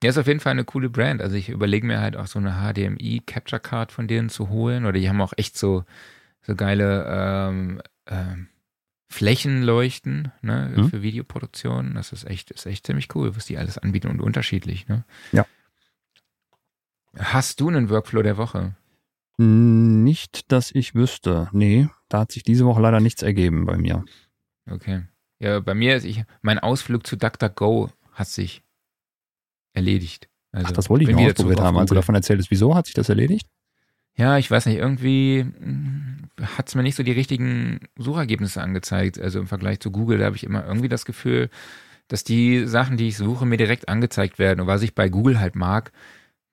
Ja, ist auf jeden Fall eine coole Brand. Also ich überlege mir halt auch so eine HDMI Capture Card von denen zu holen. Oder die haben auch echt so, so geile ähm, ähm, Flächenleuchten ne, Mhm. für Videoproduktion. Das ist echt, ist echt ziemlich cool, was die alles anbieten und unterschiedlich. Ne? Ja. Hast du einen Workflow der Woche? Nicht, dass ich wüsste. Nee, da hat sich diese Woche leider nichts ergeben bei mir. Okay. Ja, bei mir ist ich, mein Ausflug zu DuckDuckGo hat sich erledigt. Also Ach, das wollte ich noch ausprobiert haben. Als du davon erzähltest, wieso hat sich das erledigt? Ja, ich weiß nicht, irgendwie hat es mir nicht so die richtigen Suchergebnisse angezeigt. Also im Vergleich zu Google, da habe ich immer irgendwie das Gefühl, dass die Sachen, die ich suche, mir direkt angezeigt werden. Und was ich bei Google halt mag,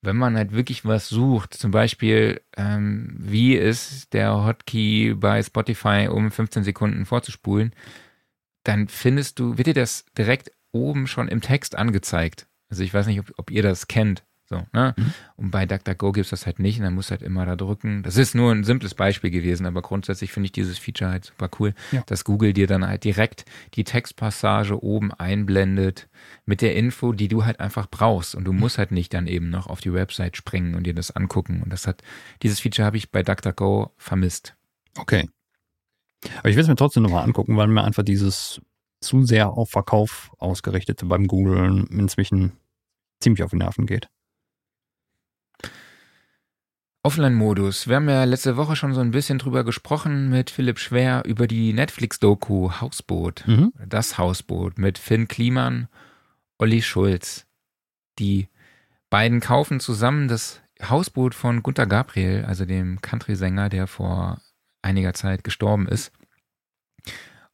wenn man halt wirklich was sucht, zum Beispiel, ähm, wie ist der Hotkey bei Spotify, um 15 Sekunden vorzuspulen, dann findest du, wird dir das direkt oben schon im Text angezeigt. Also ich weiß nicht, ob, ob ihr das kennt. So, ne? Und bei DuckDuckGo gibt es das halt nicht und dann musst du halt immer da drücken. Das ist nur ein simples Beispiel gewesen, aber grundsätzlich finde ich dieses Feature halt super cool, Ja. dass Google dir dann halt direkt die Textpassage oben einblendet mit der Info, die du halt einfach brauchst. Und du musst halt nicht dann eben noch auf die Website springen und dir das angucken. Und das hat, dieses Feature habe ich bei DuckDuckGo vermisst. Okay. Aber ich will es mir trotzdem nochmal angucken, weil mir einfach dieses zu sehr auf Verkauf ausgerichtete beim Googlen inzwischen ziemlich auf die Nerven geht. Offline-Modus. Wir haben ja letzte Woche schon so ein bisschen drüber gesprochen mit Philipp Schwer über die Netflix-Doku Hausboot. Mhm. Das Hausboot mit Finn Kliman, Olli Schulz. Die beiden kaufen zusammen das Hausboot von Gunter Gabriel, also dem Country-Sänger, der vor einiger Zeit gestorben ist,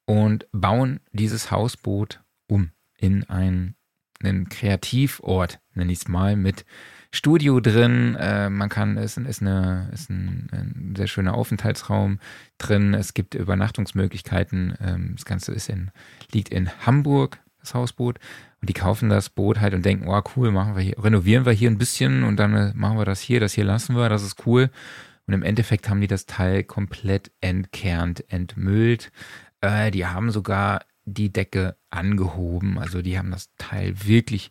und bauen dieses Hausboot um in ein, einen Kreativort, nenne ich es mal, mit Studio drin. Äh, man kann, es ist, eine, ist ein, ein sehr schöner Aufenthaltsraum drin. Es gibt Übernachtungsmöglichkeiten. Ähm, das Ganze ist in, liegt in Hamburg, das Hausboot. Und die kaufen das Boot halt und denken, oh cool, machen wir hier, renovieren wir hier ein bisschen und dann äh, machen wir das hier, das hier lassen wir, das ist cool. Und im Endeffekt haben die das Teil komplett entkernt, entmüllt. Äh, die haben sogar die Decke angehoben. Also die haben das Teil wirklich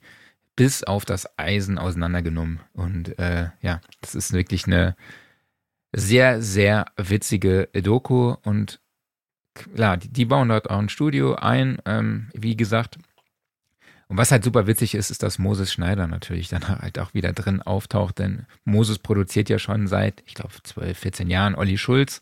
bis auf das Eisen auseinandergenommen. Und äh, ja, das ist wirklich eine sehr, sehr witzige Doku. Und klar, die, die bauen dort auch ein Studio ein. Ähm, wie gesagt, und was halt super witzig ist, ist, dass Moses Schneider natürlich dann halt auch wieder drin auftaucht, denn Moses produziert ja schon seit, ich glaube, 12, 14 Jahren Olli Schulz.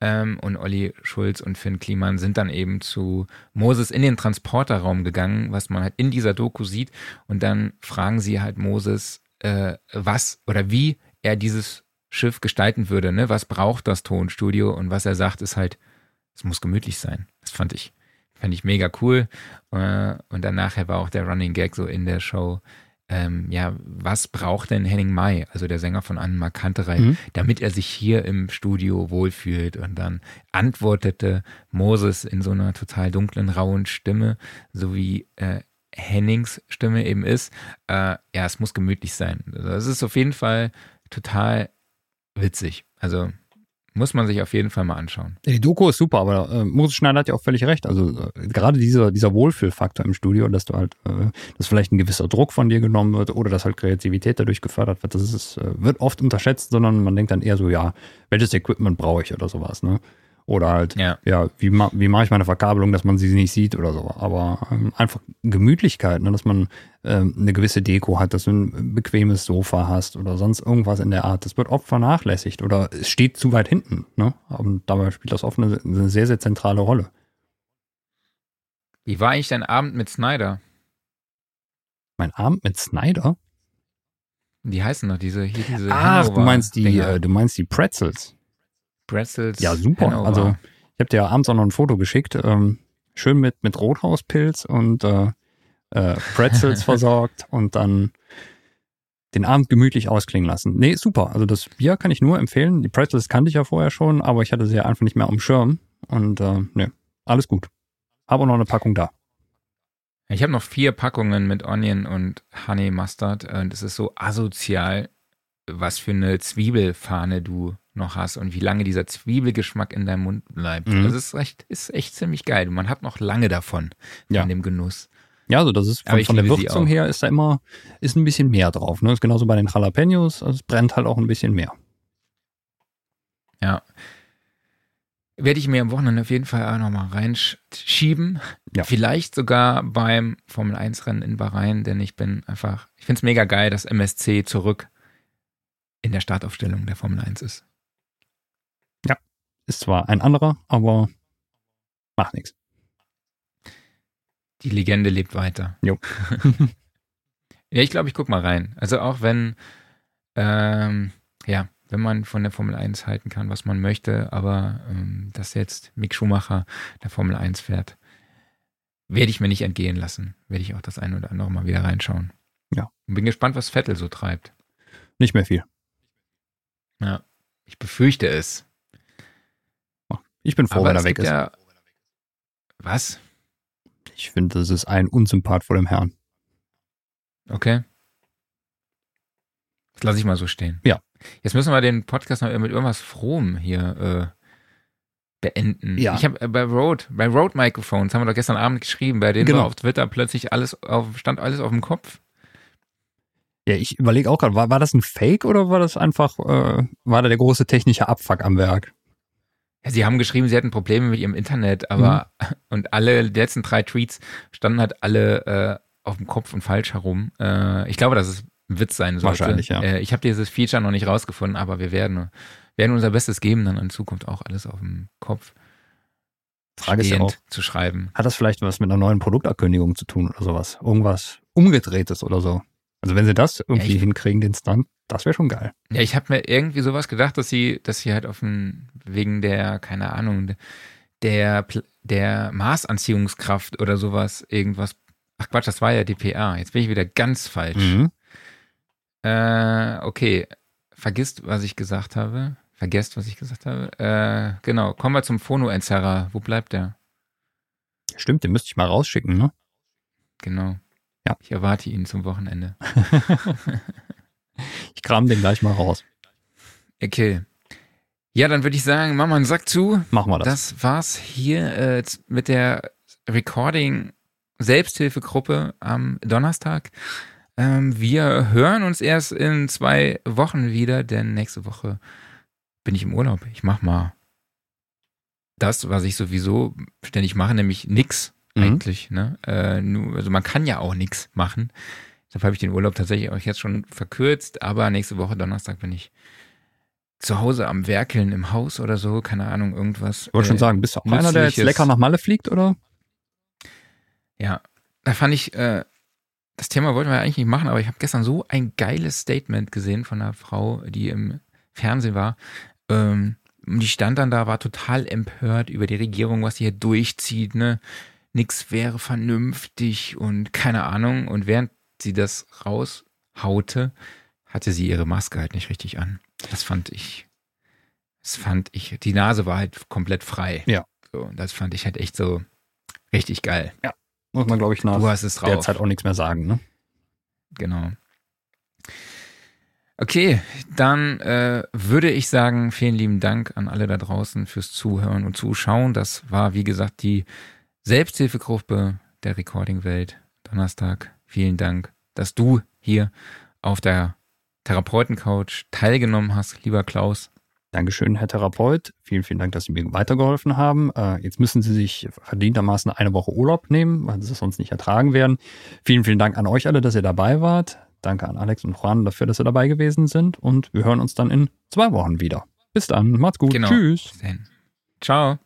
Ähm, und Olli Schulz und Finn Kliman sind dann eben zu Moses in den Transporterraum gegangen, was man halt in dieser Doku sieht. Und dann fragen sie halt Moses, äh, was oder wie er dieses Schiff gestalten würde. Ne? Was braucht das Tonstudio? Und was er sagt, ist halt, es muss gemütlich sein. Das fand ich Fand ich mega cool. Äh, Und dann nachher war auch der Running Gag so in der Show. ähm, ja, was braucht denn Henning May, also der Sänger von Anne Markanterei, Mhm. damit er sich hier im Studio wohlfühlt? Und dann antwortete Moses in so einer total dunklen, rauen Stimme, so wie äh, Hennings Stimme eben ist. Äh, ja, es muss gemütlich sein. Also es ist auf jeden Fall total witzig. Also muss man sich auf jeden Fall mal anschauen. Die Doku ist super, aber äh, Moses Schneider hat ja auch völlig recht. Also äh, gerade dieser, dieser Wohlfühlfaktor im Studio, dass du halt, äh, dass vielleicht ein gewisser Druck von dir genommen wird oder dass halt Kreativität dadurch gefördert wird, das ist, äh, wird oft unterschätzt, sondern man denkt dann eher so, ja, welches Equipment brauche ich oder sowas, ne? Oder halt, Ja. ja, wie, ma wie mache ich meine Verkabelung, dass man sie nicht sieht oder so. Aber ähm, einfach Gemütlichkeit, ne? dass man ähm, eine gewisse Deko hat, dass du ein bequemes Sofa hast oder sonst irgendwas in der Art. Das wird oft vernachlässigt oder es steht zu weit hinten. Ne? Und dabei spielt das oft eine, eine sehr, sehr zentrale Rolle. Wie war eigentlich dein Abend mit Snyder? Mein Abend mit Snyder? Die heißen noch diese, hier diese Ach, du meinst die, Dinger. äh, du meinst die Pretzels. Pretzels. Ja, super. Hannover. Also ich habe dir ja abends auch noch ein Foto geschickt. Ähm, schön mit, mit Rothauspilz und äh, äh, Pretzels versorgt und dann den Abend gemütlich ausklingen lassen. Nee, super. Also das Bier kann ich nur empfehlen. Die Pretzels kannte ich ja vorher schon, aber ich hatte sie ja einfach nicht mehr am Schirm. Und äh, nee, alles gut. Habe auch noch eine Packung da. Ich habe noch vier Packungen mit Onion und Honey Mustard und es ist so asozial, was für eine Zwiebelfahne du noch hast und wie lange dieser Zwiebelgeschmack in deinem Mund bleibt. Mhm. Das ist echt, ist echt ziemlich geil. Man hat noch lange davon, von Ja. dem Genuss. Ja, also das ist von, von der Würzung her ist da immer ist ein bisschen mehr drauf. Ne? Ist genauso bei den Jalapenos. Also es brennt halt auch ein bisschen mehr. Ja. Werde ich mir am Wochenende auf jeden Fall auch nochmal reinschieben. Ja. Vielleicht sogar beim Formel 1 Rennen in Bahrain, denn ich bin einfach, ich finde es mega geil, dass MSC zurück in der Startaufstellung der Formel 1 ist. Ist zwar ein anderer, aber macht nichts. Die Legende lebt weiter. Jo. ja, ich glaube, ich guck mal rein. Also auch wenn, ähm, ja, wenn man von der Formel 1 halten kann, was man möchte, aber ähm, dass jetzt Mick Schumacher der Formel 1 fährt, werde ich mir nicht entgehen lassen. Werde ich auch das ein oder andere mal wieder reinschauen. Ja. Und bin gespannt, was Vettel so treibt. Nicht mehr viel. Ja. Ich befürchte es. Ich bin froh, aber wenn er weg ist. ja. Was? Ich finde, das ist ein Unsympath vor dem Herrn. Okay. Das lasse ich mal so stehen. Ja. Jetzt müssen wir den Podcast noch mit irgendwas Frohem hier äh, beenden. Ja. Ich habe äh, bei Rode, bei Rode Microphones haben wir doch gestern Abend geschrieben, bei denen Genau. war auf Twitter plötzlich alles auf, stand alles auf dem Kopf. Ja, ich überlege auch gerade, war, war das ein Fake oder war das einfach, äh, war da der große technische Abfuck am Werk? Ja, sie haben geschrieben, sie hatten Probleme mit ihrem Internet, aber Mhm. und alle die letzten drei Tweets standen halt alle äh, auf dem Kopf und falsch herum. Äh, ich glaube, dass es ein Witz sein sollte. Wahrscheinlich, ja. Äh, ich habe dieses Feature noch nicht rausgefunden, aber wir werden, werden unser Bestes geben, dann in Zukunft auch alles auf dem Kopf Frage ist ja auch, zu schreiben. hat das vielleicht was mit einer neuen Produktankündigung zu tun oder sowas? Irgendwas umgedrehtes oder so? Also wenn sie das irgendwie ich- hinkriegen, den Stunt, das wäre schon geil. Ja, ich habe mir irgendwie sowas gedacht, dass sie, dass sie halt auf dem, wegen der, keine Ahnung, der, der Maßanziehungskraft oder sowas irgendwas. Ach Quatsch, das war ja DPA. Jetzt bin ich wieder ganz falsch. Mhm. Äh, okay. Vergisst, was ich gesagt habe. Vergesst, was ich gesagt habe. Äh, genau. Kommen wir zum Phono-Entzerrer. Wo bleibt der? Stimmt, den müsste ich mal rausschicken, ne? Genau. Ja. Ich erwarte ihn zum Wochenende. Ich kram den gleich mal raus. Okay. Ja, dann würde ich sagen, mach mal einen Sack zu. Machen wir das. Das war's hier äh, mit der Recording Selbsthilfegruppe am Donnerstag. Ähm, wir hören uns erst in zwei Wochen wieder, denn nächste Woche bin ich im Urlaub. Ich mach mal das, was ich sowieso ständig mache, nämlich nix Mhm. eigentlich. Ne? Äh, nur, also man kann ja auch nix machen. Deshalb habe ich den Urlaub tatsächlich auch jetzt schon verkürzt, aber nächste Woche Donnerstag bin ich zu Hause am Werkeln im Haus oder so, keine Ahnung, irgendwas. Ich wollte schon Äh, sagen, bist du auch einer, der jetzt lecker nach Malle fliegt, oder? Ja, da fand ich, äh, das Thema wollten wir eigentlich nicht machen, aber ich habe gestern so ein geiles Statement gesehen von einer Frau, die im Fernsehen war. Ähm, die stand dann da, war total empört über die Regierung, was sie hier durchzieht, ne? Nix wäre vernünftig und keine Ahnung. Und während sie das raushaute, hatte sie ihre Maske halt nicht richtig an. Das fand ich, das fand ich, die Nase war halt komplett frei. Ja. So, das fand ich halt echt so richtig geil. Muss man, glaube ich, nach Du hast es drauf. der Zeit auch nichts mehr sagen. Ne? Genau. Okay, dann äh, würde ich sagen, vielen lieben Dank an alle da draußen fürs Zuhören und Zuschauen. Das war, wie gesagt, die Selbsthilfegruppe der Recording-Welt. Donnerstag. Vielen Dank, dass du hier auf der Therapeuten-Couch teilgenommen hast, lieber Klaus. Dankeschön, Herr Therapeut. Vielen, vielen Dank, dass Sie mir weitergeholfen haben. Äh, jetzt müssen Sie sich verdientermaßen eine Woche Urlaub nehmen, weil Sie es sonst nicht ertragen werden. Vielen, vielen Dank an euch alle, dass ihr dabei wart. Danke an Alex und Juan dafür, dass ihr dabei gewesen sind. Und wir hören uns dann in zwei Wochen wieder. Bis dann. Macht's gut. Genau. Tschüss. Ciao.